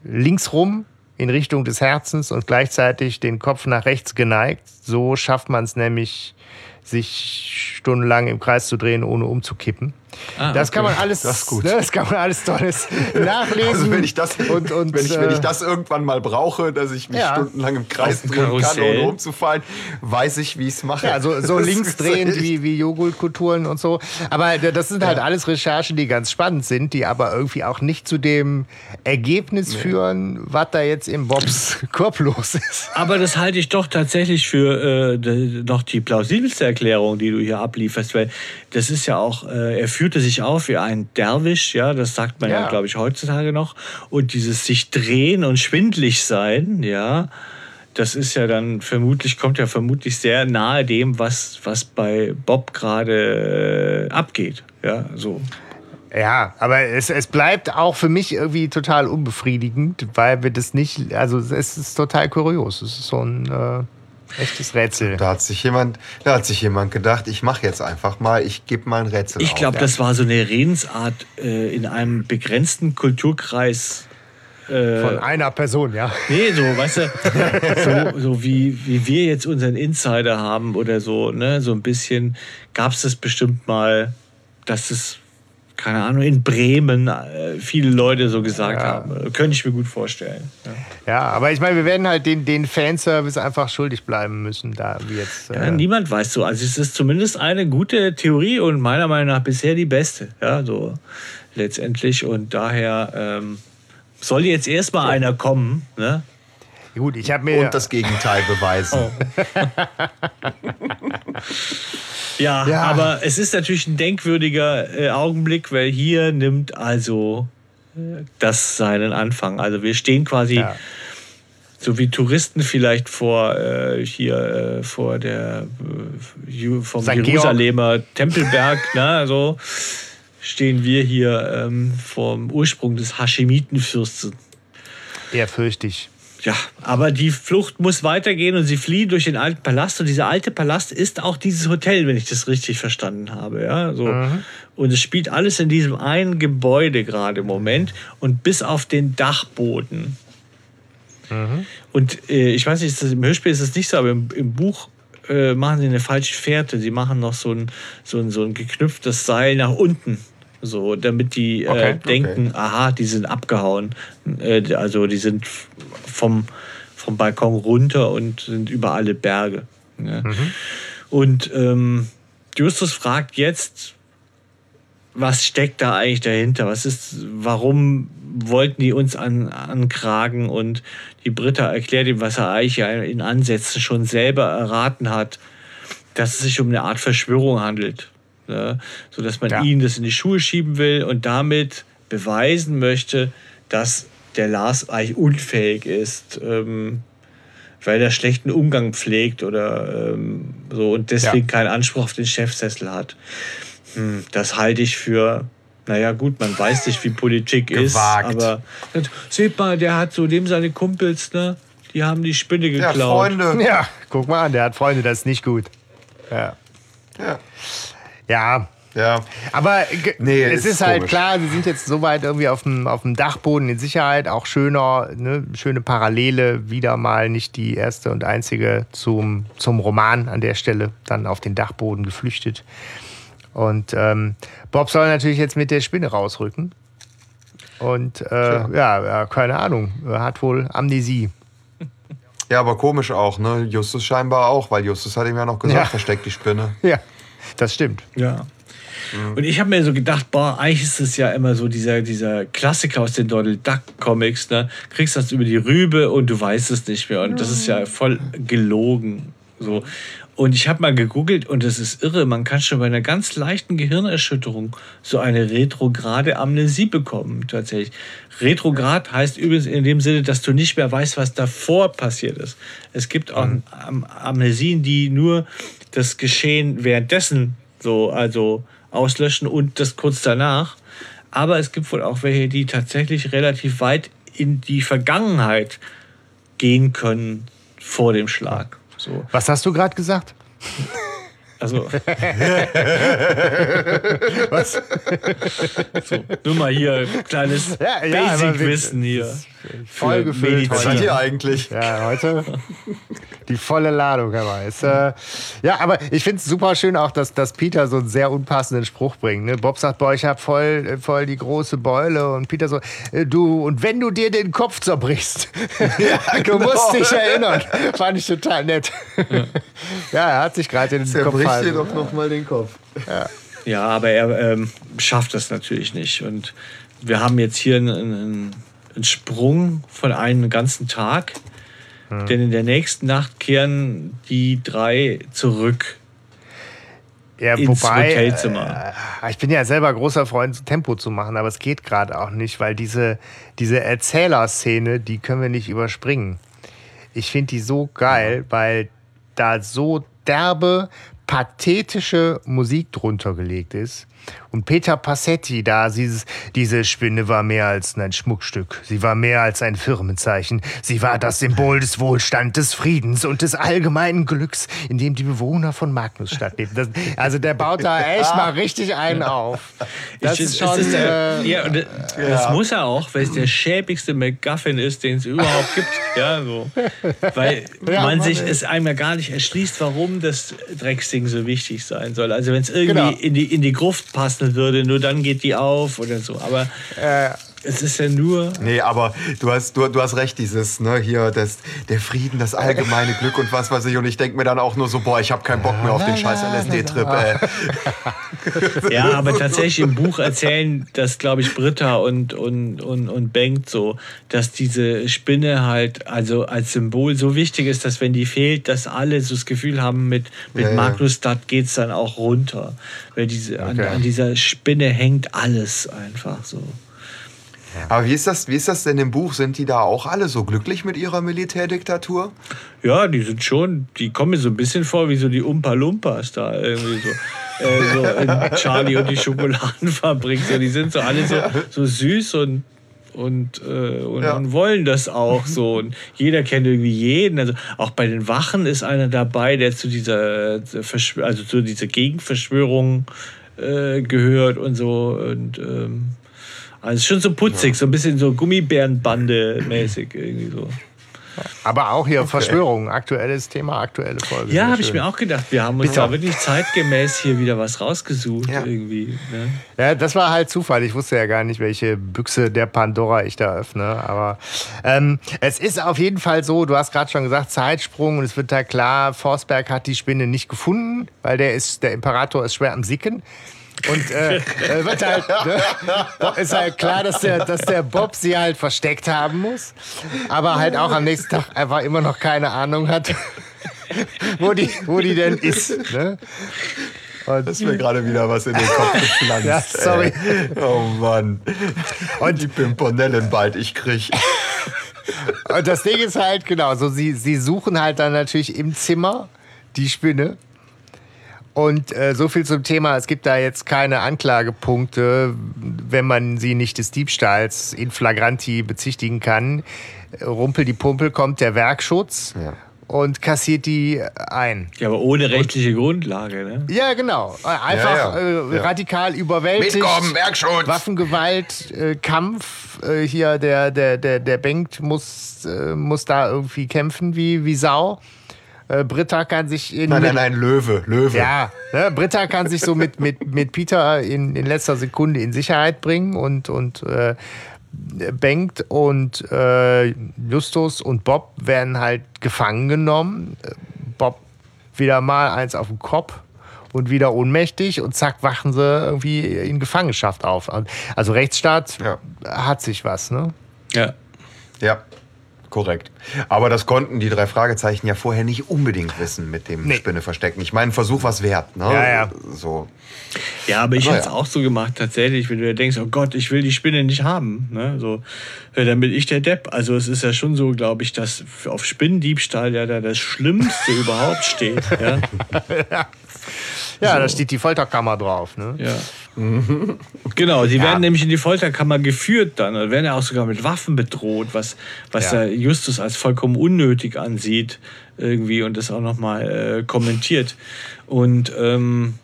links rum in Richtung des Herzens und gleichzeitig den Kopf nach rechts geneigt. So schafft man es nämlich, sich stundenlang im Kreis zu drehen, ohne umzukippen. Ah, das kann okay. man alles, Das ist gut. Ne, das kann man alles Tolles nachlesen. *laughs* Also wenn ich das, und, und, wenn, ich, wenn ich äh, das irgendwann mal brauche, dass ich mich Ja. stundenlang im Kreis drehen kann, ohne umzufallen, weiß ich, wie ich es mache. Ja, so, so links drehend wie, wie Joghurtkulturen und so. Aber das sind halt alles Recherchen, die ganz spannend sind, die aber irgendwie auch nicht zu dem Ergebnis führen, was da jetzt im Bobs *laughs* Korb los ist. Aber das halte ich doch tatsächlich für äh, noch die plausibelste Erklärung, die du hier ablieferst, weil das ist ja auch, äh, er führte sich auf wie ein Derwisch, ja, das sagt man ja, Ja. glaube ich, heutzutage noch. Und dieses sich drehen und schwindlig sein, ja, das ist ja dann vermutlich, kommt ja vermutlich sehr nahe dem, was, was bei Bob gerade äh, abgeht. Ja, so. Ja, aber es, es bleibt auch für mich irgendwie total unbefriedigend, weil wir das nicht, also es ist total kurios. Es ist so ein äh, echtes Rätsel. Da hat sich jemand, da hat sich jemand gedacht, ich mache jetzt einfach mal, ich gebe mal ein Rätsel Ich glaube, das war so eine Redensart äh, in einem begrenzten Kulturkreis. Äh, Von einer Person, ja. Nee, so, *laughs* weißt du, so, so wie, wie wir jetzt unseren Insider haben oder so, ne, so ein bisschen gab es das bestimmt mal, dass es, keine Ahnung, in Bremen äh, viele Leute so gesagt Ja. haben. Könnte ich mir gut vorstellen. Ja. Ja, aber ich meine, wir werden halt den, den Fanservice einfach schuldig bleiben müssen, da jetzt. Ja, Äh, niemand weiß so. Also es ist zumindest eine gute Theorie und meiner Meinung nach bisher die beste. Ja, so letztendlich. Und daher ähm, soll jetzt erstmal einer kommen. Ne? gut, ich habe mir. Und das Gegenteil beweisen. *laughs* *laughs* Ja, Ja. aber es ist natürlich ein denkwürdiger äh, Augenblick, weil hier nimmt also äh, das seinen Anfang. Also wir stehen quasi Ja. so wie Touristen vielleicht vor äh, hier äh, vor der äh, vom St. Georg. Jerusalemer Tempelberg, *laughs* ne, so stehen wir hier ähm, vom Ursprung des Haschemitenfürsten. eher fürchtig. Ja, aber die Flucht muss weitergehen und sie fliehen durch den alten Palast. Und dieser alte Palast ist auch dieses Hotel, wenn ich das richtig verstanden habe. Ja, so. Und es spielt alles in diesem einen Gebäude gerade im Moment und bis auf den Dachboden. Und äh, ich weiß nicht, das, im Hörspiel ist es nicht so, aber im, im Buch äh, machen sie eine falsche Fährte. Sie machen noch so ein, so ein, so ein geknüpftes Seil nach unten. So, damit die äh, Okay, denken, aha, die sind abgehauen. Äh, also die sind vom, vom Balkon runter und sind über alle Berge. Ja. Und ähm, Justus fragt jetzt, was steckt da eigentlich dahinter? Was ist, warum wollten die uns an, ankragen? Und die Britta erklärt ihm, was er eigentlich in Ansätzen schon selber erraten hat, dass es sich um eine Art Verschwörung handelt. Ne? So dass man Ja. ihnen das in die Schuhe schieben will und damit beweisen möchte, dass der Lars eigentlich unfähig ist, ähm, weil er schlechten Umgang pflegt oder ähm, so und deswegen Ja. keinen Anspruch auf den Chefsessel hat. Hm, das halte ich für, naja gut, man weiß nicht, wie Politik ist, aber seht mal, der hat so dem seine Kumpels, ne? Die haben die Spinne Ja, geklaut. Freunde. Ja, guck mal an, der hat Freunde, das ist nicht gut. Ja. Ja. Ja, Ja. aber Nee, es ist ist, halt komisch. klar, sie sind jetzt soweit irgendwie auf dem, auf dem Dachboden in Sicherheit. Auch schöner, ne, schöne Parallele, wieder mal nicht die erste und einzige zum, zum Roman an der Stelle, dann auf den Dachboden geflüchtet. Und ähm, Bob soll natürlich jetzt mit der Spinne rausrücken. Und äh, ja, ja, keine Ahnung, er hat wohl Amnesie. Ja, aber komisch auch, ne? Justus scheinbar auch, weil Justus hat ihm ja noch gesagt, Ja. versteckt die Spinne. Ja, das stimmt. Ja. Und ich habe mir so gedacht, boah, eigentlich ist es ja immer so dieser, dieser Klassiker aus den Donald Duck Comics, ne? Kriegst das über die Rübe und du weißt es nicht mehr. Und das ist ja voll gelogen. So. Und ich habe mal gegoogelt und es ist irre, man kann schon bei einer ganz leichten Gehirnerschütterung so eine retrograde Amnesie bekommen, tatsächlich. Retrograd heißt übrigens in dem Sinne, dass du nicht mehr weißt, was davor passiert ist. Es gibt auch Mhm. Am Amnesien, die nur das Geschehen währenddessen so, also auslöschen und das kurz danach. Aber es gibt wohl auch welche, die tatsächlich relativ weit in die Vergangenheit gehen können vor dem Schlag. So. Was hast du gerade gesagt? Also. *laughs* Was? So, nur mal hier kleines Ja, ja, Basic-Wissen hier. Voll gefüllt Medizin. Was seid ihr eigentlich? Ja, heute die volle Ladung, Herr Weiß. Äh, ja, aber ich finde es super schön auch, dass, dass Peter so einen sehr unpassenden Spruch bringt. Ne? Bob sagt, boah, ich habe voll, voll die große Beule. Und Peter so, äh, du, und wenn du dir den Kopf zerbrichst, *laughs* *laughs* du musst dich erinnern. Fand ich total nett. Ja, er hat sich gerade in den Kopf Zerbrich dir doch noch mal den Kopf. Ja, aber er ähm, schafft das natürlich nicht. Und wir haben jetzt hier einen, einen, einen Sprung von einem ganzen Tag. Denn in der nächsten Nacht kehren die drei zurück. Ja, ins wobei, Hotelzimmer. Äh, ich bin ja selber großer Freund, Tempo zu machen, aber es geht gerade auch nicht, weil diese, diese Erzählerszene, die können wir nicht überspringen. Ich finde die so geil, weil da so derbe, pathetische Musik drunter gelegt ist. Und Peter Passetti da, dieses, diese Spinne war mehr als ein Schmuckstück. Sie war mehr als ein Firmenzeichen. Sie war das Symbol des Wohlstands, des Friedens und des allgemeinen Glücks, in dem die Bewohner von Magnusstadt lebten. Das, also der baut da echt mal richtig einen auf. Das Ich- ist es schon... ist der, äh, ja, und das muss er auch, weil es der schäbigste McGuffin ist, den es überhaupt gibt. Ja, so. Weil *laughs* Ja, man Mann, sich ey. es einem ja gar nicht erschließt, warum das Drecksding so wichtig sein soll. Also wenn es irgendwie Genau. in, die, in die Gruft passen würde, nur dann geht die auf oder so. Aber äh, es ist ja nur. Nee, aber du hast, du, du hast recht, dieses, ne, hier, das, der Frieden, das allgemeine Glück und was weiß ich. Und ich denke mir dann auch nur so, boah, ich habe keinen Bock mehr auf den scheiß LSD-Trip, ey. Ja, aber tatsächlich im Buch erzählen das, glaube ich, Britta und, und, und, und Bengt so, dass diese Spinne halt also als Symbol so wichtig ist, dass wenn die fehlt, dass alle so das Gefühl haben, mit, mit Ja, ja. Magnusstadt geht es dann auch runter. Weil diese, an, Okay. an dieser Spinne hängt alles einfach so. Aber wie ist, das, wie ist das denn im Buch? Sind die da auch alle so glücklich mit ihrer Militärdiktatur? Ja, die sind schon, die kommen mir so ein bisschen vor wie so die Umpa Lumpas da irgendwie so. Äh, so in Charlie und die Schokoladenfabrik. So, die sind so alle so, so süß und, und, äh, und, Ja. und wollen das auch so. Und jeder kennt irgendwie jeden. Also auch bei den Wachen ist einer dabei, der zu dieser, äh, also zu dieser Gegenverschwörung äh, gehört und so. Und ähm, also schon so putzig, so ein bisschen so Gummibärenbande-mäßig irgendwie so. aber auch hier Verschwörung, aktuelles Thema, aktuelle Folge. Ja, habe ich mir auch gedacht. Wir haben uns Bitte. da wirklich zeitgemäß hier wieder was rausgesucht Ja. irgendwie. Ne? Ja, das war halt Zufall. Ich wusste ja gar nicht, welche Büchse der Pandora ich da öffne. Aber ähm, es ist auf jeden Fall so, du hast gerade schon gesagt, Zeitsprung und es wird da klar, Forsberg hat die Spinne nicht gefunden, weil der ist, der Imperator ist schwer am Sicken. Und äh, äh, wird halt, *laughs* ne, ist halt klar, dass der, dass der Bob sie halt versteckt haben muss. Aber halt auch am nächsten Tag einfach immer noch keine Ahnung hat, *laughs* wo die, wo die denn ist. Ne? Und, Das ist mir gerade wieder was in den Kopf gepflanzt. Ja, sorry. Ey. Oh Mann. Und- die Pimpernellen bald, ich krieg. Und das Ding ist halt, genau, so sie, sie suchen halt dann natürlich im Zimmer die Spinne. Und äh, so viel zum Thema, es gibt da jetzt keine Anklagepunkte, wenn man sie nicht des Diebstahls in flagranti bezichtigen kann. Rumpel die Pumpel kommt der Werkschutz Ja. und kassiert die ein. Ja, aber ohne rechtliche Grundlage. Ne? Ja, genau. Einfach Ja, ja. Äh, Ja. radikal überwältigt. Mitkommen, Werkschutz! Waffengewalt, äh, Kampf. Äh, hier der, der, der, der Bengt muss, äh, muss da irgendwie kämpfen wie, wie Sau. Äh, Britta kann sich in. Nein, nein, nein, Löwe, Löwe. Ja, ne, Britta kann sich so mit, mit, mit Peter in, in letzter Sekunde in Sicherheit bringen und, und äh, Bengt und äh, Justus und Bob werden halt gefangen genommen. Bob wieder mal eins auf den Kopf und wieder ohnmächtig und zack, wachen sie irgendwie in Gefangenschaft auf. Also Rechtsstaat Ja. hat sich was, ne? Ja. Ja. Korrekt. Aber das konnten die drei Fragezeichen ja vorher nicht unbedingt wissen mit dem Nee. Spinneverstecken. Ich meine, ein Versuch was wert, ne? Ja, ja. So. Ja, aber ich Aber hätte es ja. auch so gemacht, tatsächlich, wenn du denkst, oh Gott, ich will die Spinne nicht haben. Ne? So, ja, dann bin ich der Depp. Also es ist ja schon so, glaube ich, dass auf Spinnendiebstahl ja da das Schlimmste *laughs* überhaupt steht. Ja? Ja, da steht die Folterkammer drauf. Ne? Ja. Genau, die werden nämlich in die Folterkammer geführt dann und werden ja auch sogar mit Waffen bedroht, was, was Ja. der Justus als vollkommen unnötig ansieht irgendwie und das auch nochmal äh, kommentiert. Und ähm,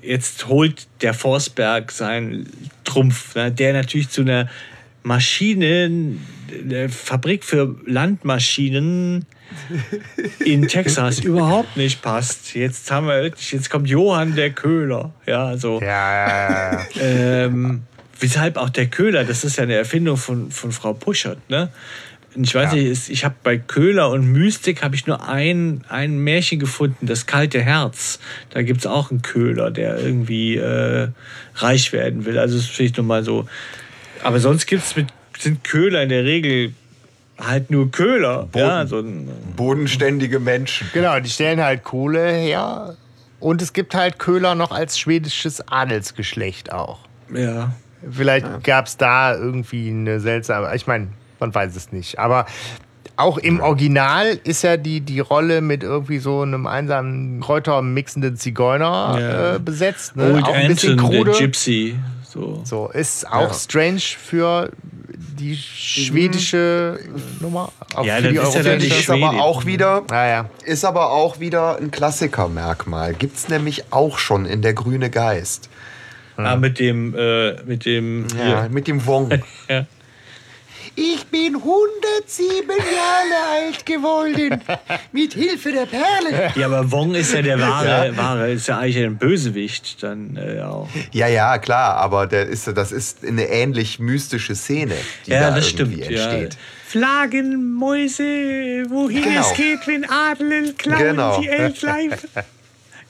jetzt holt der Forsberg seinen Trumpf, ne, der natürlich zu einer Maschine, eine Fabrik für Landmaschinen in Texas überhaupt nicht passt. Jetzt haben wir jetzt kommt Johann der Köhler. Ja, so. Ja, ja, ja. Ähm, weshalb auch der Köhler, das ist ja eine Erfindung von, von Frau Puschert, ne? Und Ich weiß Ja. nicht, ich habe bei Köhler und Mystik habe ich nur ein, ein Märchen gefunden, das kalte Herz. Da gibt es auch einen Köhler, der irgendwie äh, reich werden will. Also das ist vielleicht nochmal so. Aber sonst gibt's mit, sind Köhler in der Regel halt nur Köhler. Ja, so ein, Bodenständige Menschen. Genau, die stellen halt Kohle her. Und es gibt halt Köhler noch als schwedisches Adelsgeschlecht auch. ja. Vielleicht gab es da irgendwie eine seltsame, ich meine, man weiß es nicht. Aber auch im Original ist ja die, die Rolle mit irgendwie so einem einsamen Kräuter mixenden Zigeuner Ja. äh, besetzt. Ne? Old auch ein bisschen Anton, der krude. Gypsy. So. So, ist auch Ja. strange für die schwedische Nummer. Auch Ja, für die ist ja europäische. Ist aber auch wieder, ja. ist aber auch wieder ein Klassikermerkmal. Gibt es nämlich auch schon in der Grüne Geist. Ah, mit dem, äh, mit dem. Ja, hier. mit dem Wong. *laughs* Ja. Ich bin 107 Jahre alt geworden. Mit Hilfe der Perle. Ja, aber Wong ist ja der wahre, wahre ist ja eigentlich ein Bösewicht dann äh, auch. Ja, ja, klar, aber der ist, das ist eine ähnlich mystische Szene, die Ja, da das irgendwie stimmt. Ja. entsteht. Flaggenmäuse, wohin Genau. es geht, wenn Adel klauen Genau. die Elflein. *laughs*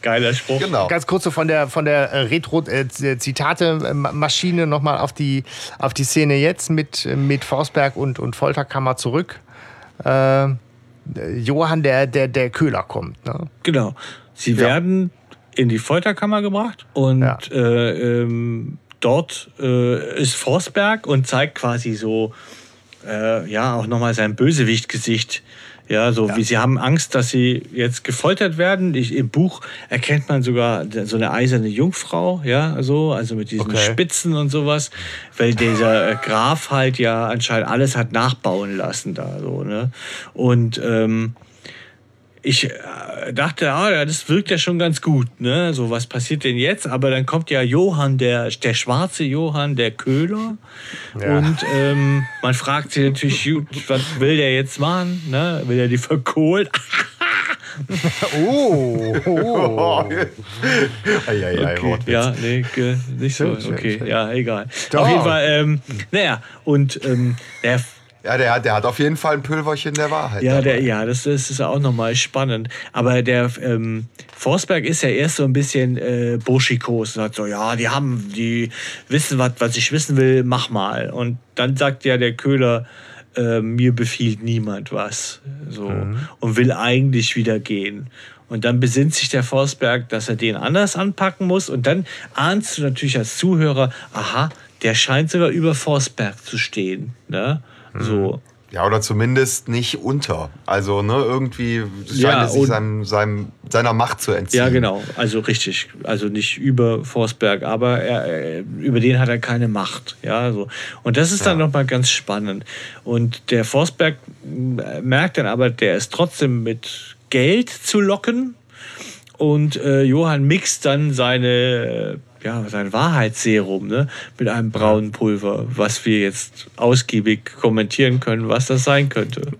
Geiler Spruch. Genau. Ganz kurz so von der, von der äh, Retro-Zitate-Maschine nochmal auf die, auf die Szene jetzt mit, äh, mit Forsberg und, und Folterkammer zurück. Äh, Johann, der, der, der Köhler kommt. Ne? Genau. Sie werden in die Folterkammer gebracht und Ja. äh, ähm, dort äh, ist Forsberg und zeigt quasi so, äh, ja, auch nochmal sein Bösewicht-Gesicht. Ja, so wie sie haben Angst, dass sie jetzt gefoltert werden. Ich, Im Buch erkennt man sogar so eine eiserne Jungfrau, ja, so, also mit diesen Okay. Spitzen und sowas, weil dieser äh, Graf halt ja anscheinend alles hat nachbauen lassen da, so, ne? Und ähm, ich äh, dachte, ah, das wirkt ja schon ganz gut, ne? So, was passiert denn jetzt? Aber dann kommt ja Johann, der, der schwarze Johann, der Köhler. Ja. Und ähm, man fragt sich natürlich, was will der jetzt machen? Ne? Will er die verkohlen? *laughs* Oh, oh. *laughs* Eieiei, Okay. Wortwitz. Ja, nee, nicht so. Okay, ja, egal. Auf jeden Fall, ähm, naja, und ähm, der Ja, der, hat- der hat auf jeden Fall ein Pülverchen der Wahrheit. Ja, der, ja das, das ist auch nochmal spannend. Aber der ähm, Forsberg ist ja erst so ein bisschen äh, burschikos. Sagt so, ja, die haben, die wissen, was, was ich wissen will, mach mal. Und dann sagt ja der Köhler, äh, mir befiehlt niemand was. So. Und will eigentlich wieder gehen. Und dann besinnt sich der Forsberg, dass er den anders anpacken muss. Und dann ahnst du natürlich als Zuhörer, aha, der scheint sogar über Forsberg zu stehen. Ne? So. Ja, oder zumindest nicht unter. Also, ne, irgendwie scheint Ja, es sich seinem, seinem, seiner Macht zu entziehen. Ja, genau. Also richtig. Also nicht über Forsberg, aber er, er, über den hat er keine Macht. Ja, so. Und das ist dann Ja. nochmal ganz spannend. Und der Forsberg äh, merkt dann aber, der ist trotzdem mit Geld zu locken. Und äh, Johann mixt dann seine, äh, ja, sein Wahrheitsserum ne, mit einem braunen Pulver, was wir jetzt ausgiebig kommentieren können, was das sein könnte.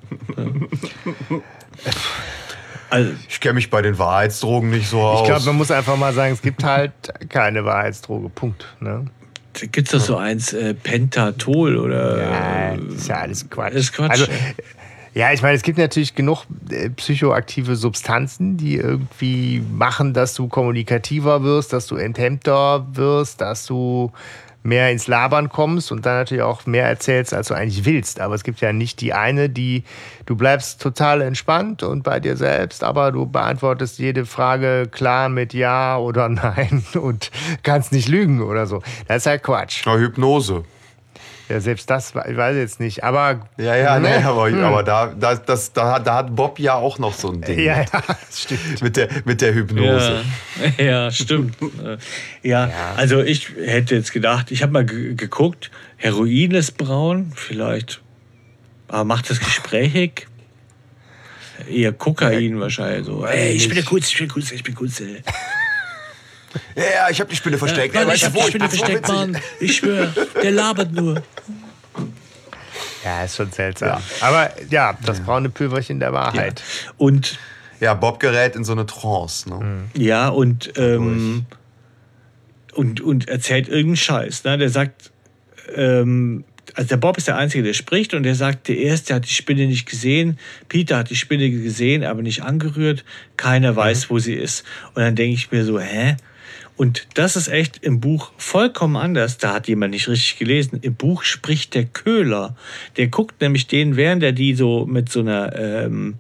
Also, Ich kenne mich bei den Wahrheitsdrogen nicht so aus. Ich glaube, man muss einfach mal sagen, es gibt halt keine Wahrheitsdroge. Punkt. Ne? Da gibt es doch so eins, äh, Pentatol oder. Ja, das ist ja alles Quatsch. Quatsch. Also, ja, ich meine, es gibt natürlich genug äh, psychoaktive Substanzen, die irgendwie machen, dass du kommunikativer wirst, dass du enthemmter wirst, dass du mehr ins Labern kommst und dann natürlich auch mehr erzählst, als du eigentlich willst. Aber es gibt ja nicht die eine, die du bleibst total entspannt und bei dir selbst, aber du beantwortest jede Frage klar mit Ja oder *laughs* Nein und kannst nicht lügen oder so. Das ist halt Quatsch. Ja, Hypnose. Ja, selbst das, ich weiß jetzt nicht, aber. Ja, ja, nee, Ne? *laughs* aber, Hm. aber da, da, das, da, da hat Bob ja auch noch so ein Ding. Ja, *laughs* ja, das stimmt. Mit der, mit der Hypnose. Ja, *laughs* ja stimmt. Äh, ja, also ich hätte jetzt gedacht, ich habe mal ge- geguckt, Heroin ist braun, vielleicht. Aber macht das gesprächig? Eher Kokain wahrscheinlich so. Ey, ich bin der Coolste, ich bin der Coolste, ich bin der Coolste. Ja, ja, ich habe die Spinne versteckt. Mann, Ey, ich weißt hab du, wo? die Spinne so versteckt, witzig. Mann. Ich schwöre, der labert nur. Ja, ist schon seltsam. Aber ja, das braune Pülverchen der Wahrheit. Und Ja, Bob gerät in so eine Trance. Ne? Ja, und, ähm, und, und erzählt irgendeinen Scheiß. Ne? Der sagt, ähm, also der Bob ist der Einzige, der spricht und der sagt, der Erste hat die Spinne nicht gesehen, Peter hat die Spinne gesehen, aber nicht angerührt, keiner weiß, wo sie ist. Und dann denke ich mir so, hä? Und das ist echt im Buch vollkommen anders. Da hat jemand nicht richtig gelesen. Im Buch spricht der Köhler. Der guckt nämlich den, während er die so mit so einer, ähm,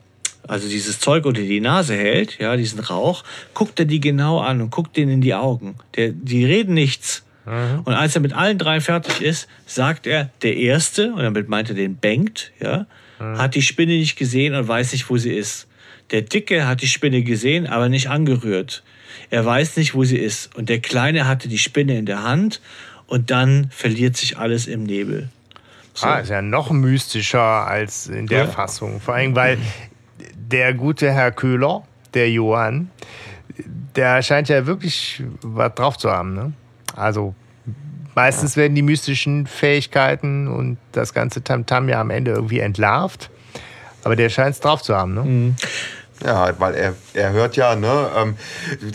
also dieses Zeug unter die Nase hält, ja, diesen Rauch, guckt er die genau an und guckt denen in die Augen. Der, die reden nichts. Und als er mit allen drei fertig ist, sagt er, der Erste, und damit meint er den Bengt, ja, hat die Spinne nicht gesehen und weiß nicht, wo sie ist. Der Dicke hat die Spinne gesehen, aber nicht angerührt. Er weiß nicht, wo sie ist. Und der Kleine hatte die Spinne in der Hand und dann verliert sich alles im Nebel. Ah, ist ja noch mystischer als in der Ja. Fassung. Vor allem, weil der gute Herr Köhler, der Johann, der scheint ja wirklich was drauf zu haben. Ne? Also meistens werden die mystischen Fähigkeiten und das ganze Tamtam ja am Ende irgendwie entlarvt. Aber der scheint es drauf zu haben. Ne? Ja, weil er, er hört ja, ne, ähm,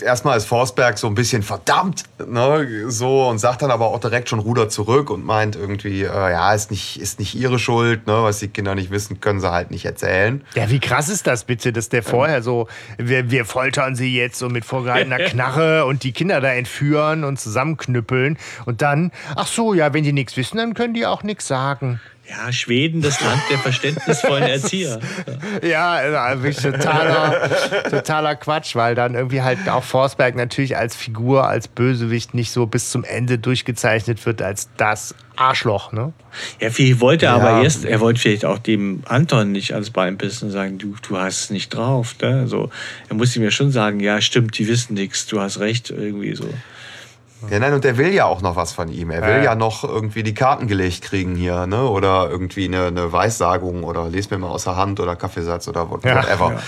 erstmal ist Forsberg so ein bisschen verdammt, ne, so und sagt dann aber auch direkt schon Ruder zurück und meint irgendwie, äh, ja, ist nicht, ist nicht ihre Schuld, ne, was die Kinder nicht wissen, können sie halt nicht erzählen. Ja, wie krass ist das bitte, dass der vorher so, wir, wir foltern sie jetzt so mit vorgehaltener *laughs* Knarre und die Kinder da entführen und zusammenknüppeln und dann, ach so, ja, wenn die nichts wissen, dann können die auch nichts sagen. Ja, Schweden, das Land der verständnisvollen *laughs* Erzieher. Ja, also wirklich totaler, totaler Quatsch, weil dann irgendwie halt auch Forsberg natürlich als Figur, als Bösewicht nicht so bis zum Ende durchgezeichnet wird als das Arschloch, ne? Ja, vielleicht wollte er Ja. aber erst, er wollte vielleicht auch dem Anton nicht ans Bein pissen und sagen, du, du hast es nicht drauf. Ne? So, er musste mir schon sagen, ja, stimmt, die wissen nichts, du hast recht, irgendwie so. Ja, nein, und der will ja auch noch was von ihm. Er will Ja. ja noch irgendwie die Karten gelegt kriegen hier, ne, oder irgendwie eine, eine Weissagung oder les mir mal aus der Hand oder Kaffeesatz oder what- Ja, whatever.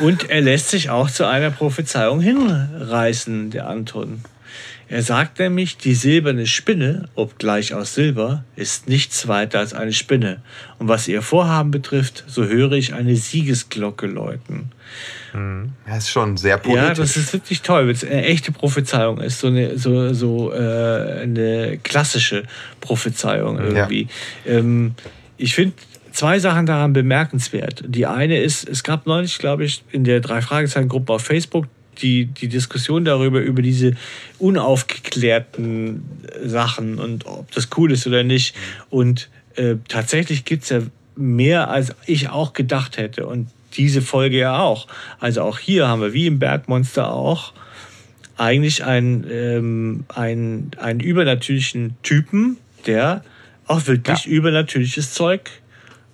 Und er lässt sich auch zu einer Prophezeiung hinreißen, der Anton. Er sagt nämlich, die silberne Spinne, obgleich aus Silber, ist nichts weiter als eine Spinne. Und was ihr Vorhaben betrifft, so höre ich eine Siegesglocke läuten. Ja, ist schon sehr politisch. Ja, das ist wirklich toll, wenn es eine echte Prophezeiung ist, so eine, so, so, äh, eine klassische Prophezeiung irgendwie. Ähm, ich finde zwei Sachen daran bemerkenswert. Die eine ist, es gab neulich, glaube ich, in der Drei-Fragezeichen-Gruppe auf Facebook die, die Diskussion darüber, über diese unaufgeklärten Sachen und ob das cool ist oder nicht. Und äh, tatsächlich gibt es ja mehr, als ich auch gedacht hätte. Und diese Folge ja auch. Also auch hier haben wir, wie im Bergmonster auch, eigentlich einen, ähm, einen, einen übernatürlichen Typen, der auch wirklich übernatürliches Zeug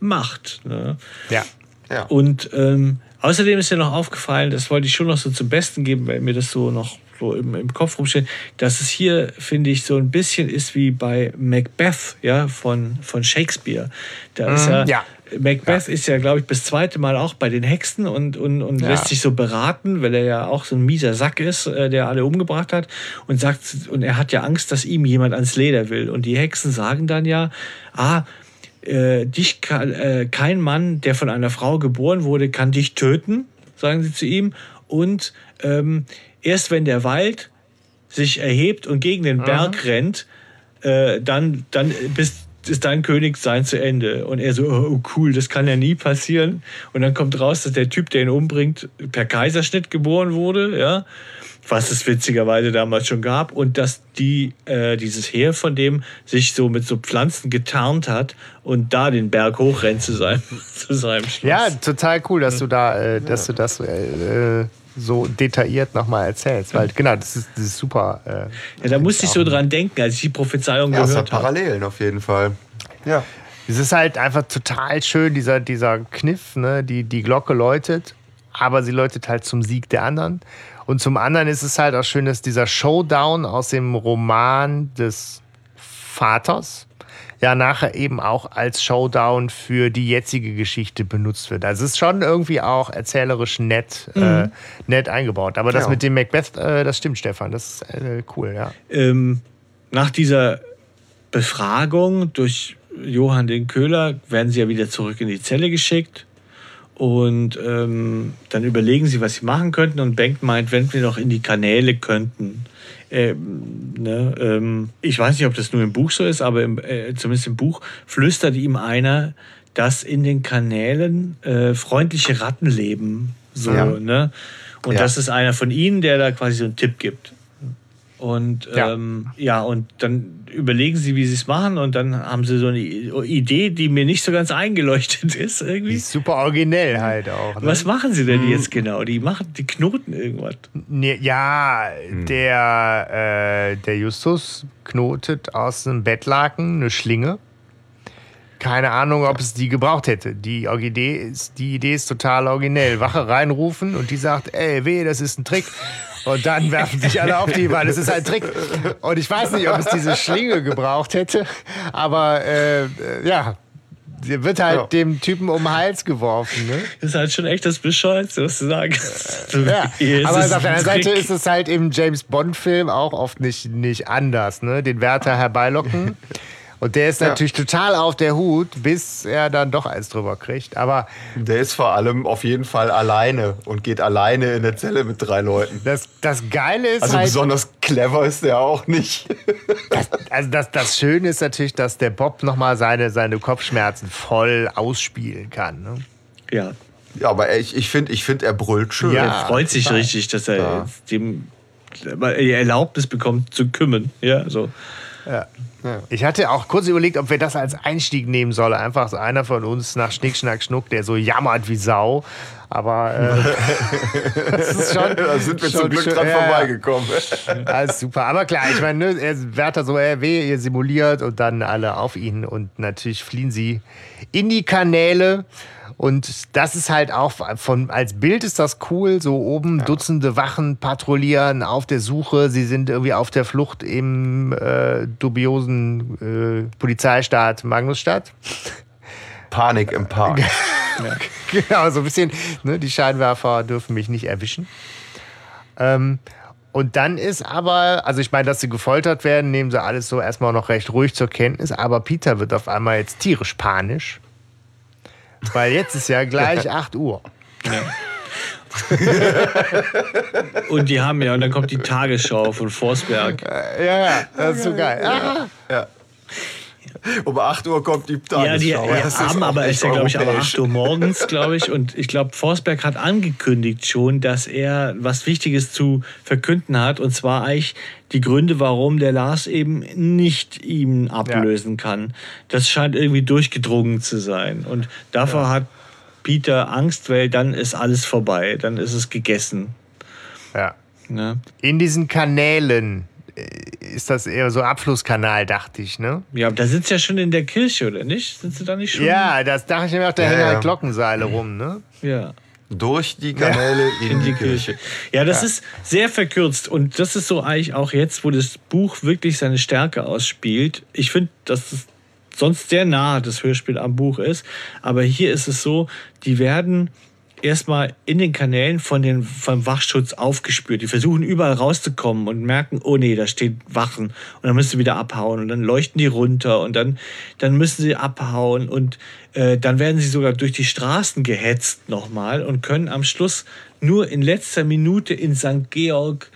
macht. Ne? Ja. Ja. Und ähm, außerdem ist mir noch aufgefallen, das wollte ich schon noch so zum Besten geben, weil mir das so noch so im, im Kopf rumsteht, dass es hier, finde ich, so ein bisschen ist wie bei Macbeth, ja, von, von Shakespeare. Da ist ja, ja. Macbeth ist ja, glaube ich, bis zweite Mal auch bei den Hexen und, und, und Ja. lässt sich so beraten, weil er ja auch so ein mieser Sack ist, äh, der alle umgebracht hat und sagt, und er hat ja Angst, dass ihm jemand ans Leder will. Und die Hexen sagen dann ja, ah, äh, dich kann, äh, kein Mann, der von einer Frau geboren wurde, kann dich töten, sagen sie zu ihm. Und ähm, erst wenn der Wald sich erhebt und gegen den Berg rennt, äh, dann, dann bist, ist dein Königsein zu Ende. Und er so, oh cool, das kann ja nie passieren. Und dann kommt raus, dass der Typ, der ihn umbringt, per Kaiserschnitt geboren wurde, ja. Was es witzigerweise damals schon gab, und dass die, äh, dieses Heer von dem sich so mit so Pflanzen getarnt hat und da den Berg hochrennt zu seinem, *laughs* zu seinem Schloss. Ja, total cool, dass du da, äh, dass du das äh, so detailliert nochmal erzählst. Weil genau, das ist, das ist super. Äh, Ja, da musste ich so dran denken, als ich die Prophezeiung Ja, es hat gehört habe. Parallelen auf jeden Fall. Ja. Es ist halt einfach total schön, dieser, dieser Kniff, ne? die, die Glocke läutet, aber sie läutet halt zum Sieg der anderen. Und zum anderen ist es halt auch schön, dass dieser Showdown aus dem Roman des Vaters ja nachher eben auch als Showdown für die jetzige Geschichte benutzt wird. Also es ist schon irgendwie auch erzählerisch nett, äh, nett eingebaut. Aber das Ja. mit dem Macbeth, äh, das stimmt, Stefan. Das ist äh, cool, ja. ähm, nach dieser Befragung durch Johann den Köhler werden sie ja wieder zurück in die Zelle geschickt. Und ähm, dann überlegen sie, was sie machen könnten. Und Bengt meint, wenn wir noch in die Kanäle könnten. Ähm, ne, ähm, ich weiß nicht, ob das nur im Buch so ist, aber im, äh, zumindest im Buch flüstert ihm einer, dass in den Kanälen äh, freundliche Ratten leben. So, Ja. ne? Und Ja. das ist einer von ihnen, der da quasi so einen Tipp gibt. Und Ja. ähm, ja, und dann überlegen sie, wie sie es machen, und dann haben sie so eine Idee, die mir nicht so ganz eingeleuchtet ist irgendwie. ist super originell halt auch. Ne? Was machen sie denn jetzt genau? Die machen, die knoten irgendwas. Nee, ja, der, äh, der Justus knotet aus einem Bettlaken eine Schlinge. Keine Ahnung, ob es die gebraucht hätte. Die Idee ist, die Idee ist total originell. Wache reinrufen und die sagt, ey, weh, das ist ein Trick. Und dann werfen sich alle auf die, weil es ist ein Trick. Und ich weiß nicht, ob es diese Schlinge gebraucht hätte, aber äh, ja, sie wird halt Ja. dem Typen um den Hals geworfen. Ne? Das ist halt schon echt das Bescheuerte, was du sagen kannst. Ja, *laughs* aber es auf der anderen Seite ist es halt im James Bond-Film auch oft nicht, nicht anders. Ne? Den Wärter herbeilocken. Und der ist natürlich total auf der Hut, bis er dann doch eins drüber kriegt. Aber Der ist vor allem auf jeden Fall alleine und geht alleine in der Zelle mit drei Leuten. das, das Geile ist Also halt, besonders clever ist der auch nicht. also das, das Schöne ist natürlich, dass der Bob nochmal seine, seine Kopfschmerzen voll ausspielen kann. Ne? Ja, Ja, aber ich, ich finde, ich find, er brüllt schön. Ja. er freut sich richtig, dass er Ja. jetzt dem die Erlaubnis bekommt zu kümmern. Ja, so. Ich hatte auch kurz überlegt, ob wir das als Einstieg nehmen sollen. Einfach so einer von uns nach Schnick, Schnack, Schnuck, der so jammert wie Sau. Aber äh, *laughs* das ist schon. Da sind wir schon zum Glück schön- dran ja, vorbeigekommen. *laughs* Alles super. Aber klar, ich meine, ne, er Wärter so, er weh, ihr simuliert und dann alle auf ihn. Und natürlich fliehen sie in die Kanäle. Und das ist halt auch von, als Bild ist das cool. So oben Dutzende Wachen patrouillieren auf der Suche. Sie sind irgendwie auf der Flucht im äh, dubiosen äh, Polizeistaat Magnusstadt. Panik im Park. *laughs* genau, so ein bisschen, ne, die Scheinwerfer dürfen mich nicht erwischen. Ähm, und dann ist aber, also ich meine, dass sie gefoltert werden, nehmen sie alles so erstmal noch recht ruhig zur Kenntnis, aber Peter wird auf einmal jetzt tierisch panisch. Weil jetzt ist ja gleich 8 Uhr. Und die haben ja, und dann kommt die Tagesschau von Forsberg. Ja, ja, das ist so geil. Ah, *laughs* Um 8 Uhr kommt die Ja, die Tagesschau. ja, Das ist haben aber, ist ja, glaube ich, aber europäisch. 8 Uhr morgens, glaube ich. Und ich glaube, Forsberg hat angekündigt schon, dass er was Wichtiges zu verkünden hat. Und zwar eigentlich die Gründe, warum der Lars eben nicht ihm ablösen kann. Das scheint irgendwie durchgedrungen zu sein. Und davor hat Peter Angst, weil dann ist alles vorbei. Dann ist es gegessen. ja. Ne? In diesen Kanälen ist das eher so Abflusskanal, dachte ich, ne? Ja, da sie ja schon in der Kirche, oder nicht? Sind sie da nicht schon? Ja, das dachte ich mir auch, da Ja, hängen ja. halt Glockenseile rum, ne? Ja. Durch die Kanäle in, in die Kirche. Ja, das ist sehr verkürzt und das ist so eigentlich auch jetzt, wo das Buch wirklich seine Stärke ausspielt. Ich finde, dass es sonst sehr nah das Hörspiel am Buch ist, aber hier ist es so, die werden erstmal in den Kanälen von den, vom Wachschutz aufgespürt. Die versuchen überall rauszukommen und merken, oh nee, da steht Wachen. Und dann müssen sie wieder abhauen und dann leuchten die runter und dann, dann müssen sie abhauen und äh, dann werden sie sogar durch die Straßen gehetzt nochmal und können am Schluss nur in letzter Minute in St. Georg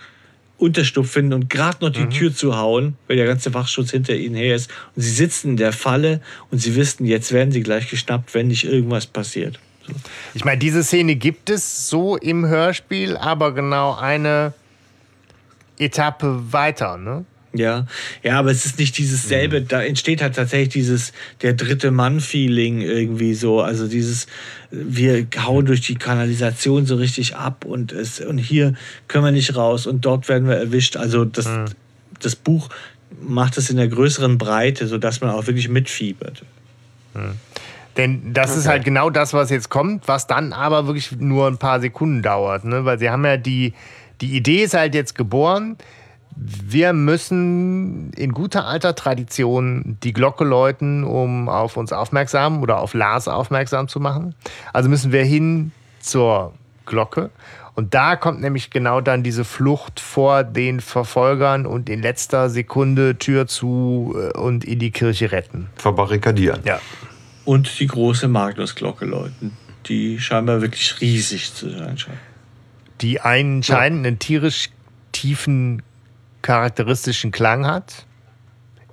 Unterstupf finden und gerade noch die Tür zu hauen, weil der ganze Wachschutz hinter ihnen her ist. Und sie sitzen in der Falle und sie wissen, jetzt werden sie gleich geschnappt, wenn nicht irgendwas passiert. Ich meine, diese Szene gibt es so im Hörspiel, aber genau eine Etappe weiter, ne? Ja, ja, aber es ist nicht dieses selbe, da entsteht halt tatsächlich dieses der dritte Mann-Feeling irgendwie so. Also dieses, wir hauen durch die Kanalisation so richtig ab und es und hier können wir nicht raus und dort werden wir erwischt. Also das, das Buch macht es in der größeren Breite, sodass man auch wirklich mitfiebert. Denn das ist halt genau das, was jetzt kommt, was dann aber wirklich nur ein paar Sekunden dauert. Ne? Weil sie haben ja die, die Idee ist halt jetzt geboren. Wir müssen in guter alter Tradition die Glocke läuten, um auf uns aufmerksam oder auf Lars aufmerksam zu machen. Also müssen wir hin zur Glocke. Und da kommt nämlich genau dann diese Flucht vor den Verfolgern und in letzter Sekunde Tür zu äh, und in die Kirche retten. Verbarrikadieren. Ja. Und die große Magnusglocke läuten, die scheinbar wirklich riesig zu sein scheint. Die einen scheinen einen tierisch tiefen charakteristischen Klang hat.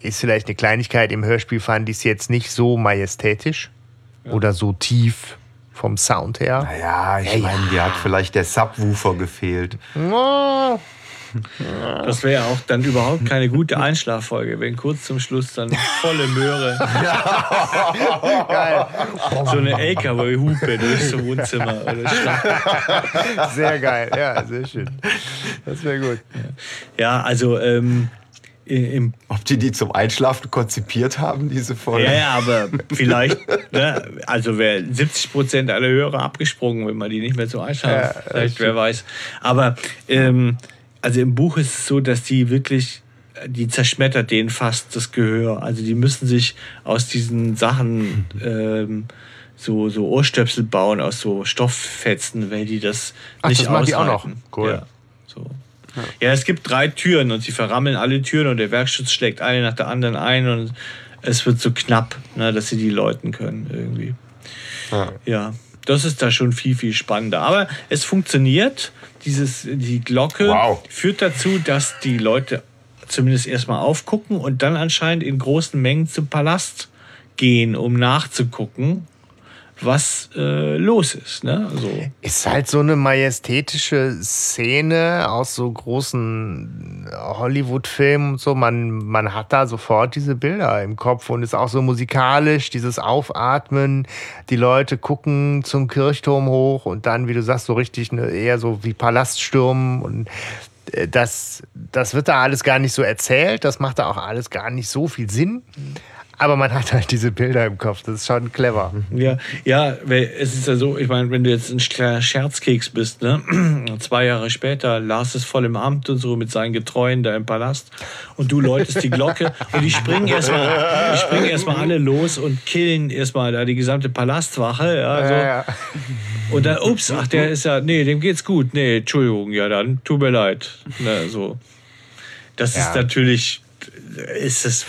Ist vielleicht eine Kleinigkeit. Im Hörspiel fand ich es jetzt nicht so majestätisch oder so tief vom Sound her. Ja, ich meine, dir hat vielleicht der Subwoofer gefehlt. Oh, *laughs* Das wäre auch dann überhaupt keine gute Einschlaffolge, wenn kurz zum Schluss dann volle Möhre *laughs* geil. *laughs* so eine LKW-Hupe durchs so Wohnzimmer oder. Sehr geil. Ja, sehr schön. Das wäre gut. Ja, also ähm, im Ob die die zum Einschlafen konzipiert haben, diese Folge? Ja, ja, aber vielleicht, ne, also wäre 70 Prozent aller Hörer abgesprungen, wenn man die nicht mehr so einschalten. Ja, vielleicht, wer weiß. Aber ähm, also im Buch ist es so, dass die wirklich, die zerschmettert denen fast das Gehör. Also die müssen sich aus diesen Sachen ähm, so, so Ohrstöpsel bauen, aus so Stofffetzen, weil die das Ach, nicht das machen die auch noch. Cool. Ja, so. Ja, es gibt drei Türen und sie verrammeln alle Türen und der Werkschutz schlägt eine nach der anderen ein und es wird so knapp, ne, dass sie die läuten können irgendwie. Ja. Ja, das ist da schon viel, viel spannender. Aber es funktioniert. Dieses, die Glocke Wow. führt dazu, dass die Leute zumindest erstmal aufgucken und dann anscheinend in großen Mengen zum Palast gehen, um nachzugucken, was äh, los ist. Ne? Also, Ist halt so eine majestätische Szene aus so großen Hollywood-Filmen und so. Man, man hat da sofort diese Bilder im Kopf und ist auch so musikalisch, dieses Aufatmen. Die Leute gucken zum Kirchturm hoch und dann, wie du sagst, so richtig ne, eher so wie Palaststürmen und äh, das, das wird da alles gar nicht so erzählt. Das macht da auch alles gar nicht so viel Sinn. Aber man hat halt diese Bilder im Kopf. Das ist schon clever. Ja, ja, es ist ja so, ich meine, wenn du jetzt ein Scherzkeks bist, ne? *clears throat* zwei Jahre später, Lars ist voll im Amt und so mit seinen Getreuen da im Palast und du läutest die Glocke und die springen erstmal, springen erstmal alle los und killen erstmal da die gesamte Palastwache, ja, so. Ja, ja. Und dann, ups, ach, der ist ja, nee, dem geht's gut, nee, Entschuldigung, ja, dann, tut mir leid, ne, so. Das ist natürlich, ist es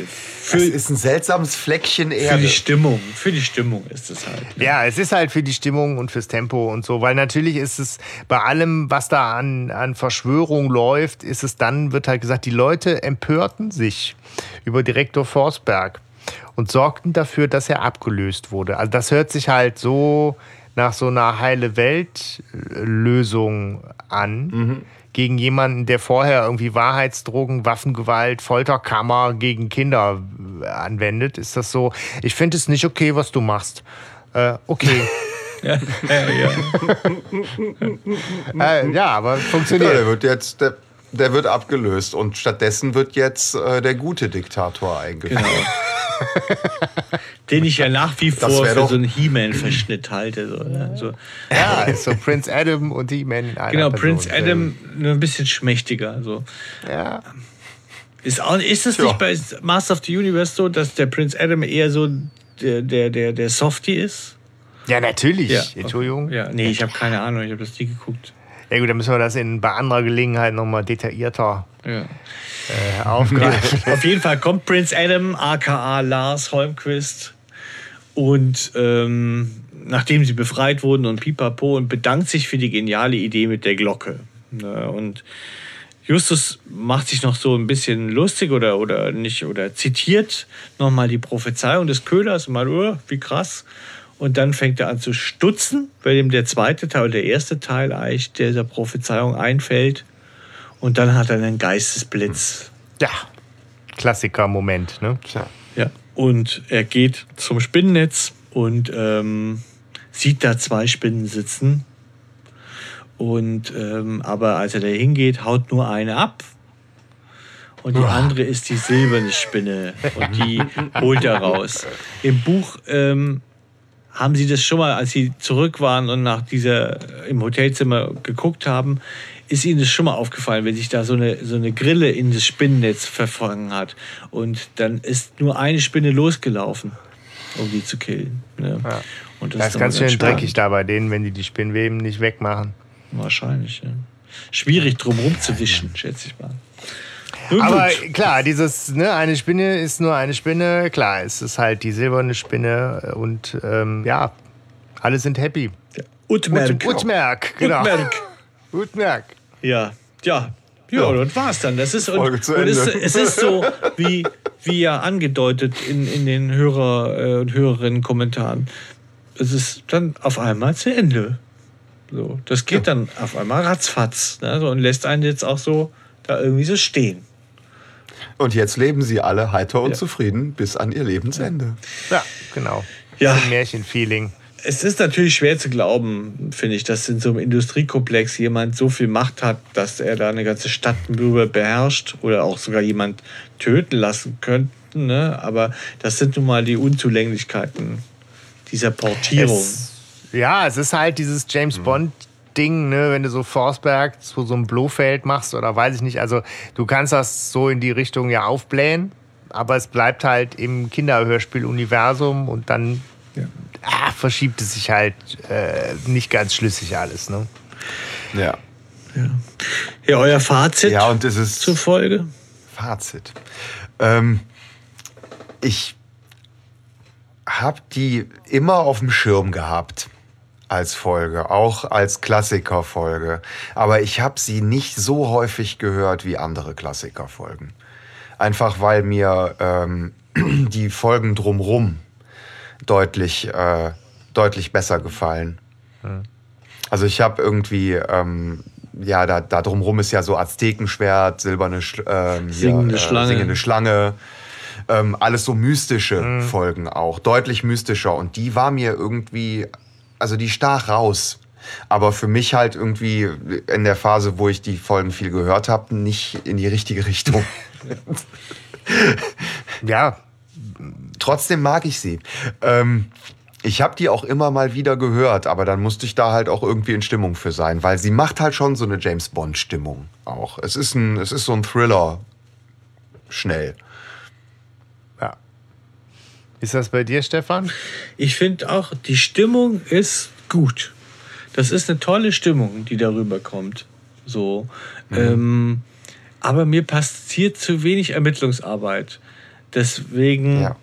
Das für, ist ein seltsames Fleckchen für Erde. die Stimmung, für die Stimmung ist es halt. ne? Ja, es ist halt für die Stimmung und fürs Tempo und so, weil natürlich ist es bei allem, was da an, an Verschwörung läuft, ist es dann, wird halt gesagt, die Leute empörten sich über Direktor Forsberg und sorgten dafür, dass er abgelöst wurde. Also das hört sich halt so nach so einer heile Welt-Lösung an. Gegen jemanden, der vorher irgendwie Wahrheitsdrogen, Waffengewalt, Folterkammer gegen Kinder äh, anwendet, ist das so. Ich finde es nicht okay, was du machst. Äh, okay. *laughs* Ja, ja, ja. *laughs* äh, ja, aber Ja, der funktioniert. wird jetzt, der, der wird abgelöst und stattdessen wird jetzt äh, der gute Diktator eingeführt. *laughs* Den ich ja nach wie Das vor für doch- so einen He-Man-Verschnitt halte. So, ne? so. Ja, so Prince Adam und in einer Genau, Person. Prince Adam nur ein bisschen schmächtiger. So. Ja. Ist, auch, ist es Ja. nicht bei Master of the Universe so, dass der Prince Adam eher so der, der, der, der Softie ist? ja, natürlich. Ja. Entschuldigung. Ja. Ja, nee, ich habe keine Ahnung, ich habe das nie geguckt. Gut, dann müssen wir das in, bei anderer Gelegenheit nochmal detaillierter Ja. äh, *laughs* aufgreifen. Auf jeden Fall kommt Prince Adam, aka Lars Holmquist, und ähm, nachdem sie befreit wurden und pipapo und bedankt sich für die geniale Idee mit der Glocke. Ne, und Justus macht sich noch so ein bisschen lustig oder, oder nicht oder zitiert nochmal die Prophezeiung des Köhlers, mal, oh, wie krass. Und dann fängt er an zu stutzen, weil ihm der zweite Teil oder der erste Teil eigentlich dieser Prophezeiung einfällt. Und dann hat er einen Geistesblitz. Ja, Klassiker-Moment, ne? Tja. Ja. Und er geht zum Spinnennetz und ähm, sieht da zwei Spinnen sitzen. Und ähm, aber als er da hingeht, haut nur eine ab. Und die andere ist die silberne Spinne. Und die *laughs* holt er raus. Im Buch ähm, haben sie das schon mal, als sie zurück waren und nach dieser im Hotelzimmer geguckt haben, ist ihnen das schon mal aufgefallen, wenn sich da so eine, so eine Grille in das Spinnennetz verfangen hat. Und dann ist nur eine Spinne losgelaufen, um die zu killen. Ne? Ja. Und Das ist dann ganz schön spannend. dreckig da bei denen, wenn die die Spinnweben nicht wegmachen. Wahrscheinlich, ja. Schwierig drum rumzuwischen, schätze ich mal. Aber klar, dieses, ne, eine Spinne ist nur eine Spinne. Klar, es ist halt die silberne Spinne und ähm, ja, alle sind happy. Utmerk. Ut- Utmerk, genau. Utmerk. *laughs* Utmerk. Ja, ja. Ja, das war's dann. Das ist, und, und es, es ist so, wie, wie ja angedeutet in, in den Hörer- äh, und Hörerinnen-Kommentaren. Es ist dann auf einmal zu Ende. So, das geht dann auf einmal ratzfatz. Ne? So, und lässt einen jetzt auch so da irgendwie so stehen. Und jetzt leben sie alle heiter und Ja. zufrieden bis an ihr Lebensende. Ja, genau. Ja. Ein Märchenfeeling. Es ist natürlich schwer zu glauben, finde ich, dass in so einem Industriekomplex jemand so viel Macht hat, dass er da eine ganze Stadt über beherrscht oder auch sogar jemand töten lassen könnte. Ne? Aber das sind nun mal die Unzulänglichkeiten dieser Portierung. Es, ja, es ist halt dieses James Bond. Ding, ne, wenn du so Forsberg zu so einem Blofeld machst oder weiß ich nicht, also du kannst das so in die Richtung ja aufblähen, aber es bleibt halt im Kinderhörspiel-Universum und dann ah, verschiebt es sich halt äh, nicht ganz schlüssig alles, ne? Ja. ja, euer Fazit Ja, und es ist zur Folge? Fazit. Ähm, ich habe die immer auf dem Schirm gehabt als Folge, auch als Klassikerfolge. Aber ich habe sie nicht so häufig gehört wie andere Klassikerfolgen. Einfach weil mir ähm, *clears throat* die Folgen drumrum deutlich, äh, deutlich besser gefallen. Also ich habe irgendwie, ähm, ja, da, da drumrum ist ja so Aztekenschwert, silberne Sch ähm, Singende Schlange. singende Schlange. Ähm, alles so mystische Folgen auch, deutlich mystischer. Und die war mir irgendwie, also die stach raus. Aber für mich halt irgendwie in der Phase, wo ich die Folgen viel gehört habe, nicht in die richtige Richtung. *laughs* Ja, Trotzdem mag ich sie. Ähm, ich habe die auch immer mal wieder gehört, aber dann musste ich da halt auch irgendwie in Stimmung für sein, weil sie macht halt schon so eine James Bond Stimmung auch. Es ist ein, es ist so ein Thriller schnell. Ist das bei dir, Stefan? Ich finde auch, die Stimmung ist gut. Das ist eine tolle Stimmung, die darüber kommt. So. Ähm, aber mir passiert zu wenig Ermittlungsarbeit. Deswegen Ja.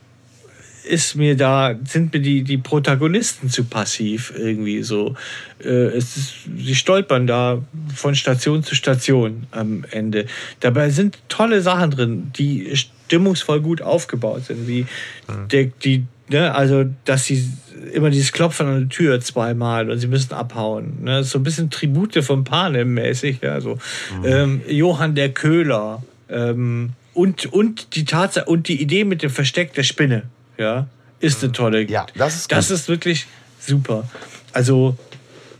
ist mir da, sind mir die, die Protagonisten zu passiv irgendwie so. Äh, es ist, sie stolpern da von Station zu Station am Ende. Dabei sind tolle Sachen drin, die stimmungsvoll gut aufgebaut sind. Wie der, die, ne, also, dass sie immer dieses Klopfen an der Tür zweimal und sie müssen abhauen. Ne? So ein bisschen Tribute von Panem mäßig. Ja, so. ähm, Johann der Köhler. Ähm, und, und die Tatsache und die Idee mit dem Versteck der Spinne, ja, ist eine tolle. Ja, das ist Das ist wirklich super. Also,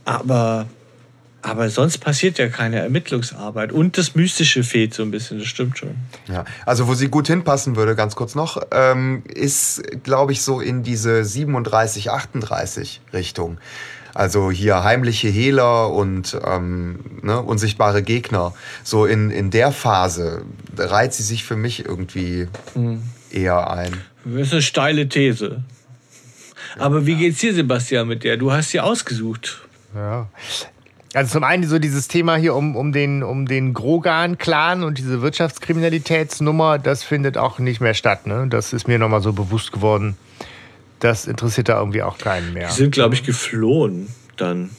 aber, aber sonst passiert ja keine Ermittlungsarbeit. Und das Mystische fehlt so ein bisschen, das stimmt schon. Ja, also wo sie gut hinpassen würde, ganz kurz noch, ähm, ist, glaube ich, so in diese 37, 38 Richtung. Also hier heimliche Hehler und ähm, ne, unsichtbare Gegner. So in, in der Phase reiht sie sich für mich irgendwie eher ein. Das ist eine steile These. Aber wie geht's dir, Sebastian, mit der? Du hast sie ausgesucht. Ja. Also zum einen so dieses Thema hier um, um den, um den Grogan-Clan und diese Wirtschaftskriminalitätsnummer, das findet auch nicht mehr statt. Ne? Das ist mir nochmal so bewusst geworden. Das interessiert da irgendwie auch keinen mehr. Die sind, glaube ich, geflohen dann.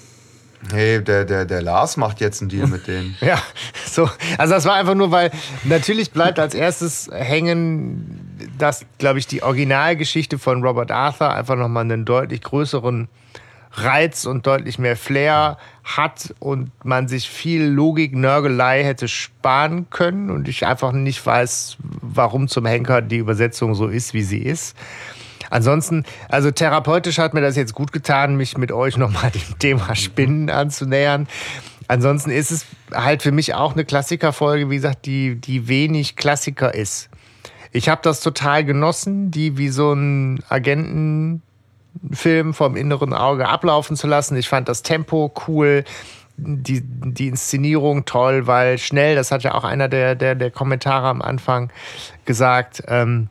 Hey, der, der, der Lars macht jetzt einen Deal mit denen. *laughs* Ja, so. Also das war einfach nur, weil natürlich bleibt als erstes hängen, dass, glaube ich, die Originalgeschichte von Robert Arthur einfach nochmal einen deutlich größeren Reiz und deutlich mehr Flair hat und man sich viel Logik, Nörgelei hätte sparen können und ich einfach nicht weiß, warum zum Henker die Übersetzung so ist, wie sie ist. Ansonsten, also therapeutisch hat mir das jetzt gut getan, mich mit euch nochmal *laughs* dem Thema Spinnen anzunähern. Ansonsten ist es halt für mich auch eine Klassikerfolge, wie gesagt, die, die wenig Klassiker ist. Ich habe das total genossen, die wie so ein Agentenfilm vom inneren Auge ablaufen zu lassen. Ich fand das Tempo cool, die, die Inszenierung toll, weil schnell, das hat ja auch einer der, der, der Kommentare am Anfang gesagt, ähm,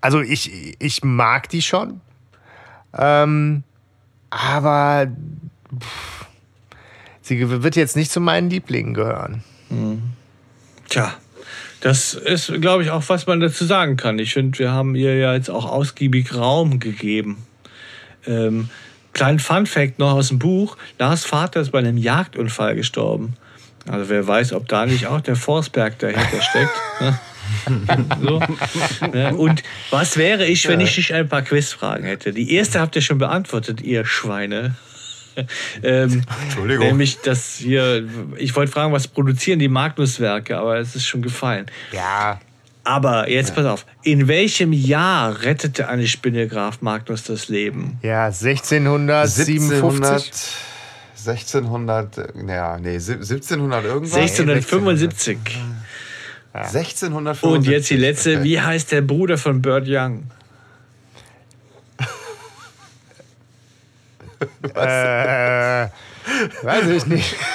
also ich, ich mag die schon. Ähm, aber pff, sie wird jetzt nicht zu meinen Lieblingen gehören. Tja, das ist, glaube ich, auch, was man dazu sagen kann. Ich finde, wir haben ihr ja jetzt auch ausgiebig Raum gegeben. Ähm, kleinen Fun-Fact noch aus dem Buch: Lars Vater ist bei einem Jagdunfall gestorben. Also, wer weiß, ob da nicht auch der Forsberg dahinter steckt. ne? *laughs* so. Und was wäre ich, wenn ich nicht ein paar Quizfragen hätte? Die erste habt ihr schon beantwortet, ihr Schweine. *laughs* ähm, Entschuldigung. Nämlich, dass hier, ich wollte fragen, was produzieren die Magnus-Werke, aber es ist schon gefallen. Ja. Aber jetzt pass auf, in welchem Jahr rettete eine Spinne Graf Magnus das Leben? Ja, 1657. 1600, 1600, ja, nee, 1700 irgendwas. 1675. 1675. Und jetzt die letzte, Okay. wie heißt der Bruder von Burt Young? Äh, weiß ich nicht. *laughs*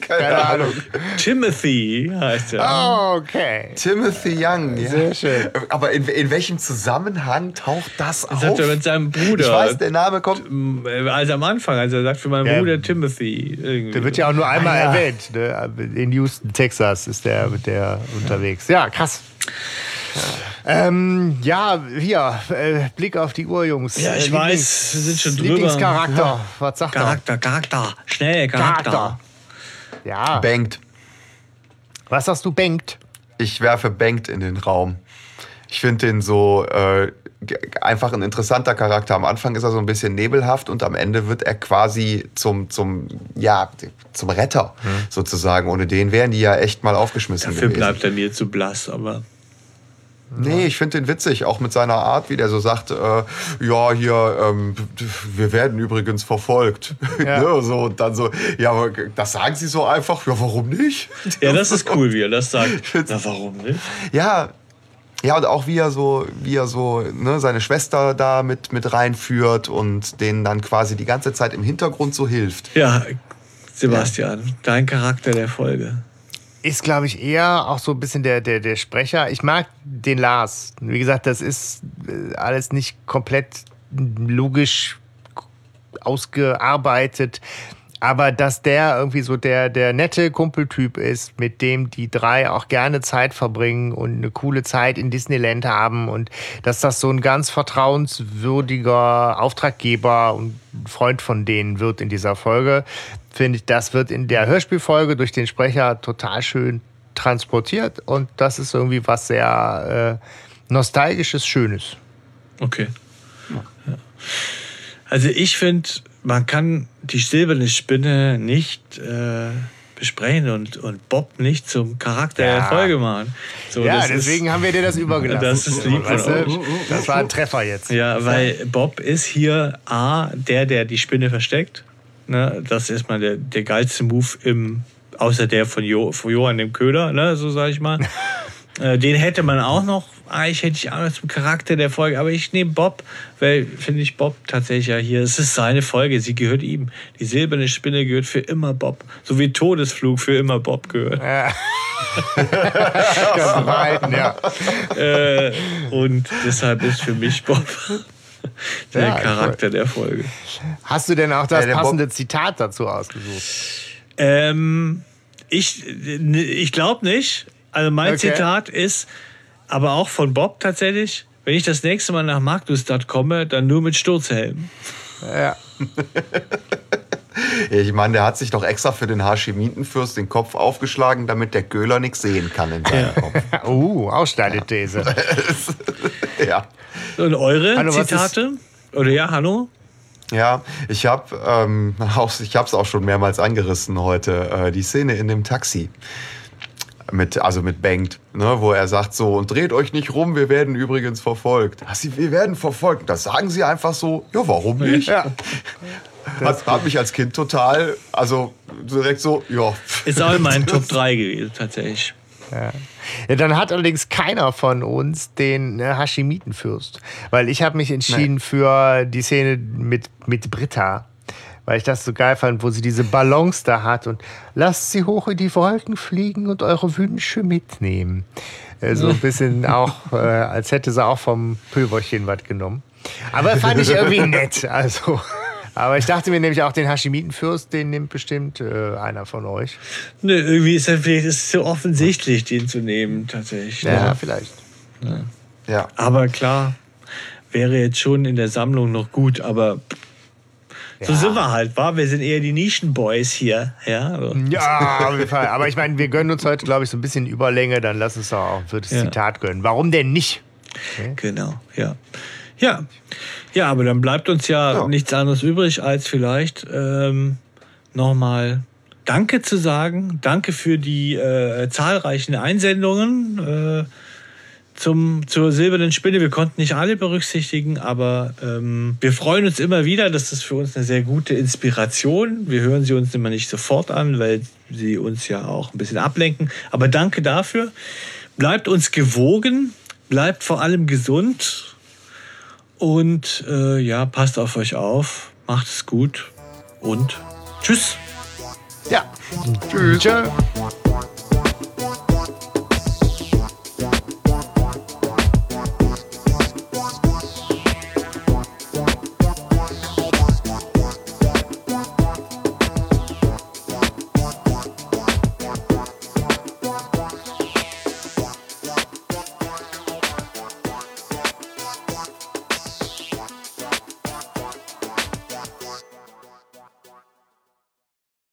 Keine Ahnung. Timothy heißt er. Oh, okay. Timothy Young, ja. Sehr schön. Aber in, in welchem Zusammenhang taucht das Das auf? hat er mit seinem Bruder. Ich weiß, der Name kommt. Also am Anfang, als er sagt, für meinen Ja. Bruder Timothy. Irgendwie Der wird ja auch nur einmal Ah, ja. erwähnt. Ne? In Houston, Texas ist der mit der unterwegs. Ja, krass. Ähm, ja, hier, äh, Blick auf die Uhr, Jungs. Ja, ich Äh, weiß, wir sind schon drüber. Lieblingscharakter. Was sagt Charakter, Charakter. Schnell, er? Charakter. Charakter. Ja. Bankt. Was sagst du, Bengt? Ich werfe Bankt in den Raum. Ich finde den so äh, einfach ein interessanter Charakter. Am Anfang ist er so ein bisschen nebelhaft und am Ende wird er quasi zum, zum, ja, zum Retter sozusagen. Ohne den wären die ja echt mal aufgeschmissen Dafür gewesen. bleibt er mir zu blass, aber. Nee, ich finde den witzig, auch mit seiner Art, wie der so sagt, äh, ja, hier, ähm, wir werden übrigens verfolgt. Ja. *laughs* ne, so, und dann so, ja, aber das sagen sie so einfach, ja, warum nicht? Ja, das ist cool, wie er das sagt. *laughs* Na, warum nicht? Ja, ja, und auch wie er so, wie er so ne, seine Schwester da mit, mit reinführt und denen dann quasi die ganze Zeit im Hintergrund so hilft. Ja, Sebastian, dein Charakter der Folge. Ist, glaube ich, eher auch so ein bisschen der, der, der Sprecher. Ich mag den Lars. Wie gesagt, das ist äh, alles nicht komplett logisch ausgearbeitet. Aber dass der irgendwie so der, der nette Kumpeltyp ist, mit dem die drei auch gerne Zeit verbringen und eine coole Zeit in Disneyland haben und dass das so ein ganz vertrauenswürdiger Auftraggeber und Freund von denen wird in dieser Folge, finde ich, das wird in der Hörspielfolge durch den Sprecher total schön transportiert und das ist irgendwie was sehr äh, nostalgisches, Schönes. Okay. Ja. Also ich finde, man kann die silberne Spinne nicht äh, besprechen und, und Bob nicht zum Charakter Ja. der Folge machen. So, ja, deswegen ist, haben wir dir das übergelassen. Das ist lieb Weißt du? Das war ein Treffer jetzt. Ja, weil Bob ist hier A, der, der die Spinne versteckt. Ne? Das ist mal der, der geilste Move im, außer der von, jo, von Johann dem Köder, ne? so sage ich mal. *laughs* Äh, Den hätte man auch noch, eigentlich hätte ich auch noch zum Charakter der Folge, aber ich nehme Bob, weil finde ich Bob tatsächlich ja hier, es ist seine Folge, sie gehört ihm. Die silberne Spinne gehört für immer Bob, so wie Todesflug für immer Bob gehört. Ja. *laughs* Du behalten, ja. Äh, und deshalb ist für mich Bob *laughs* *laughs* der Ja, Charakter der Folge. Hast du denn auch das Ja, der Bob- passende Zitat dazu ausgesucht? Ähm, ich ich glaube nicht. Also mein Okay. Zitat ist, aber auch von Bob tatsächlich, wenn ich das nächste Mal nach Magdusstadt komme, dann nur mit Sturzhelm. Ja. *laughs* Ich meine, der hat sich doch extra für den Hashemitenfürst den Kopf aufgeschlagen, damit der Köhler nichts sehen kann in seinem Kopf. *laughs* Uh, Ausschneidethese. *laughs* Ja. Und eure Hallo, Zitate? Oder ja, hallo? Ja, ich habe ähm, *laughs* ich habe es auch schon mehrmals angerissen heute, äh, die Szene in dem Taxi. Mit, also mit Bengt, ne, wo er sagt so, und dreht euch nicht rum, wir werden übrigens verfolgt. Ach, Sie, wir werden verfolgt. Das sagen sie einfach so, ja, warum nicht? Ja. Hat, hat mich als Kind total, also direkt so, ja. Ist auch mein *laughs* Top 3 gewesen, tatsächlich. Ja. ja. dann hat allerdings keiner von uns den äh, Hashimitenfürst. Weil ich habe mich entschieden Nein. für die Szene mit, mit Britta. Weil ich das so geil fand, wo sie diese Ballons da hat und lasst sie hoch in die Wolken fliegen und eure Wünsche mitnehmen. Äh, so ein bisschen *laughs* auch, äh, als hätte sie auch vom Pülverchen was genommen. Aber fand ich irgendwie nett. Also. Aber ich dachte mir nämlich auch, den Hashimitenfürst, den nimmt bestimmt äh, einer von euch. Nö, irgendwie ist er vielleicht ist es so offensichtlich, den zu nehmen, tatsächlich. Ja, ne? vielleicht. Ja. ja. Aber klar, wäre jetzt schon in der Sammlung noch gut, aber so ja. sind wir halt, wa? Wir sind eher die Nischenboys hier. Ja, also. ja auf jeden Fall. Aber ich meine, wir gönnen uns heute, glaube ich, so ein bisschen Überlänge. Dann lass uns doch auch für das ja. Zitat gönnen. Warum denn nicht? Okay. Genau, ja. Ja. Ja, aber dann bleibt uns ja, ja. nichts anderes übrig, als vielleicht ähm, nochmal Danke zu sagen. Danke für die äh, zahlreichen Einsendungen äh, zum, zur silbernen Spinne. Wir konnten nicht alle berücksichtigen, aber ähm, wir freuen uns immer wieder. Das ist für uns eine sehr gute Inspiration. Wir hören sie uns immer nicht sofort an, weil sie uns ja auch ein bisschen ablenken. Aber danke dafür. Bleibt uns gewogen, bleibt vor allem gesund und äh, ja, passt auf euch auf, macht es gut und tschüss. Ja, tschüss. tschüss.